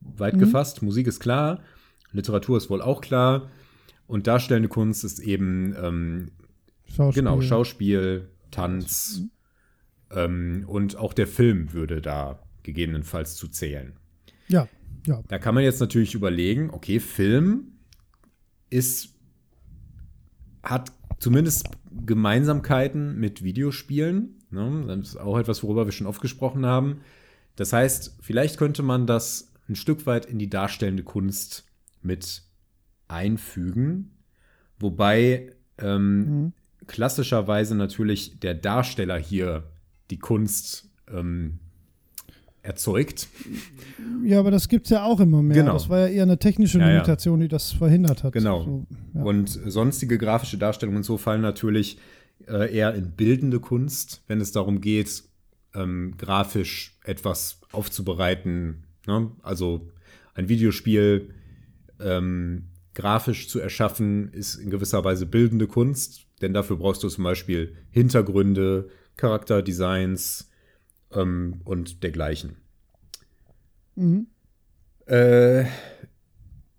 weit mhm. gefasst. Musik ist klar, Literatur ist wohl auch klar. Und darstellende Kunst ist eben ähm, Schauspiel. genau Schauspiel, Tanz, mhm. Ähm, und auch der Film würde da gegebenenfalls zu zählen. Ja, ja. Da kann man jetzt natürlich überlegen, okay, Film ist, hat zumindest Gemeinsamkeiten mit Videospielen. Ne? Das ist auch etwas, worüber wir schon oft gesprochen haben. Das heißt, vielleicht könnte man das ein Stück weit in die darstellende Kunst mit einfügen. Wobei ähm, mhm. klassischerweise natürlich der Darsteller hier die Kunst ähm, erzeugt. Ja, aber das gibt es ja auch immer mehr. Genau. Das war ja eher eine technische Limitation, ja, ja. die das verhindert hat. Genau. So, ja. Und sonstige grafische Darstellungen und so fallen natürlich äh, eher in bildende Kunst, wenn es darum geht, ähm, grafisch etwas aufzubereiten. Ne? Also ein Videospiel ähm, grafisch zu erschaffen, ist in gewisser Weise bildende Kunst, denn dafür brauchst du zum Beispiel Hintergründe, Charakterdesigns ähm, und dergleichen. Mhm. Äh,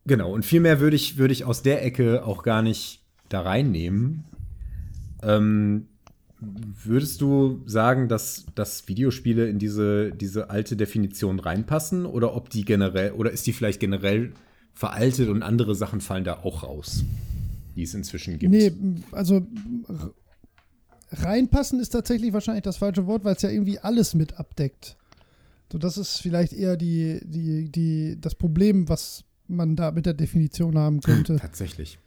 genau, und viel mehr würde ich, würde ich aus der Ecke auch gar nicht da reinnehmen. Ähm, würdest du sagen, dass, dass Videospiele in diese, diese alte Definition reinpassen? Oder ob die generell, oder ist die vielleicht generell veraltet und andere Sachen fallen da auch raus, die es inzwischen gibt? Nee, also reinpassen ist tatsächlich wahrscheinlich das falsche Wort, weil es ja irgendwie alles mit abdeckt. So, das ist vielleicht eher die, die, die, das Problem, was man da mit der Definition haben könnte. Tatsächlich.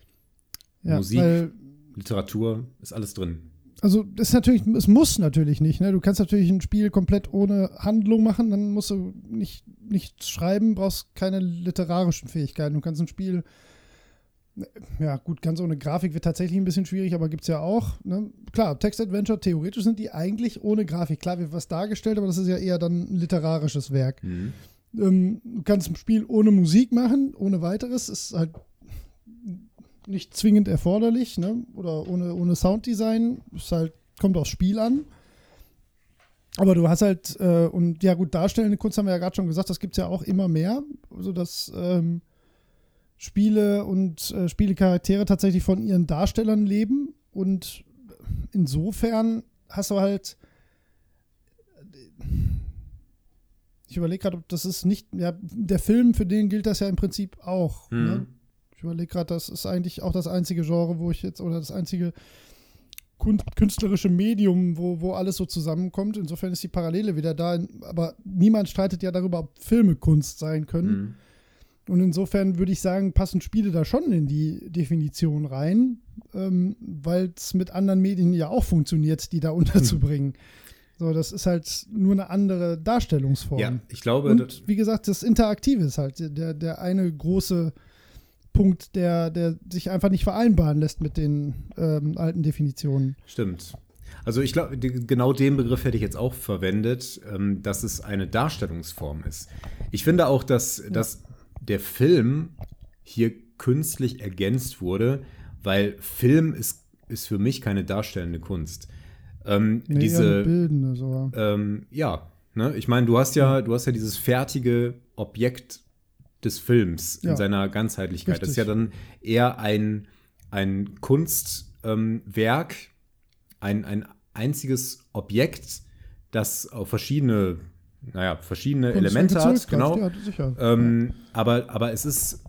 Ja, Musik. Weil, Literatur ist alles drin. also das ist natürlich, es muss natürlich nicht. Ne? Du kannst natürlich ein Spiel komplett ohne Handlung machen, dann musst du nicht, nicht schreiben, brauchst keine literarischen Fähigkeiten. Du kannst ein Spiel, ja gut, ganz ohne Grafik wird tatsächlich ein bisschen schwierig, aber gibt es ja auch. Ne? Klar, Text-Adventure, theoretisch sind die eigentlich ohne Grafik. Klar wird was dargestellt, aber das ist ja eher dann ein literarisches Werk. Mhm. Ähm, du kannst ein Spiel ohne Musik machen, ohne weiteres. Ist halt nicht zwingend erforderlich, ne? Oder ohne, ohne Sounddesign. Ist halt, kommt aufs Spiel an. Aber du hast halt, äh, und ja gut, darstellende Kunst haben wir ja gerade schon gesagt, das gibt es ja auch immer mehr. Also dass ähm, Spiele und äh, Spielecharaktere tatsächlich von ihren Darstellern leben. Und insofern hast du halt ich überlege gerade, ob das ist nicht, ja, der Film, für den gilt das ja im Prinzip auch. Mhm. Ne? Ich überlege gerade, das ist eigentlich auch das einzige Genre, wo ich jetzt, oder das einzige künstlerische Medium, wo, wo alles so zusammenkommt. Insofern ist die Parallele wieder da. Aber niemand streitet ja darüber, ob Filme Kunst sein können. Mhm. Und insofern würde ich sagen, passen Spiele da schon in die Definition rein, ähm, weil es mit anderen Medien ja auch funktioniert, die da unterzubringen. So, das ist halt nur eine andere Darstellungsform. Ja, ich glaube, Und wie gesagt, das Interaktive ist halt der, der eine große Punkt, der, der sich einfach nicht vereinbaren lässt mit den ähm, alten Definitionen. Stimmt. Also ich glaube, genau den Begriff hätte ich jetzt auch verwendet, ähm, dass es eine Darstellungsform ist. Ich finde auch, dass, dass der Film hier künstlich ergänzt wurde, weil Film ist, ist für mich keine darstellende Kunst. Ähm, Nee, diese, bildende so. ähm, ja, ne? ich meine, du hast ja, du hast ja dieses fertige Objekt des Films in Ja. seiner Ganzheitlichkeit. Das ist ja Richtig. dann eher ein, ein Kunstwerk, ähm, ein, ein einziges Objekt, das auf verschiedene, naja, verschiedene Elemente hat, genau. Ja, sicher. Ähm, aber, aber es ist,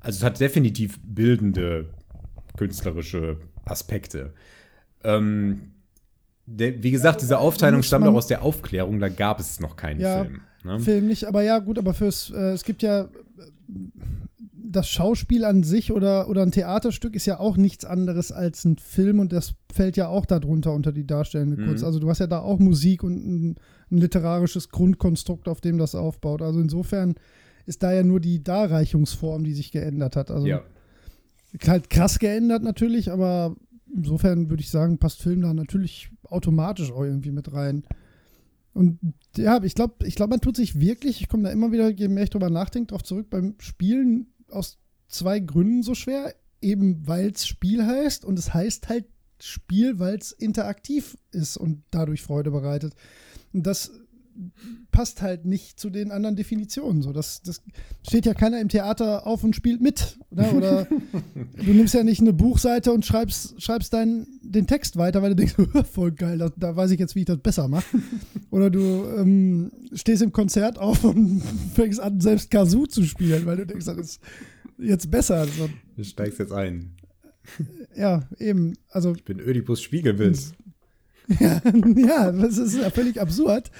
also es hat definitiv bildende künstlerische Aspekte. Ähm, der, wie gesagt, diese Aufteilung stammt auch aus der Aufklärung, da gab es noch keinen Ja, Film. Ne? Film nicht, aber ja, gut, aber fürs, äh, es gibt ja das Schauspiel an sich oder, oder ein Theaterstück ist ja auch nichts anderes als ein Film und das fällt ja auch darunter unter die darstellende Mhm. Kunst. Also du hast ja da auch Musik und ein, ein literarisches Grundkonstrukt, auf dem das aufbaut. Also insofern ist da ja nur die Darreichungsform, die sich geändert hat. Also Ja. halt krass geändert natürlich, aber insofern würde ich sagen, passt Film da natürlich automatisch auch irgendwie mit rein. Und ja, ich glaube, ich glaub, man tut sich wirklich, ich komme da immer wieder, je mehr ich drüber nachdenke, drauf zurück, beim Spielen aus zwei Gründen so schwer. Eben weil es Spiel heißt und es heißt halt Spiel, weil es interaktiv ist und dadurch Freude bereitet. Und das passt halt nicht zu den anderen Definitionen. So, das, das steht ja keiner im Theater auf und spielt mit. Oder, oder du nimmst ja nicht eine Buchseite und schreibst, schreibst deinen, den Text weiter, weil du denkst, voll geil, da, da weiß ich jetzt, wie ich das besser mache. Oder du ähm, stehst im Konzert auf und fängst an, selbst Kazoo zu spielen, weil du denkst, das ist jetzt besser. So, Du steigst jetzt ein. ja, eben. Also Ich bin Ödipus Spiegelbild. Ja, ja, das ist ja völlig absurd.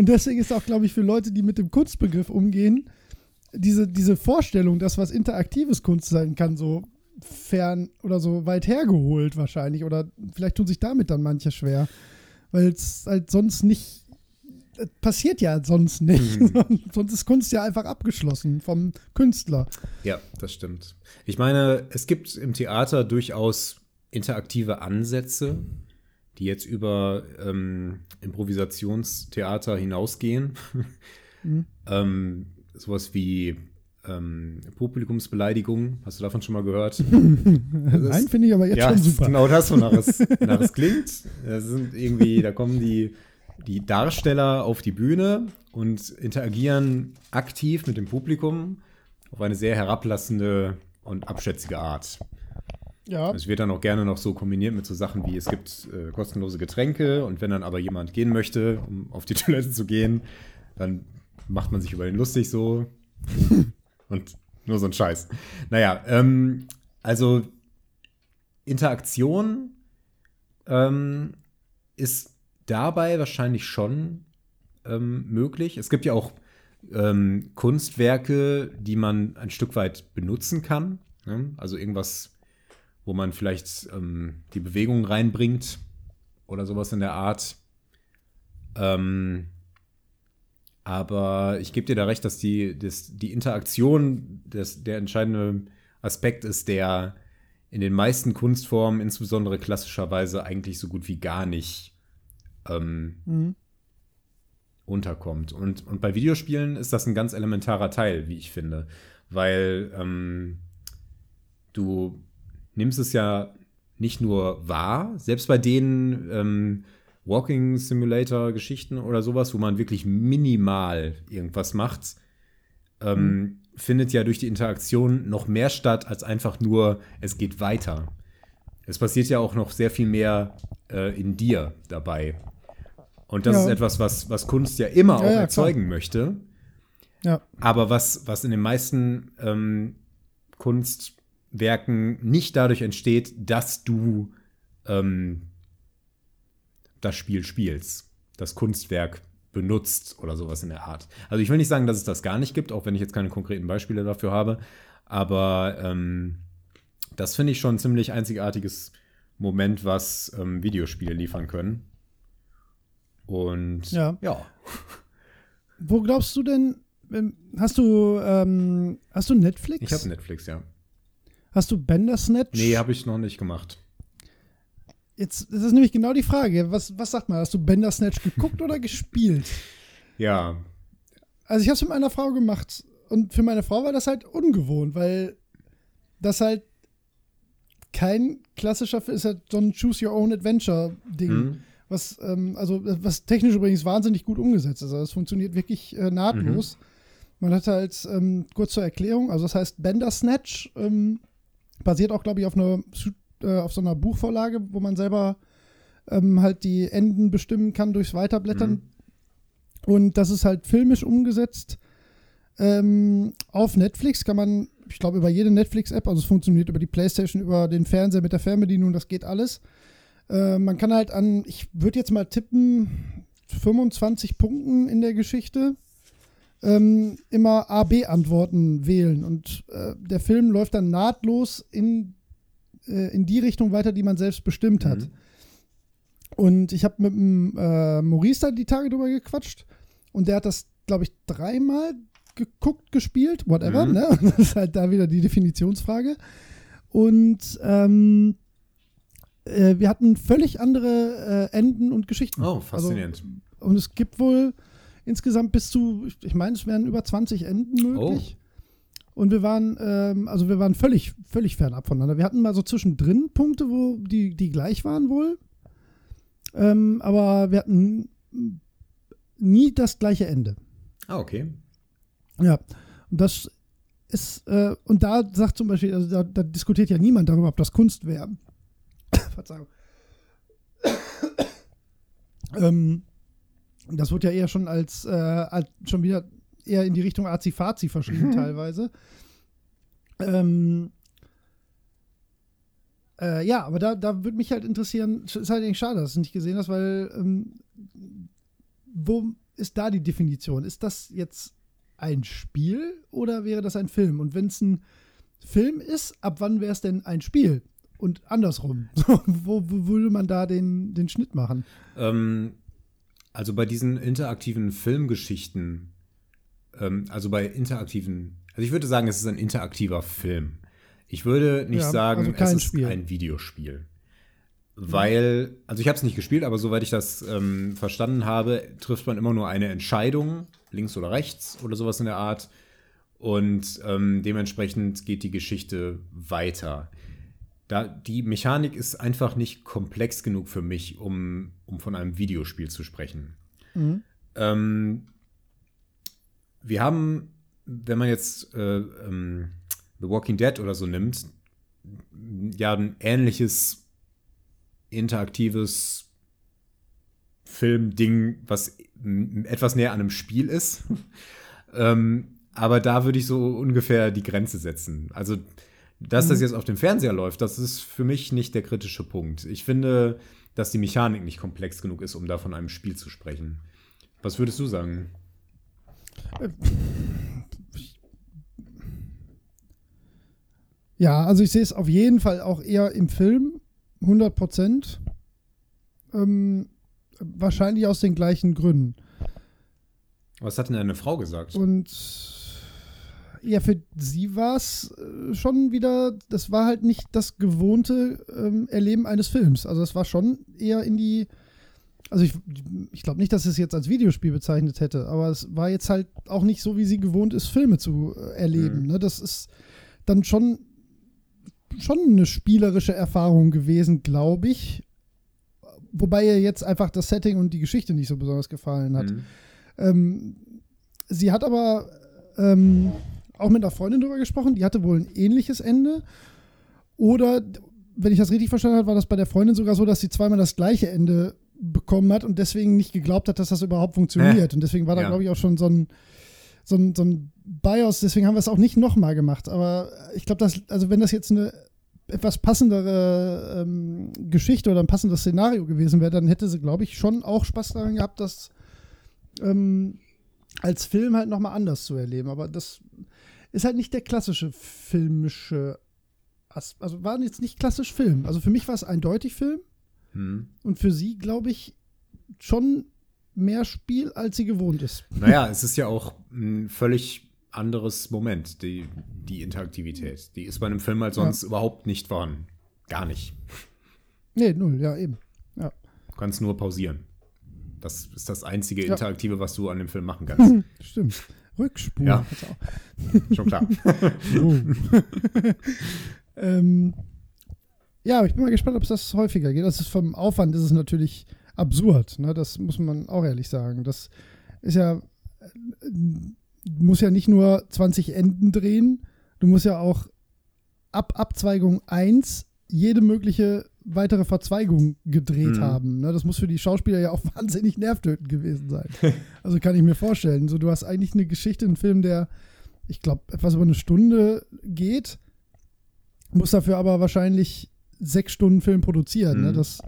Und deswegen ist auch, glaube ich, für Leute, die mit dem Kunstbegriff umgehen, diese, diese Vorstellung, dass was interaktives Kunst sein kann, so fern oder so weit hergeholt wahrscheinlich. Oder vielleicht tun sich damit dann manche schwer. Weil es halt sonst nicht. das passiert ja sonst nicht. sonst ist Kunst ja einfach abgeschlossen vom Künstler. Ja, das stimmt. Ich meine, es gibt im Theater durchaus interaktive Ansätze, die jetzt über ähm, Improvisationstheater hinausgehen. Mhm. ähm, sowas wie ähm, Publikumsbeleidigung, hast du davon schon mal gehört? Nein, finde ich aber jetzt ja, schon das ist super. genau das, wonach es, wonach es klingt. Das sind irgendwie, da kommen die die Darsteller auf die Bühne und interagieren aktiv mit dem Publikum auf eine sehr herablassende und abschätzige Art. Ja. Es wird dann auch gerne noch so kombiniert mit so Sachen wie, es gibt äh, kostenlose Getränke und wenn dann aber jemand gehen möchte, um auf die Toilette zu gehen, dann macht man sich über ihn lustig so. und nur so ein Scheiß. Naja, ähm, also Interaktion ähm, ist dabei wahrscheinlich schon ähm, möglich. Es gibt ja auch ähm, Kunstwerke, die man ein Stück weit benutzen kann. Ne? Also irgendwas, wo man vielleicht ähm, die Bewegung reinbringt oder sowas in der Art. Ähm, aber ich gebe dir da recht, dass die, das, die Interaktion des, der entscheidende Aspekt ist, der in den meisten Kunstformen, insbesondere klassischerweise, eigentlich so gut wie gar nicht ähm, Mhm. unterkommt. Und, und bei Videospielen ist das ein ganz elementarer Teil, wie ich finde. Weil ähm, du nimmst es ja nicht nur wahr, selbst bei den ähm, Walking Simulator Geschichten oder sowas, wo man wirklich minimal irgendwas macht, ähm, findet ja durch die Interaktion noch mehr statt als einfach nur, es geht weiter. Es passiert ja auch noch sehr viel mehr äh, in dir dabei. Und das Ja. ist etwas, was, was Kunst ja immer Ja, auch ja, klar. erzeugen möchte. Ja. Aber was, was in den meisten ähm, Kunstwerken nicht dadurch entsteht, dass du ähm, das Spiel spielst, das Kunstwerk benutzt oder sowas in der Art. Also ich will nicht sagen, dass es das gar nicht gibt, auch wenn ich jetzt keine konkreten Beispiele dafür habe, aber ähm, das finde ich schon ein ziemlich einzigartiges Moment, was ähm, Videospiele liefern können. Und Ja. ja. Wo glaubst du denn, ähm, hast du, ähm, hast du Netflix? Ich habe Netflix, ja. Hast du Bandersnatch? Nee, habe ich noch nicht gemacht. Jetzt das ist nämlich genau die Frage. Was, was sagt man? Hast du Bandersnatch geguckt oder gespielt? Ja, Also ich habe es mit meiner Frau gemacht und für meine Frau war das halt ungewohnt, weil das halt kein klassischer ist halt so ein Choose Your Own Adventure Ding, Mhm. was ähm, also was technisch übrigens wahnsinnig gut umgesetzt ist. Also es funktioniert wirklich äh, nahtlos. Man hat halt ähm, kurz zur Erklärung, also das heißt Bandersnatch ähm, basiert auch glaube ich auf einer äh, auf so einer Buchvorlage, wo man selber ähm, halt die Enden bestimmen kann durchs Weiterblättern. Mhm. Und das ist halt filmisch umgesetzt. Ähm, auf Netflix kann man, ich glaube, über jede Netflix-App, also es funktioniert über die Playstation, über den Fernseher mit der Fernbedienung, das geht alles. Äh, man kann halt an, ich würde jetzt mal tippen, 25 Punkten in der Geschichte ähm, immer A-B-Antworten wählen. Und äh, der Film läuft dann nahtlos in, äh, in die Richtung weiter, die man selbst bestimmt hat. Mhm. Und ich habe mit dem äh, Maurice da die Tage drüber gequatscht. Und der hat das, glaube ich, dreimal geguckt, gespielt, whatever. Mhm. Ne? Das ist halt da wieder die Definitionsfrage. Und ähm, äh, wir hatten völlig andere äh, Enden und Geschichten. Oh, faszinierend. Also, und es gibt wohl insgesamt bis zu, ich- meine, es wären über 20 Enden möglich. Und wir waren, ähm, also wir waren völlig, völlig fernab voneinander. Wir hatten mal so zwischendrin Punkte, wo die, die gleich waren wohl. Ähm, aber wir hatten nie das gleiche Ende. ah, okay. Ja. Und das ist, äh, und da sagt zum Beispiel, also da, da diskutiert ja niemand darüber, ob das Kunst wäre. Verzeihung. ähm, das wird ja eher schon als, äh, als schon wieder eher in die Richtung Azi-Fazi verschrieben teilweise. Ähm, äh, ja, aber da, da würde mich halt interessieren, es ist halt eigentlich schade, dass du es nicht gesehen hast, weil ähm, wo ist da die Definition? Ist das jetzt ein Spiel oder wäre das ein Film? Und wenn es ein Film ist, ab wann wäre es denn ein Spiel? Und andersrum. Wo, wo würde man da den, den Schnitt machen? Ähm, also bei diesen interaktiven Filmgeschichten, ähm, also bei interaktiven, also ich würde sagen, es ist ein interaktiver Film. Ich würde nicht Ja, sagen, also es ist Spiel. ein Videospiel. Weil, also ich habe es nicht gespielt, aber soweit ich das ähm, verstanden habe, trifft man immer nur eine Entscheidung, links oder rechts oder sowas in der Art. Und ähm, dementsprechend geht die Geschichte weiter. Da, die Mechanik ist einfach nicht komplex genug für mich, um, um von einem Videospiel zu sprechen. Mhm. Ähm, wir haben, wenn man jetzt äh, ähm, The Walking Dead oder so nimmt, ja, ein ähnliches interaktives Filmding, was etwas näher an einem Spiel ist. ähm, aber da würde ich so ungefähr die Grenze setzen. Also, dass mhm. das jetzt auf dem Fernseher läuft, das ist für mich nicht der kritische Punkt. Ich finde, dass die Mechanik nicht komplex genug ist, um da von einem Spiel zu sprechen. Was würdest du sagen? Ja, also ich sehe es auf jeden Fall auch eher im Film, 100 Prozent. Ähm, wahrscheinlich aus den gleichen Gründen. Was hat denn deine Frau gesagt? Und ja, für sie war es äh, schon wieder, das war halt nicht das gewohnte ähm, Erleben eines Films. Also es war schon eher in die, also ich, ich glaube nicht, dass es jetzt als Videospiel bezeichnet hätte, aber es war jetzt halt auch nicht so, wie sie gewohnt ist, Filme zu äh, erleben. Mhm. Ne? Das ist dann schon, schon eine spielerische Erfahrung gewesen, glaube ich. Wobei ihr jetzt einfach das Setting und die Geschichte nicht so besonders gefallen hat. Mhm. Ähm, sie hat aber ähm, auch mit einer Freundin darüber gesprochen, die hatte wohl ein ähnliches Ende. Oder, wenn ich das richtig verstanden habe, war das bei der Freundin sogar so, dass sie zweimal das gleiche Ende bekommen hat und deswegen nicht geglaubt hat, dass das überhaupt funktioniert. Äh, und deswegen war da, ja. glaube ich, auch schon so ein, so ein, so ein BIOS, deswegen haben wir es auch nicht nochmal gemacht. Aber ich glaube, dass, also wenn das jetzt eine etwas passendere ähm, Geschichte oder ein passendes Szenario gewesen wäre, dann hätte sie, glaube ich, schon auch Spaß daran gehabt, das ähm, als Film halt nochmal anders zu erleben. Aber das ist halt nicht der klassische filmische, also war jetzt nicht klassisch Film. Also für mich war es eindeutig Film. Hm. Und für sie, glaube ich, schon mehr Spiel, als sie gewohnt ist. Naja, es ist ja auch ein völlig anderes Moment, die, die Interaktivität. Die ist bei einem Film halt sonst ja. überhaupt nicht vorhanden. Gar nicht. Nee, null, ja, eben. Ja. Du kannst nur pausieren. Das ist das einzige Interaktive, was du an dem Film machen kannst. Stimmt. Rückspur. Ja, schon klar. oh. ähm, ja, ich bin mal gespannt, ob es das häufiger geht. Das ist vom Aufwand ist es natürlich absurd. Ne? Das muss man auch ehrlich sagen. Das ist ja, du musst ja nicht nur 20 Enden drehen, du musst ja auch ab Abzweigung 1 jede mögliche weitere Verzweigung gedreht mhm. haben. Ne? Das muss für die Schauspieler ja auch wahnsinnig nervtötend gewesen sein. also kann ich mir vorstellen. So, du hast eigentlich eine Geschichte, einen Film, der, ich glaube, etwas über eine Stunde geht, muss dafür aber wahrscheinlich sechs Stunden Film produzieren. Ne? Mhm. Ne? Das,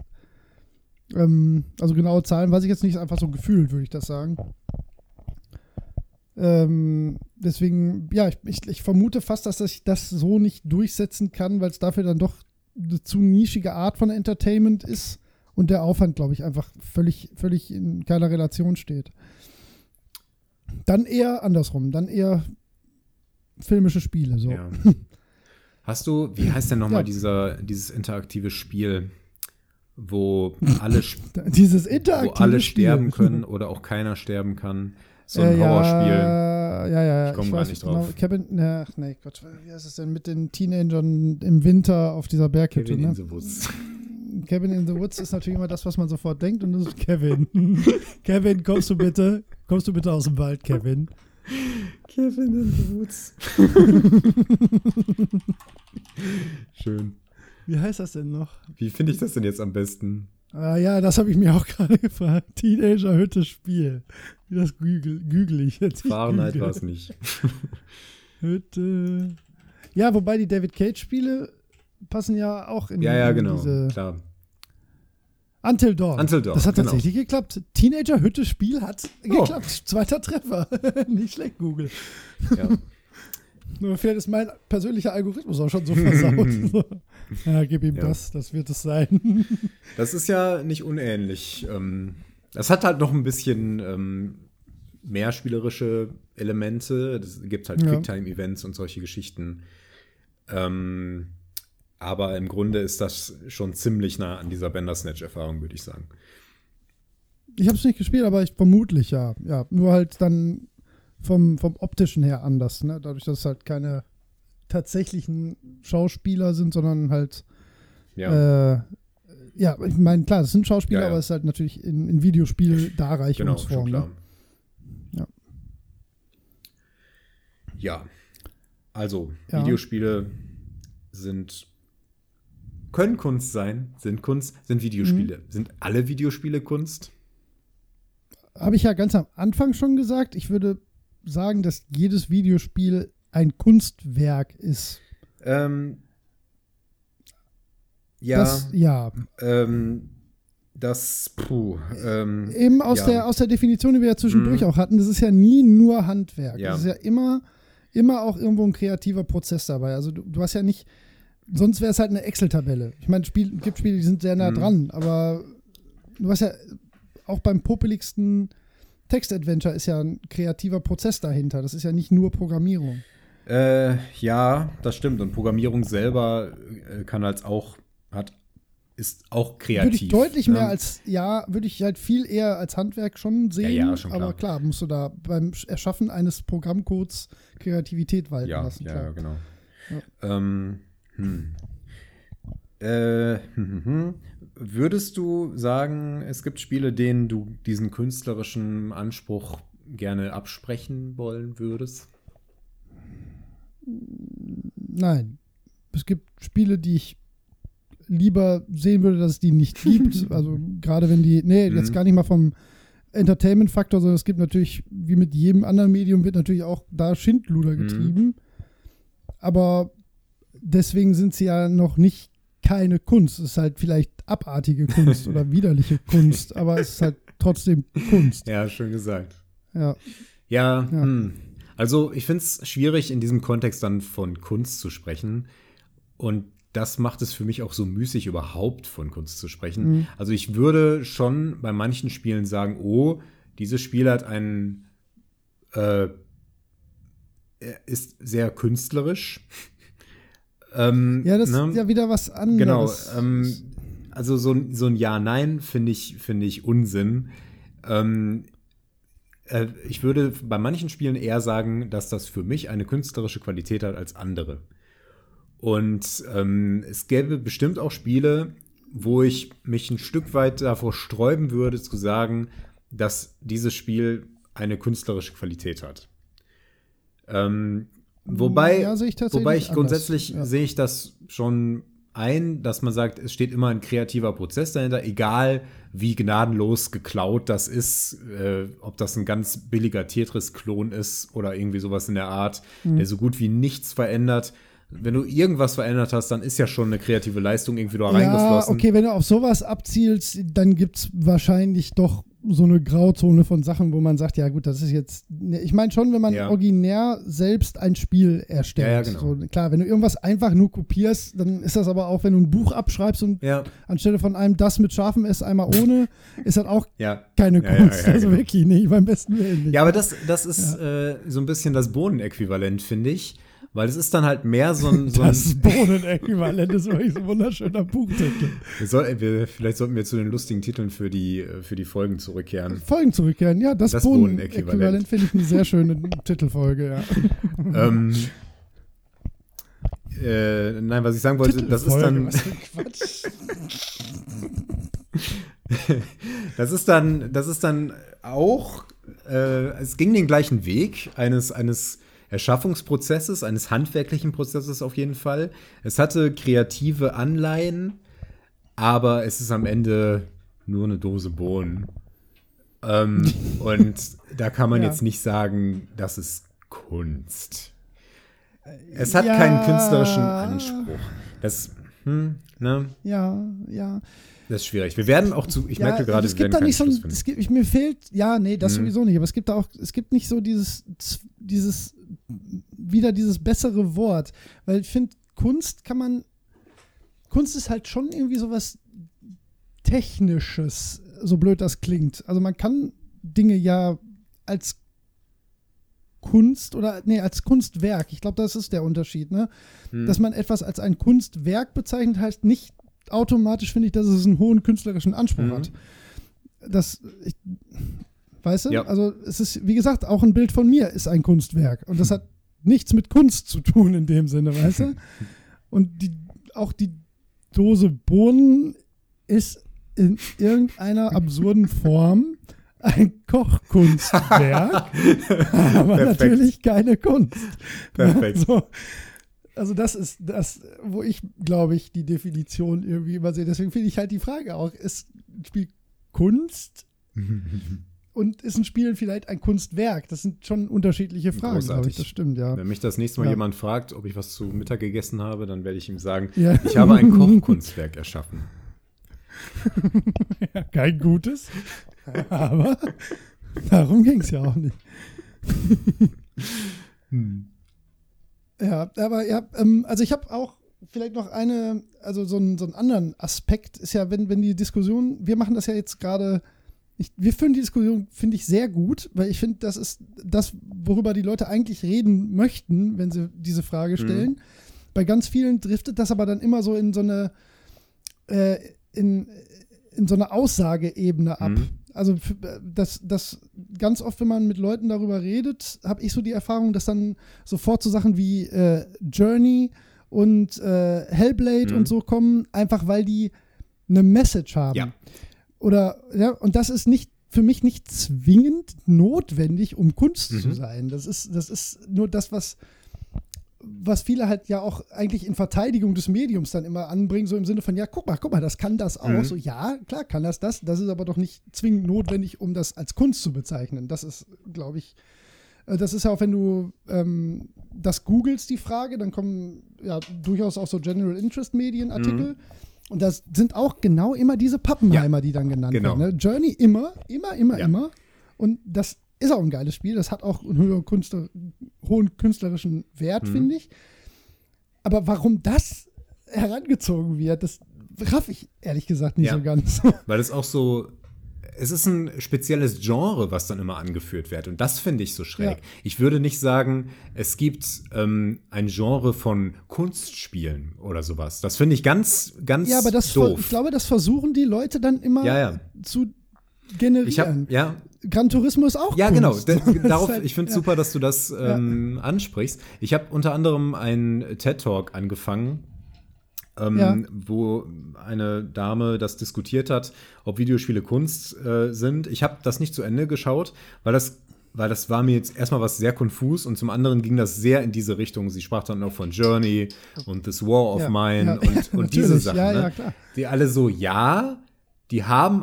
ähm, also genaue Zahlen weiß ich jetzt nicht, einfach so gefühlt, würde ich das sagen. Ähm, deswegen, ja, ich, ich, ich, vermute fast, dass ich das so nicht durchsetzen kann, weil es dafür dann doch eine zu nischige Art von Entertainment ist und der Aufwand, glaube ich, einfach völlig, völlig in keiner Relation steht. Dann eher andersrum, dann eher filmische Spiele. So. Ja. Hast du, wie heißt denn nochmal ja. dieser, dieses interaktive Spiel, wo alle, dieses interaktive wo alle sterben können oder auch keiner sterben kann? So ein äh, Horrorspiel. Ja, ja, ja. Ich komme gar nicht drauf. Genau, Kevin, ach nee, Gott, wie heißt es denn mit den Teenagern im Winter auf dieser Berghütte? Kevin ne? in the Woods. Kevin in the Woods ist natürlich immer das, was man sofort denkt, und das ist Kevin. Kevin, kommst du bitte? Kommst du bitte aus dem Wald, Kevin? Kevin in the Woods. Schön. Wie heißt das denn noch? Wie finde ich das denn jetzt am besten? Ah ja, das habe ich mir auch gerade gefragt. Teenager Hütte Spiel. Wie das gügel, ich jetzt. Fahrenheit war es nicht. Hütte. Ja, wobei die David Cage Spiele passen ja auch in, ja, ja, genau, diese. Klar. Until Dawn. Until Dawn. Das hat genau. tatsächlich geklappt. Teenager Hütte Spiel hat oh. geklappt. Zweiter Treffer. nicht schlecht, Google. Ja. Nur vielleicht ist mein persönlicher Algorithmus auch schon so versaut. ja, gib ihm ja. das, das wird es sein. das ist ja nicht unähnlich. Ähm, das hat halt noch ein bisschen ähm, mehr spielerische Elemente. Es gibt halt Quicktime-Events und solche Geschichten. Ähm, aber im Grunde ist das schon ziemlich nah an dieser Bender-Snatch-Erfahrung, würde ich sagen. Ich habe es nicht gespielt, aber ich vermutlich ja. Ja, nur halt dann vom, vom optischen her anders, ne? Dadurch, dass es halt keine tatsächlichen Schauspieler sind, sondern halt ja. äh, ja, ich meine, klar, das sind Schauspieler, Ja, ja. aber es ist halt natürlich in, in Videospiel Genau, Darreichungsform. klar. ne? Ja. Ja. Also. Videospiele sind können Kunst sein, sind Kunst, sind Videospiele. Mhm. Sind alle Videospiele Kunst? Habe ich ja ganz am Anfang schon gesagt. Ich würde sagen, dass jedes Videospiel ein Kunstwerk ist. Ähm, ja, Das, ja. ähm, das, puh, ähm, Eben aus, ja. der, aus der Definition, die wir ja zwischendurch Mhm. auch hatten, das ist ja nie nur Handwerk. Ja. Das ist ja immer, immer auch irgendwo ein kreativer Prozess dabei. Also du, du hast ja nicht, sonst wäre es halt eine Excel-Tabelle. Ich meine, Spiel, gibt Spiele, die sind sehr nah Mhm. dran, aber du hast ja auch beim popeligsten Text-Adventure ist ja ein kreativer Prozess dahinter. Das ist ja nicht nur Programmierung. Äh, ja, das stimmt. Und Programmierung selber äh, kann als auch, hat, ist auch kreativ. Würde ich deutlich ne? mehr als, ja, würde ich halt viel eher als Handwerk schon sehen. Ja, ja, schon aber klar. klar, musst du da beim Erschaffen eines Programmcodes Kreativität walten Ja, lassen. ja, klar. ja, genau. Ja. Ähm, hm. Äh, hm, hm, hm. Würdest du sagen, es gibt Spiele, denen du diesen künstlerischen Anspruch gerne absprechen wollen würdest? Nein. Es gibt Spiele, die ich lieber sehen würde, dass es die nicht gibt. also gerade wenn die, nee, jetzt Mhm. gar nicht mal vom Entertainment-Faktor, sondern es gibt natürlich, wie mit jedem anderen Medium, wird natürlich auch da Schindluder Mhm. getrieben. Aber deswegen sind sie ja noch nicht keine Kunst. Es ist halt vielleicht abartige Kunst oder widerliche Kunst, aber es ist halt trotzdem Kunst. Ja, schön gesagt. Ja. Ja, Ja. Hm. Also ich finde es schwierig, in diesem Kontext dann von Kunst zu sprechen. Und das macht es für mich auch so müßig, überhaupt von Kunst zu sprechen. Mhm. Also ich würde schon bei manchen Spielen sagen, oh, dieses Spiel hat einen, äh, ist sehr künstlerisch. ähm, Ja, das ne? ist ja wieder was anderes. Genau. Ähm, also so, ein- so ein Ja-Nein finde ich, finde ich Unsinn. Ähm, äh, ich würde bei manchen Spielen eher sagen, dass das für mich eine künstlerische Qualität hat als andere. Und ähm, es gäbe bestimmt auch Spiele, wo ich mich ein Stück weit davor sträuben würde, zu sagen, dass dieses Spiel eine künstlerische Qualität hat. Ähm, wobei, Ja, ich wobei ich grundsätzlich Ja. sehe ich das schon ein, dass man sagt, es steht immer ein kreativer Prozess dahinter, egal wie gnadenlos geklaut das ist, äh, ob das ein ganz billiger Tetris-Klon ist oder irgendwie sowas in der Art, Mhm. der so gut wie nichts verändert. Wenn du irgendwas verändert hast, dann ist ja schon eine kreative Leistung irgendwie da Ja, reingeflossen. okay, wenn du auf sowas abzielst, dann gibt es wahrscheinlich doch so eine Grauzone von Sachen, wo man sagt, ja gut, das ist jetzt. ne, Ich meine schon, wenn man Ja. originär selbst ein Spiel erstellt. Ja, ja, genau. so, klar, wenn du irgendwas einfach nur kopierst, dann ist das aber auch, wenn du ein Buch abschreibst und anstelle von einem das mit scharfem S einmal ohne, ist das auch keine Kunst. also genau. wirklich nicht, beim besten Willen nicht. Ja, aber das, das ist äh, so ein bisschen das Bohnenäquivalent, finde ich. Weil es ist dann halt mehr so ein. So ein das Bohnenäquivalent ist wirklich ein wunderschöner Buchtitel. wir soll, wir, vielleicht sollten wir zu den lustigen Titeln für die, für die Folgen zurückkehren. Folgen zurückkehren. Ja, das, Das Bohnenäquivalent Bohnenäquivalent. finde ich eine sehr schöne Titelfolge, ja. ähm, äh, nein, was ich sagen wollte, das ist dann. Das ist dann, das ist dann auch, äh, es ging den gleichen Weg eines, eines Erschaffungsprozesses, eines handwerklichen Prozesses auf jeden Fall. Es hatte kreative Anleihen, aber es ist am Ende nur eine Dose Bohnen. Ähm, und da kann man Ja. jetzt nicht sagen, das ist Kunst. Es hat Ja. keinen künstlerischen Anspruch. Das, hm, ne, Ja, ja. Das ist schwierig. Wir werden auch zu, ich ja, merke gerade, es wir gibt da nicht so es gibt, mir fehlt, ja, nee, das Mhm. sowieso nicht, aber es gibt da auch, es gibt nicht so dieses, dieses, wieder dieses bessere Wort, weil ich finde, Kunst kann man, Kunst ist halt schon irgendwie sowas Technisches, so blöd das klingt. Also man kann Dinge ja als Kunst oder, nee, als Kunstwerk, ich glaube, das ist der Unterschied, ne? Hm. dass man etwas als ein Kunstwerk bezeichnet, heißt nicht automatisch, finde ich, dass es einen hohen künstlerischen Anspruch Mhm. hat. Das, ich, weißt du? Ja. Also es ist, wie gesagt, auch ein Bild von mir ist ein Kunstwerk. Und das hat nichts mit Kunst zu tun in dem Sinne, weißt du? Und die, auch die Dose Bohnen ist in irgendeiner absurden Form ein Kochkunstwerk, aber Perfekt. natürlich keine Kunst. Perfekt. So, also das ist das, wo ich, glaube ich, die Definition irgendwie immer sehe. Deswegen finde ich halt die Frage auch, ist ein Spiel Kunst und ist ein Spiel vielleicht ein Kunstwerk? Das sind schon unterschiedliche Fragen, glaube ich. Das stimmt, ja. Wenn mich das nächste Mal Ja. jemand fragt, ob ich was zu Mittag gegessen habe, dann werde ich ihm sagen, Ja. ich habe ein Kochkunstwerk erschaffen. Ja, kein gutes. Aber darum ging es ja auch nicht. Ja, aber ja, ähm, also ich habe auch vielleicht noch eine, also so, einen- so einen anderen Aspekt ist ja, wenn, wenn die Diskussion, wir machen das ja jetzt gerade, wir führen die Diskussion, finde ich, sehr gut, weil ich finde, das ist das, worüber die Leute eigentlich reden möchten, wenn sie diese Frage stellen. Bei ganz vielen driftet das aber dann immer so in so eine, äh, in, in so eine Aussageebene ab. Mhm. Also f- das, das ganz oft, wenn man mit Leuten darüber redet, habe ich so die Erfahrung, dass dann sofort so Sachen wie äh, Journey und äh, Hellblade Mhm. und so kommen, einfach weil die eine Message haben. Ja. Oder, ja, und das ist nicht für mich nicht zwingend notwendig, um Kunst zu Mhm. sein. Das ist, das ist nur das, was, was viele halt ja auch eigentlich in Verteidigung des Mediums dann immer anbringen, so im Sinne von, ja, guck mal, guck mal, das kann das auch. Mhm. So, ja, klar kann das das. Das ist aber doch nicht zwingend notwendig, um das als Kunst zu bezeichnen. Das ist, glaube ich, äh, das ist ja auch, wenn du ähm, das googelst, die Frage, dann kommen ja durchaus auch so General Interest Medienartikel. Mhm. Und das sind auch genau immer diese Pappenheimer, die dann genannt genau. werden. Ne? Journey immer, immer, immer, Ja. immer. Und das ist auch ein geiles Spiel. Das hat auch einen Künstler, hohen künstlerischen Wert, Mhm. finde ich. Aber warum das herangezogen wird, das raff ich ehrlich gesagt nicht Ja. so ganz. Weil es auch so, es ist ein spezielles Genre, was dann immer angeführt wird. Und das finde ich so schräg. Ja. Ich würde nicht sagen, es gibt ähm, ein Genre von Kunstspielen oder sowas. Das finde ich ganz, ganz ja, aber das, doof. ich glaube, das versuchen die Leute dann immer Ja, zu generieren. habe, ja, Gran Turismo ist auch Ja, Kunst. genau. D- Darauf, halt- ich finde es ja. super, dass du das ähm, ansprichst. Ich habe unter anderem einen TED-Talk angefangen, ähm, Ja. wo eine Dame das diskutiert hat, ob Videospiele Kunst äh, sind. Ich habe das nicht zu Ende geschaut, weil das weil das war mir jetzt erstmal was sehr konfus und zum anderen ging das sehr in diese Richtung. Sie sprach dann auch von Journey und This War of Ja, Mine ja, und, und diese. Sachen. Ja, ne? ja. Die alle so, ja, die haben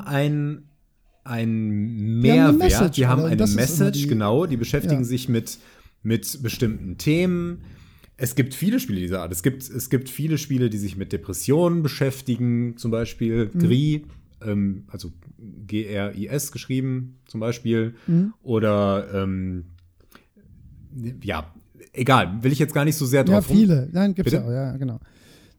ein, ein Die haben eine Mehrwert, Message, die haben eine Message, die- genau, die beschäftigen Ja. sich mit, mit bestimmten Themen. Es gibt viele Spiele dieser Art. Es gibt, es gibt viele Spiele, die sich mit Depressionen beschäftigen, zum Beispiel Mhm. GRI, ähm, also G-R-I-S geschrieben, zum Beispiel. Mhm. Oder ähm, ja, egal, will ich jetzt gar nicht so sehr Ja, drauf rum- viele. Nein, gibt's Bitte? ja auch, ja, genau.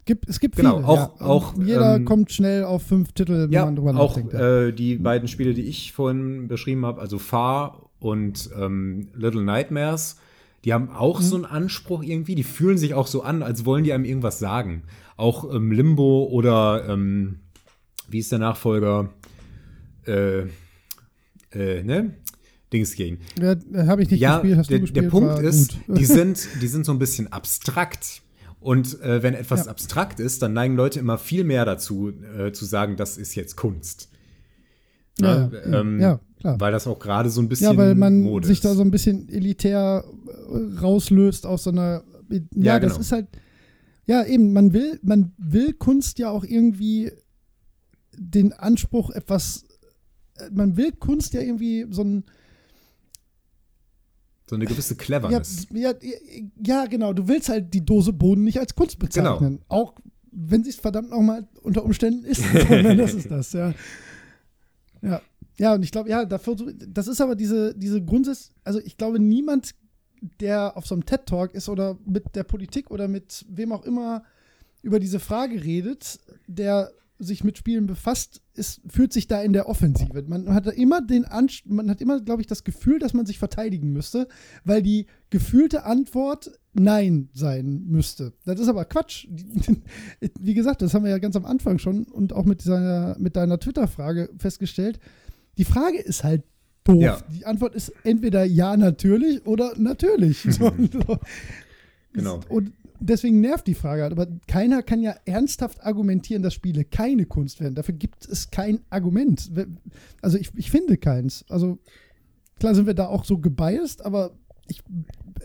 Gibt, es gibt Genau, viele. auch- ja. auch, Jeder ähm, kommt schnell auf fünf Titel, wenn Ja, man drüber auch nachdenkt. ja. äh, die beiden Spiele, die ich vorhin beschrieben habe, also Far und ähm, Little Nightmares, die haben auch Mhm. so einen Anspruch irgendwie. Die fühlen sich auch so an, als wollen die einem irgendwas sagen. Auch ähm, Limbo oder ähm, wie ist der Nachfolger? Äh, äh, ne? Dings gehen. Ja, Habe ich nicht Ja, gespielt, hast der, du gespielt? der Punkt ist, gut. die sind, die sind so ein bisschen abstrakt. Und äh, wenn etwas Ja. abstrakt ist, dann neigen Leute immer viel mehr dazu, äh, zu sagen, das ist jetzt Kunst. ja, Ne? ja, Ähm, ja, klar. Weil das auch gerade so ein bisschen Ja, weil man Mode sich ist. da so ein bisschen elitär äh, rauslöst aus so einer. Ja, Ja, das genau. ist halt. Ja, eben, man will, man will Kunst ja auch irgendwie den Anspruch, etwas. äh, Man will Kunst ja irgendwie so ein. So eine gewisse Ja, Cleverness. ja, ja, genau. Du willst halt die Dose Boden nicht als Kunst bezeichnen. Genau. Auch wenn sie es verdammt nochmal unter Umständen ist. sondern das ist das, ja. Ja, ja und ich glaube, ja, dafür, das ist aber diese, diese Grundsatz, also ich glaube, niemand, der auf so einem TED-Talk ist oder mit der Politik oder mit wem auch immer über diese Frage redet, der sich mit Spielen befasst, ist, fühlt sich da in der Offensive. Man hat immer den Anst man hat immer, glaube ich, das Gefühl, dass man sich verteidigen müsste, weil die gefühlte Antwort Nein sein müsste. Das ist aber Quatsch. Wie gesagt, das haben wir ja ganz am Anfang schon und auch mit, dieser, mit deiner Twitter-Frage festgestellt. Die Frage ist halt doof. Ja. Die Antwort ist entweder ja, natürlich oder natürlich. So, so. Genau. Und deswegen nervt die Frage halt. Aber keiner kann ja ernsthaft argumentieren, dass Spiele keine Kunst wären. Dafür gibt es kein Argument. Also ich, ich finde keins. Also klar sind wir da auch so gebiased, aber ich,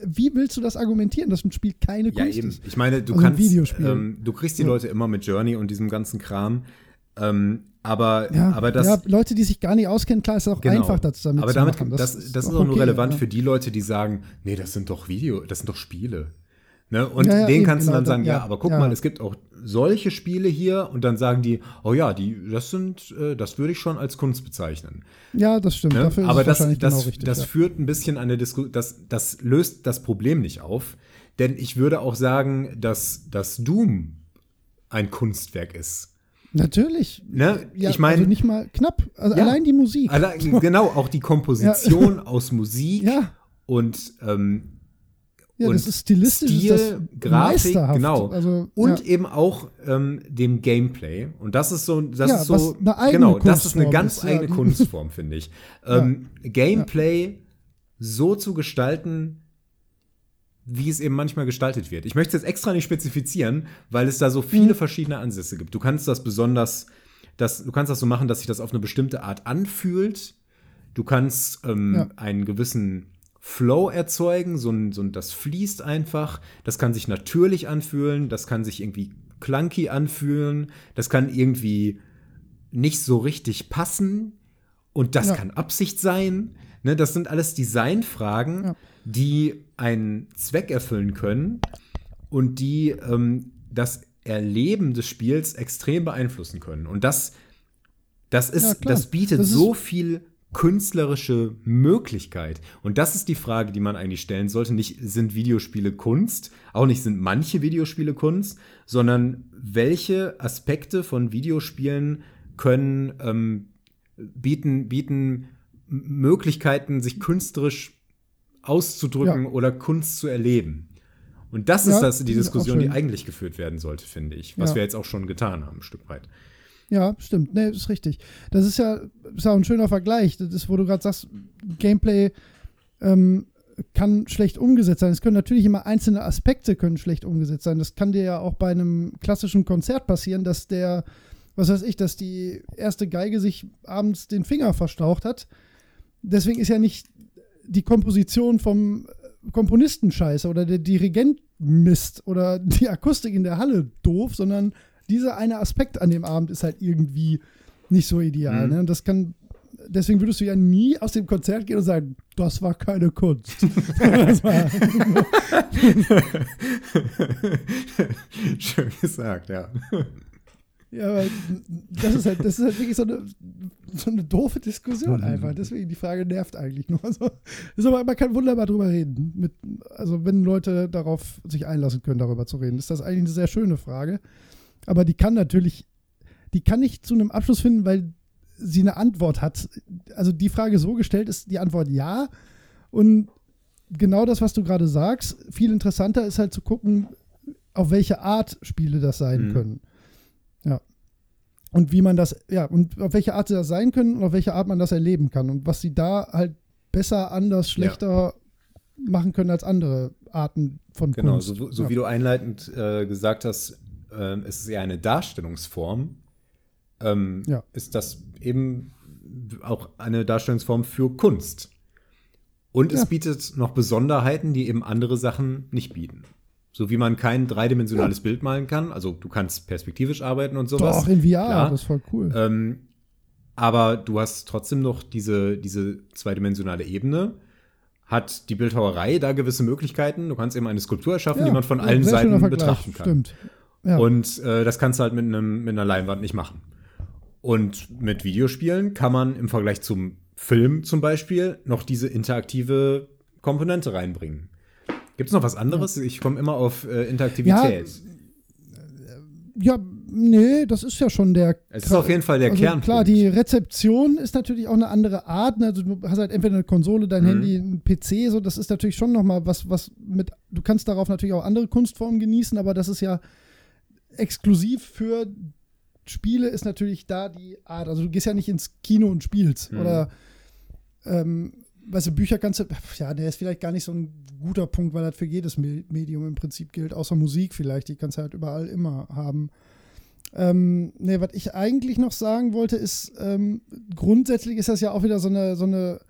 wie willst du das argumentieren, dass ein Spiel keine ja, Kunst eben. ist? Ich meine, du Also kannst, Videospiel. ähm, du kriegst die Ja. Leute immer mit Journey und diesem ganzen Kram. Ähm, aber, Ja, aber das, ja, Leute, die sich gar nicht auskennen, klar, ist es auch Genau. einfach, das damit aber zu damit, machen. das, das, ist auch auch nur okay, relevant für die Leute, die sagen, nee, das sind doch Video, das sind doch Spiele. Ne? Und Ja, ja, eben, kannst du genau, dann sagen, ja, ja, aber guck ja. mal, es gibt auch solche Spiele hier und dann sagen die, oh ja, die, das sind, äh, das würde ich schon als Kunst bezeichnen. Ja, das stimmt. Ne? Dafür ist Aber das, das, genau richtig. das ja. führt ein bisschen an der Diskussion, das, das löst das Problem nicht auf. Denn ich würde auch sagen, dass, dass Doom ein Kunstwerk ist. Natürlich. Ne? Ja, ich meine, also nicht mal knapp. Also Ja. allein die Musik. allein, genau, auch die Komposition aus Musik Ja. und, ähm, Ja, und das ist stilistisch Stil, ist das Grafik, genau. Also, und ja. eben auch ähm, dem Gameplay. Und das ist so, das Ja, ist so, was eine eigene genau, das ist eine Kunstform ganz ist, ja. eigene Kunstform, finde ich. Ähm, Gameplay so zu gestalten, wie es eben manchmal gestaltet wird. Ich möchte es jetzt extra nicht spezifizieren, weil es da so Mhm. viele verschiedene Ansätze gibt. Du kannst das besonders, das, du kannst das so machen, dass sich das auf eine bestimmte Art anfühlt. Du kannst ähm, Ja. einen gewissen Flow erzeugen, so ein, so ein, das fließt einfach. Das kann sich natürlich anfühlen, das kann sich irgendwie clunky anfühlen, das kann irgendwie nicht so richtig passen und das Ja. kann Absicht sein. Ne, das sind alles Designfragen, Ja. die einen Zweck erfüllen können und die ähm, das Erleben des Spiels extrem beeinflussen können. Und das, das, ist, Ja, das bietet Das so viel künstlerische Möglichkeit. Und das ist die Frage, die man eigentlich stellen sollte. Nicht sind Videospiele Kunst, auch nicht sind manche Videospiele Kunst, sondern welche Aspekte von Videospielen können ähm, bieten, bieten Möglichkeiten, sich künstlerisch auszudrücken Ja. oder Kunst zu erleben. Und das ist Ja, das, die das ist auch Diskussion, die eigentlich geführt werden sollte, finde ich. Was Ja. wir jetzt auch schon getan haben, ein Stück weit. Ja, stimmt. Nee, ist richtig. Das ist ja, ist ja ein schöner Vergleich. Das ist, wo du gerade sagst, Gameplay ähm, kann schlecht umgesetzt sein. Es können natürlich immer einzelne Aspekte können schlecht umgesetzt sein. Das kann dir ja auch bei einem klassischen Konzert passieren, dass der, was weiß ich, dass die erste Geige sich abends den Finger verstaucht hat. Deswegen ist ja nicht die Komposition vom Komponisten scheiße oder der Dirigent Mist oder die Akustik in der Halle doof, sondern dieser eine Aspekt an dem Abend ist halt irgendwie nicht so ideal. Mhm. Ne? Und das kann, deswegen würdest du ja nie aus dem Konzert gehen und sagen, das war keine Kunst. war, Schön gesagt, ja. ja, aber das ist halt, das ist halt wirklich so eine, so eine doofe Diskussion einfach. Deswegen die Frage nervt eigentlich nur. Also, ist aber, man kann wunderbar drüber reden. Mit, also wenn Leute darauf sich einlassen können, darüber zu reden, ist das eigentlich eine sehr schöne Frage. Aber die kann natürlich, die kann nicht zu einem Abschluss finden, weil sie eine Antwort hat. Also die Frage so gestellt ist die Antwort ja. Und genau das, was du gerade sagst, viel interessanter ist halt zu gucken, auf welche Art Spiele das sein Mhm. können. Ja. Und wie man das, ja, und auf welche Art sie das sein können und auf welche Art man das erleben kann. Und was sie da halt besser, anders, schlechter machen können als andere Arten von Genau, Kunst. so, so ja. wie du einleitend äh, gesagt hast, ähm, es ist eher eine Darstellungsform, ähm, Ja. ist das eben auch eine Darstellungsform für Kunst. Und es Ja. bietet noch Besonderheiten, die eben andere Sachen nicht bieten. So wie man kein dreidimensionales Bild malen kann, also du kannst perspektivisch arbeiten und sowas. Doch, in VR, klar. das ist voll cool. Ähm, aber du hast trotzdem noch diese, diese zweidimensionale Ebene. Hat die Bildhauerei da gewisse Möglichkeiten? Du kannst eben eine Skulptur erschaffen, die man von ja, allen Seiten betrachten kann. Stimmt. Ja. Und äh, das kannst du halt mit, einem, mit einer Leinwand nicht machen. Und mit Videospielen kann man im Vergleich zum Film zum Beispiel noch diese interaktive Komponente reinbringen. Gibt es noch was anderes? Ich komme immer auf äh, Interaktivität. ja, nee, das ist ja schon der. es ist auf jeden Fall der also Kernpunkt. Klar, die Rezeption ist natürlich auch eine andere Art. ne? Also du hast halt entweder eine Konsole, dein Mhm. Handy, ein PC, so das ist natürlich schon noch mal was, was mit. Du kannst darauf natürlich auch andere Kunstformen genießen, aber das ist ja exklusiv für Spiele ist natürlich da die Art. Also du gehst ja nicht ins Kino und spielst Mhm. oder ähm, weißt du, Bücher kannst du, ja, der ist vielleicht gar nicht so ein guter Punkt, weil das für jedes Medium im Prinzip gilt, außer Musik vielleicht, die kannst du halt überall immer haben. Ähm, ne, was ich eigentlich noch sagen wollte, ist, ähm, grundsätzlich ist das ja auch wieder so eine, so eine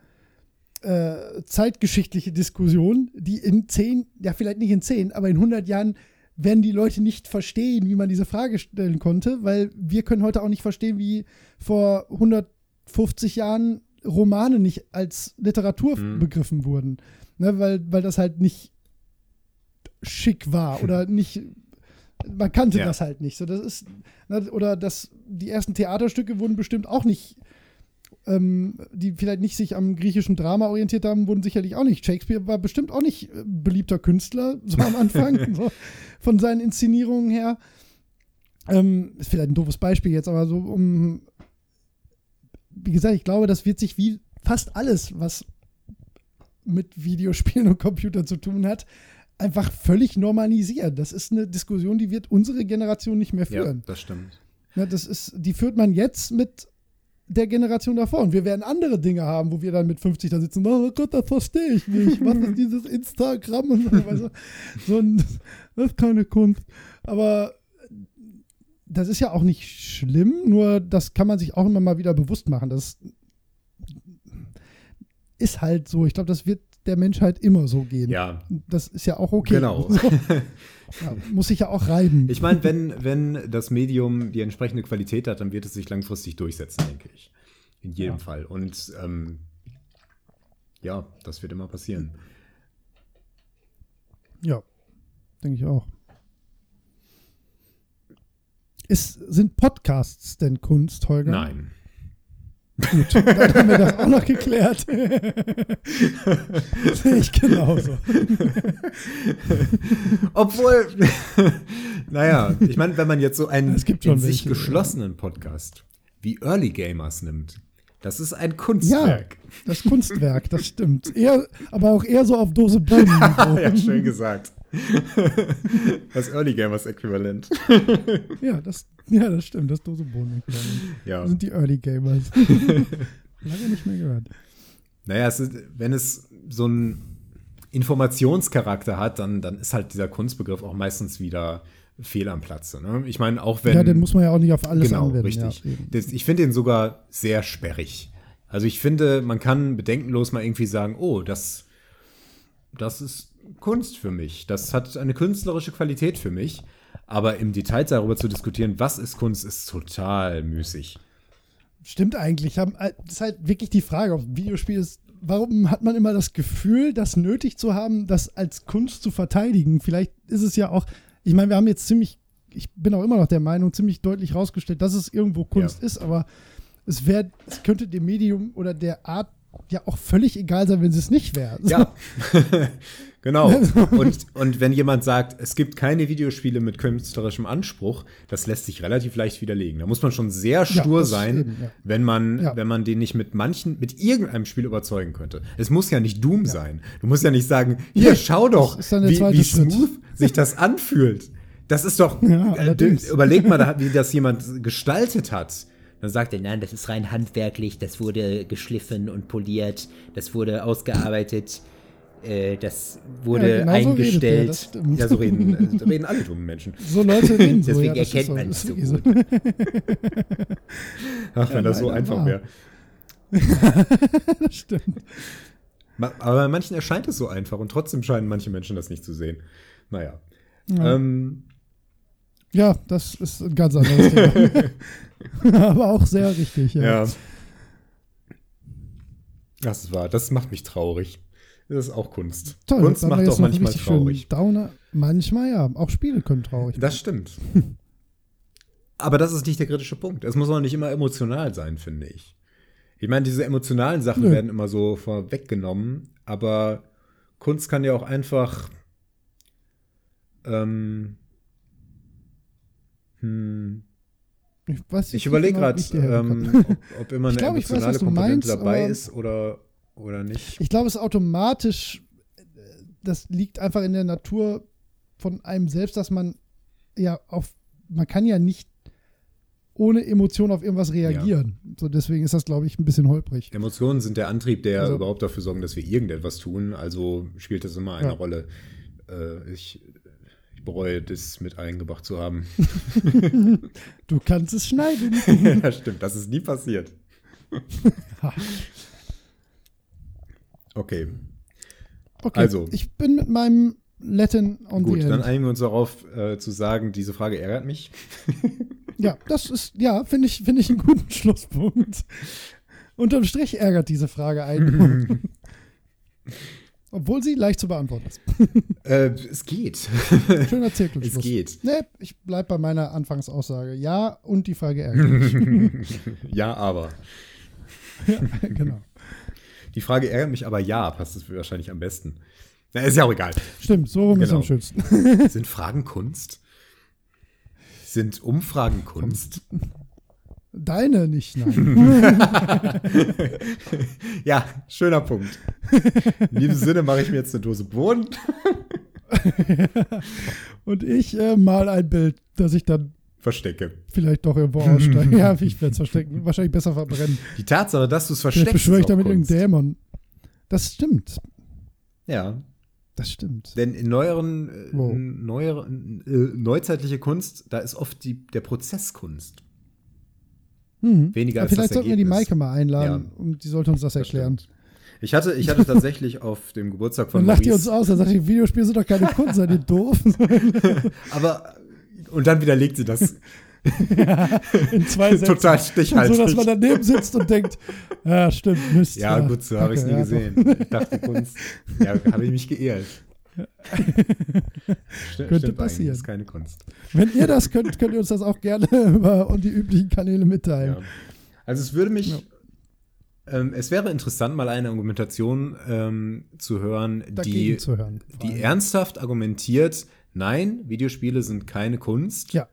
äh, zeitgeschichtliche Diskussion, die in zehn, ja, vielleicht nicht in zehn, aber in 100 Jahren werden die Leute nicht verstehen, wie man diese Frage stellen konnte, weil wir können heute auch nicht verstehen, wie vor 150 Jahren Romane nicht als Literatur mhm. begriffen wurden. Ne, weil, weil das halt nicht schick war oder nicht. Man kannte ja. das halt nicht. So, das ist, ne, oder das, die ersten Theaterstücke wurden bestimmt auch nicht, ähm, die vielleicht nicht sich am griechischen Drama orientiert haben, wurden sicherlich auch nicht. Shakespeare war bestimmt auch nicht äh, beliebter Künstler, so am Anfang, so, von seinen Inszenierungen her. Ähm, ist vielleicht ein doofes Beispiel jetzt, aber so um wie gesagt, ich glaube, das wird sich wie fast alles, was mit Videospielen und Computern zu tun hat, einfach völlig normalisieren. Das ist eine Diskussion, die wird unsere Generation nicht mehr führen. Ja, das stimmt. Ja, das ist, die führt man jetzt mit der Generation davor. Und wir werden andere Dinge haben, wo wir dann mit 50 da sitzen, oh Gott, das verstehe ich nicht. Was ist dieses Instagram und so. Weißt du? so ein, das ist keine Kunst. Aber das ist ja auch nicht schlimm, nur das kann man sich auch immer mal wieder bewusst machen. Das ist halt so. Ich glaube, das wird der Menschheit immer so gehen. Ja. Das ist ja auch okay. Genau. So. Ja, muss sich ja auch reiben. Ich meine, wenn, wenn das Medium die entsprechende Qualität hat, dann wird es sich langfristig durchsetzen, denke ich. In jedem ja. Fall. Und ähm, ja, das wird immer passieren. Ja, denke ich auch. Ist, sind Podcasts denn Kunst, Holger? Nein. Gut, dann haben wir das auch noch geklärt. Sehe ich genauso. Obwohl, naja, ich meine, wenn man jetzt so einen in sich welche, geschlossenen ja. Podcast wie Early Gamers nimmt, das ist ein Kunstwerk. Ja, das Kunstwerk, das stimmt. Eher, aber auch eher so auf Dose Bohnen. ja, schön gesagt. Das Early Gamers Äquivalent. Ja, das, ja, das stimmt, das Dosenbohnen-Äquivalent. Ja. Das sind die Early Gamers. Lange nicht mehr gehört. Naja, es ist, wenn es so einen Informationscharakter hat, dann, dann ist halt dieser Kunstbegriff auch meistens wieder fehl am Platze. Ne? Ich meine, auch wenn. Ja, den muss man ja auch nicht auf alles genau, anwenden. Richtig. Ja, das, ich finde den sogar sehr sperrig. Also ich finde, man kann bedenkenlos mal irgendwie sagen, oh, das, das ist Kunst für mich. Das hat eine künstlerische Qualität für mich. Aber im Detail darüber zu diskutieren, was ist Kunst, ist total müßig. Stimmt eigentlich. Äh, das ist halt wirklich die Frage, ob Videospiel ist. Warum hat man immer das Gefühl, das nötig zu haben, das als Kunst zu verteidigen? Vielleicht ist es ja auch, ich meine, wir haben jetzt ziemlich, ich bin auch immer noch der Meinung, ziemlich deutlich rausgestellt, dass es irgendwo Kunst ja. ist, aber es wäre, es könnte dem Medium oder der Art ja auch völlig egal sein, wenn es es nicht wäre. Ja. Genau. Und, und wenn jemand sagt, es gibt keine Videospiele mit künstlerischem Anspruch, das lässt sich relativ leicht widerlegen. Da muss man schon sehr stur ja, sein, eben, ja. wenn man, ja. wenn man den nicht mit manchen, mit irgendeinem Spiel überzeugen könnte. Es muss ja nicht Doom sein. Du musst ja nicht sagen, hier, schau doch, wie, wie smooth sich das anfühlt. Das ist doch, äh, überleg mal, wie das jemand gestaltet hat. Dann sagt er, nein, das ist rein handwerklich, das wurde geschliffen und poliert, das wurde ausgearbeitet äh, das wurde ja, genau eingestellt. So ja, so reden, reden alle dummen Menschen. So Leute reden so. Deswegen ja, erkennt man es so gut. Ach, wenn das so einfach wäre. das stimmt. Aber bei manchen erscheint es so einfach und trotzdem scheinen manche Menschen das nicht zu sehen. Naja. Ja, ähm, ja das ist ein ganz anderes Thema. Aber auch sehr richtig. Ja. ja. Das war, das macht mich traurig. Das ist auch Kunst. Toll, Kunst macht auch manchmal traurig. Downer. Manchmal ja. Auch Spiele können traurig Das stimmt. Aber das ist nicht der kritische Punkt. Es muss auch nicht immer emotional sein, finde ich. Ich meine, diese emotionalen Sachen Nö. werden immer so vorweggenommen, aber Kunst kann ja auch einfach ähm, hm, ich, ich überlege gerade, ähm, ob, ob, immer eine glaub, emotionale weiß, Komponente meinst, dabei ist oder oder nicht? Ich glaube, es ist automatisch, das liegt einfach in der Natur von einem selbst, dass man ja auf, man kann ja nicht ohne Emotion auf irgendwas reagieren. So deswegen ist das, glaube ich, ein bisschen holprig. Emotionen sind der Antrieb, der Also- überhaupt dafür sorgen, dass wir irgendetwas tun. Also spielt das immer eine Ja. Rolle. Äh, ich, ich bereue, das mit eingebracht zu haben. Du kannst es schneiden. ja, stimmt, das ist nie passiert. okay, Okay, Also. ich bin mit meinem Latin on gut, the end. dann einigen wir uns darauf äh, zu sagen, diese Frage ärgert mich. Ja, das ist, ja, finde ich, finde ich einen guten Schlusspunkt. Unterm Strich ärgert diese Frage einen. Obwohl sie leicht zu beantworten ist. Äh, es geht. Schöner es Zirkelschluss. geht. Nee, ich bleib bei meiner Anfangsaussage. Ja, und die Frage ärgert mich. ja, aber. genau. Die Frage ärgert mich, aber ja, passt es wahrscheinlich am besten. Na, ist ja auch egal. Stimmt, so rum ist Genau. am schönsten. Sind Fragen Kunst? Sind Umfragen Kunst? Deine nicht, nein. Ja, schöner Punkt. In diesem Sinne mache ich mir jetzt eine Dose Bohnen. Und ich äh, mal ein Bild, das ich dann Verstecke. vielleicht doch irgendwo aussteige. ja, ich werde es verstecken. Wahrscheinlich besser verbrennen. Die Tatsache, dass du es Vielleicht versteckst, beschwöre ich damit Kunst. irgendeinen Dämon. Das stimmt. Ja, Das stimmt. denn in neueren, äh, Wow. neueren äh, neuzeitliche Kunst, da ist oft die, der Prozess Kunst. Mhm. Weniger Aber als das vielleicht sollten wir die. Maike mal einladen Ja. und die sollte uns das Das erklären. Ich hatte, ich hatte tatsächlich auf dem Geburtstag von Dann lacht ihr uns Maurice, aus, dann sagt ihr, Videospiele sind doch keine Kunst, seid ihr doof? aber und dann widerlegt sie das In zwei Sätzen. total So, stichhaltig. dass man daneben sitzt und denkt, ja, stimmt, Mist. ja, gut, so habe ich es nie Kacke, gesehen. Ich dachte, Kunst, ja, habe ich mich geirrt. St Könnte stimmt passieren. Ist keine Kunst. Ja. Wenn ihr das könnt, könnt ihr uns das auch gerne über und die üblichen Kanäle mitteilen. Ja. Also es würde mich, Ja. ähm, es wäre interessant, mal eine Argumentation ähm, zu hören, Dagegen die, zu hören. die ernsthaft argumentiert, nein, Videospiele sind keine Kunst. Ja.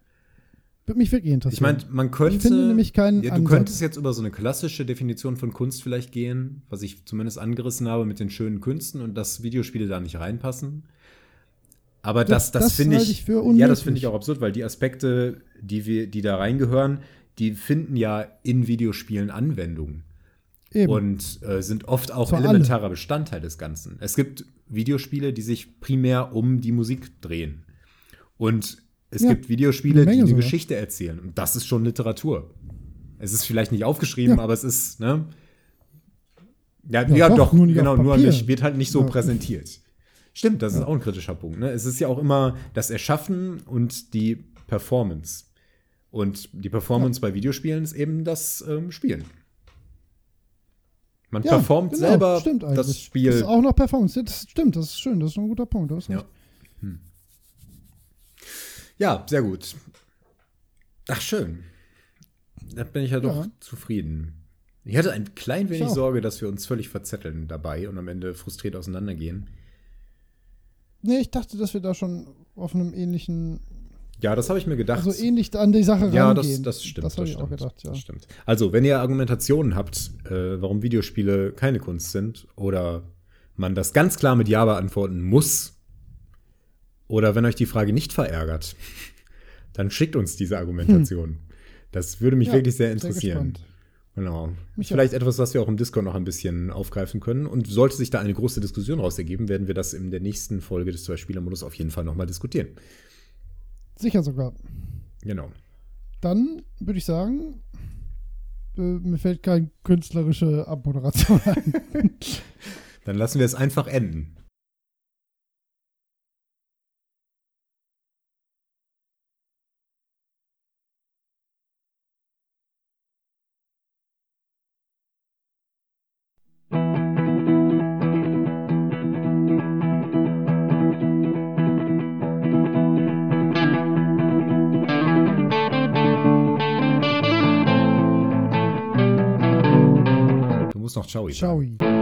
Würde mich wirklich interessieren. Ich meine, man könnte. Ich finde nämlich keinen ja, Du Ansatz. könntest jetzt über so eine klassische Definition von Kunst vielleicht gehen, was ich zumindest angerissen habe mit den schönen Künsten und dass Videospiele da nicht reinpassen. Aber das, Das- das, das finde ich, ich für ja, das finde ich auch absurd, weil die Aspekte, die wir, die da reingehören, die finden ja in Videospielen Anwendung Eben. und äh, sind oft auch alle. elementarer Bestandteil des Ganzen. Es gibt Videospiele, die sich primär um die Musik drehen. Und es Ja, gibt Videospiele, die eine sogar. Geschichte erzählen. Und das ist schon Literatur. Es ist vielleicht nicht aufgeschrieben, Ja. aber es ist, ne? Ja, Ja, ja, doch, doch, nur genau, nur nicht, wird halt nicht so präsentiert. Stimmt, das ist auch ein kritischer Punkt. Ne? Es ist ja auch immer das Erschaffen und die Performance. Und die Performance bei Videospielen ist eben das ähm, Spielen. Man ja, performt genau, selber stimmt das. Spiel. Das ist auch noch Performance. Ja, Das stimmt, das ist schön, das ist ein guter Punkt. Ja. Hm. ja, sehr gut. Ach, schön. Da bin ich ja doch Ja. zufrieden. Ich hatte ein klein wenig. Sorge, dass wir uns völlig verzetteln dabei und am Ende frustriert auseinandergehen. Nee, ich dachte, dass wir da schon auf einem ähnlichen, Ja, das habe ich mir gedacht. also ähnlich an die Sache ja, das, rangehen. das stimmt. Das habe ich stimmt, auch gedacht, ja. Das stimmt. Also, wenn ihr Argumentationen habt, äh, warum Videospiele keine Kunst sind oder man das ganz klar mit Ja beantworten muss oder wenn euch die Frage nicht verärgert, dann schickt uns diese Argumentation. Das würde mich Ja, wirklich sehr sehr interessieren. gespannt. genau. Mich Vielleicht etwas, was wir auch im Discord noch ein bisschen aufgreifen können. Und sollte sich da eine große Diskussion raus ergeben, werden wir das in der nächsten Folge des Zwei-Spieler-Modus auf jeden Fall nochmal diskutieren. Sicher sogar. Genau. Dann würde ich sagen, äh, mir fällt keine künstlerische Abmoderation ein. Dann lassen wir es einfach enden. Du musst noch Ciao sagen. Ciao.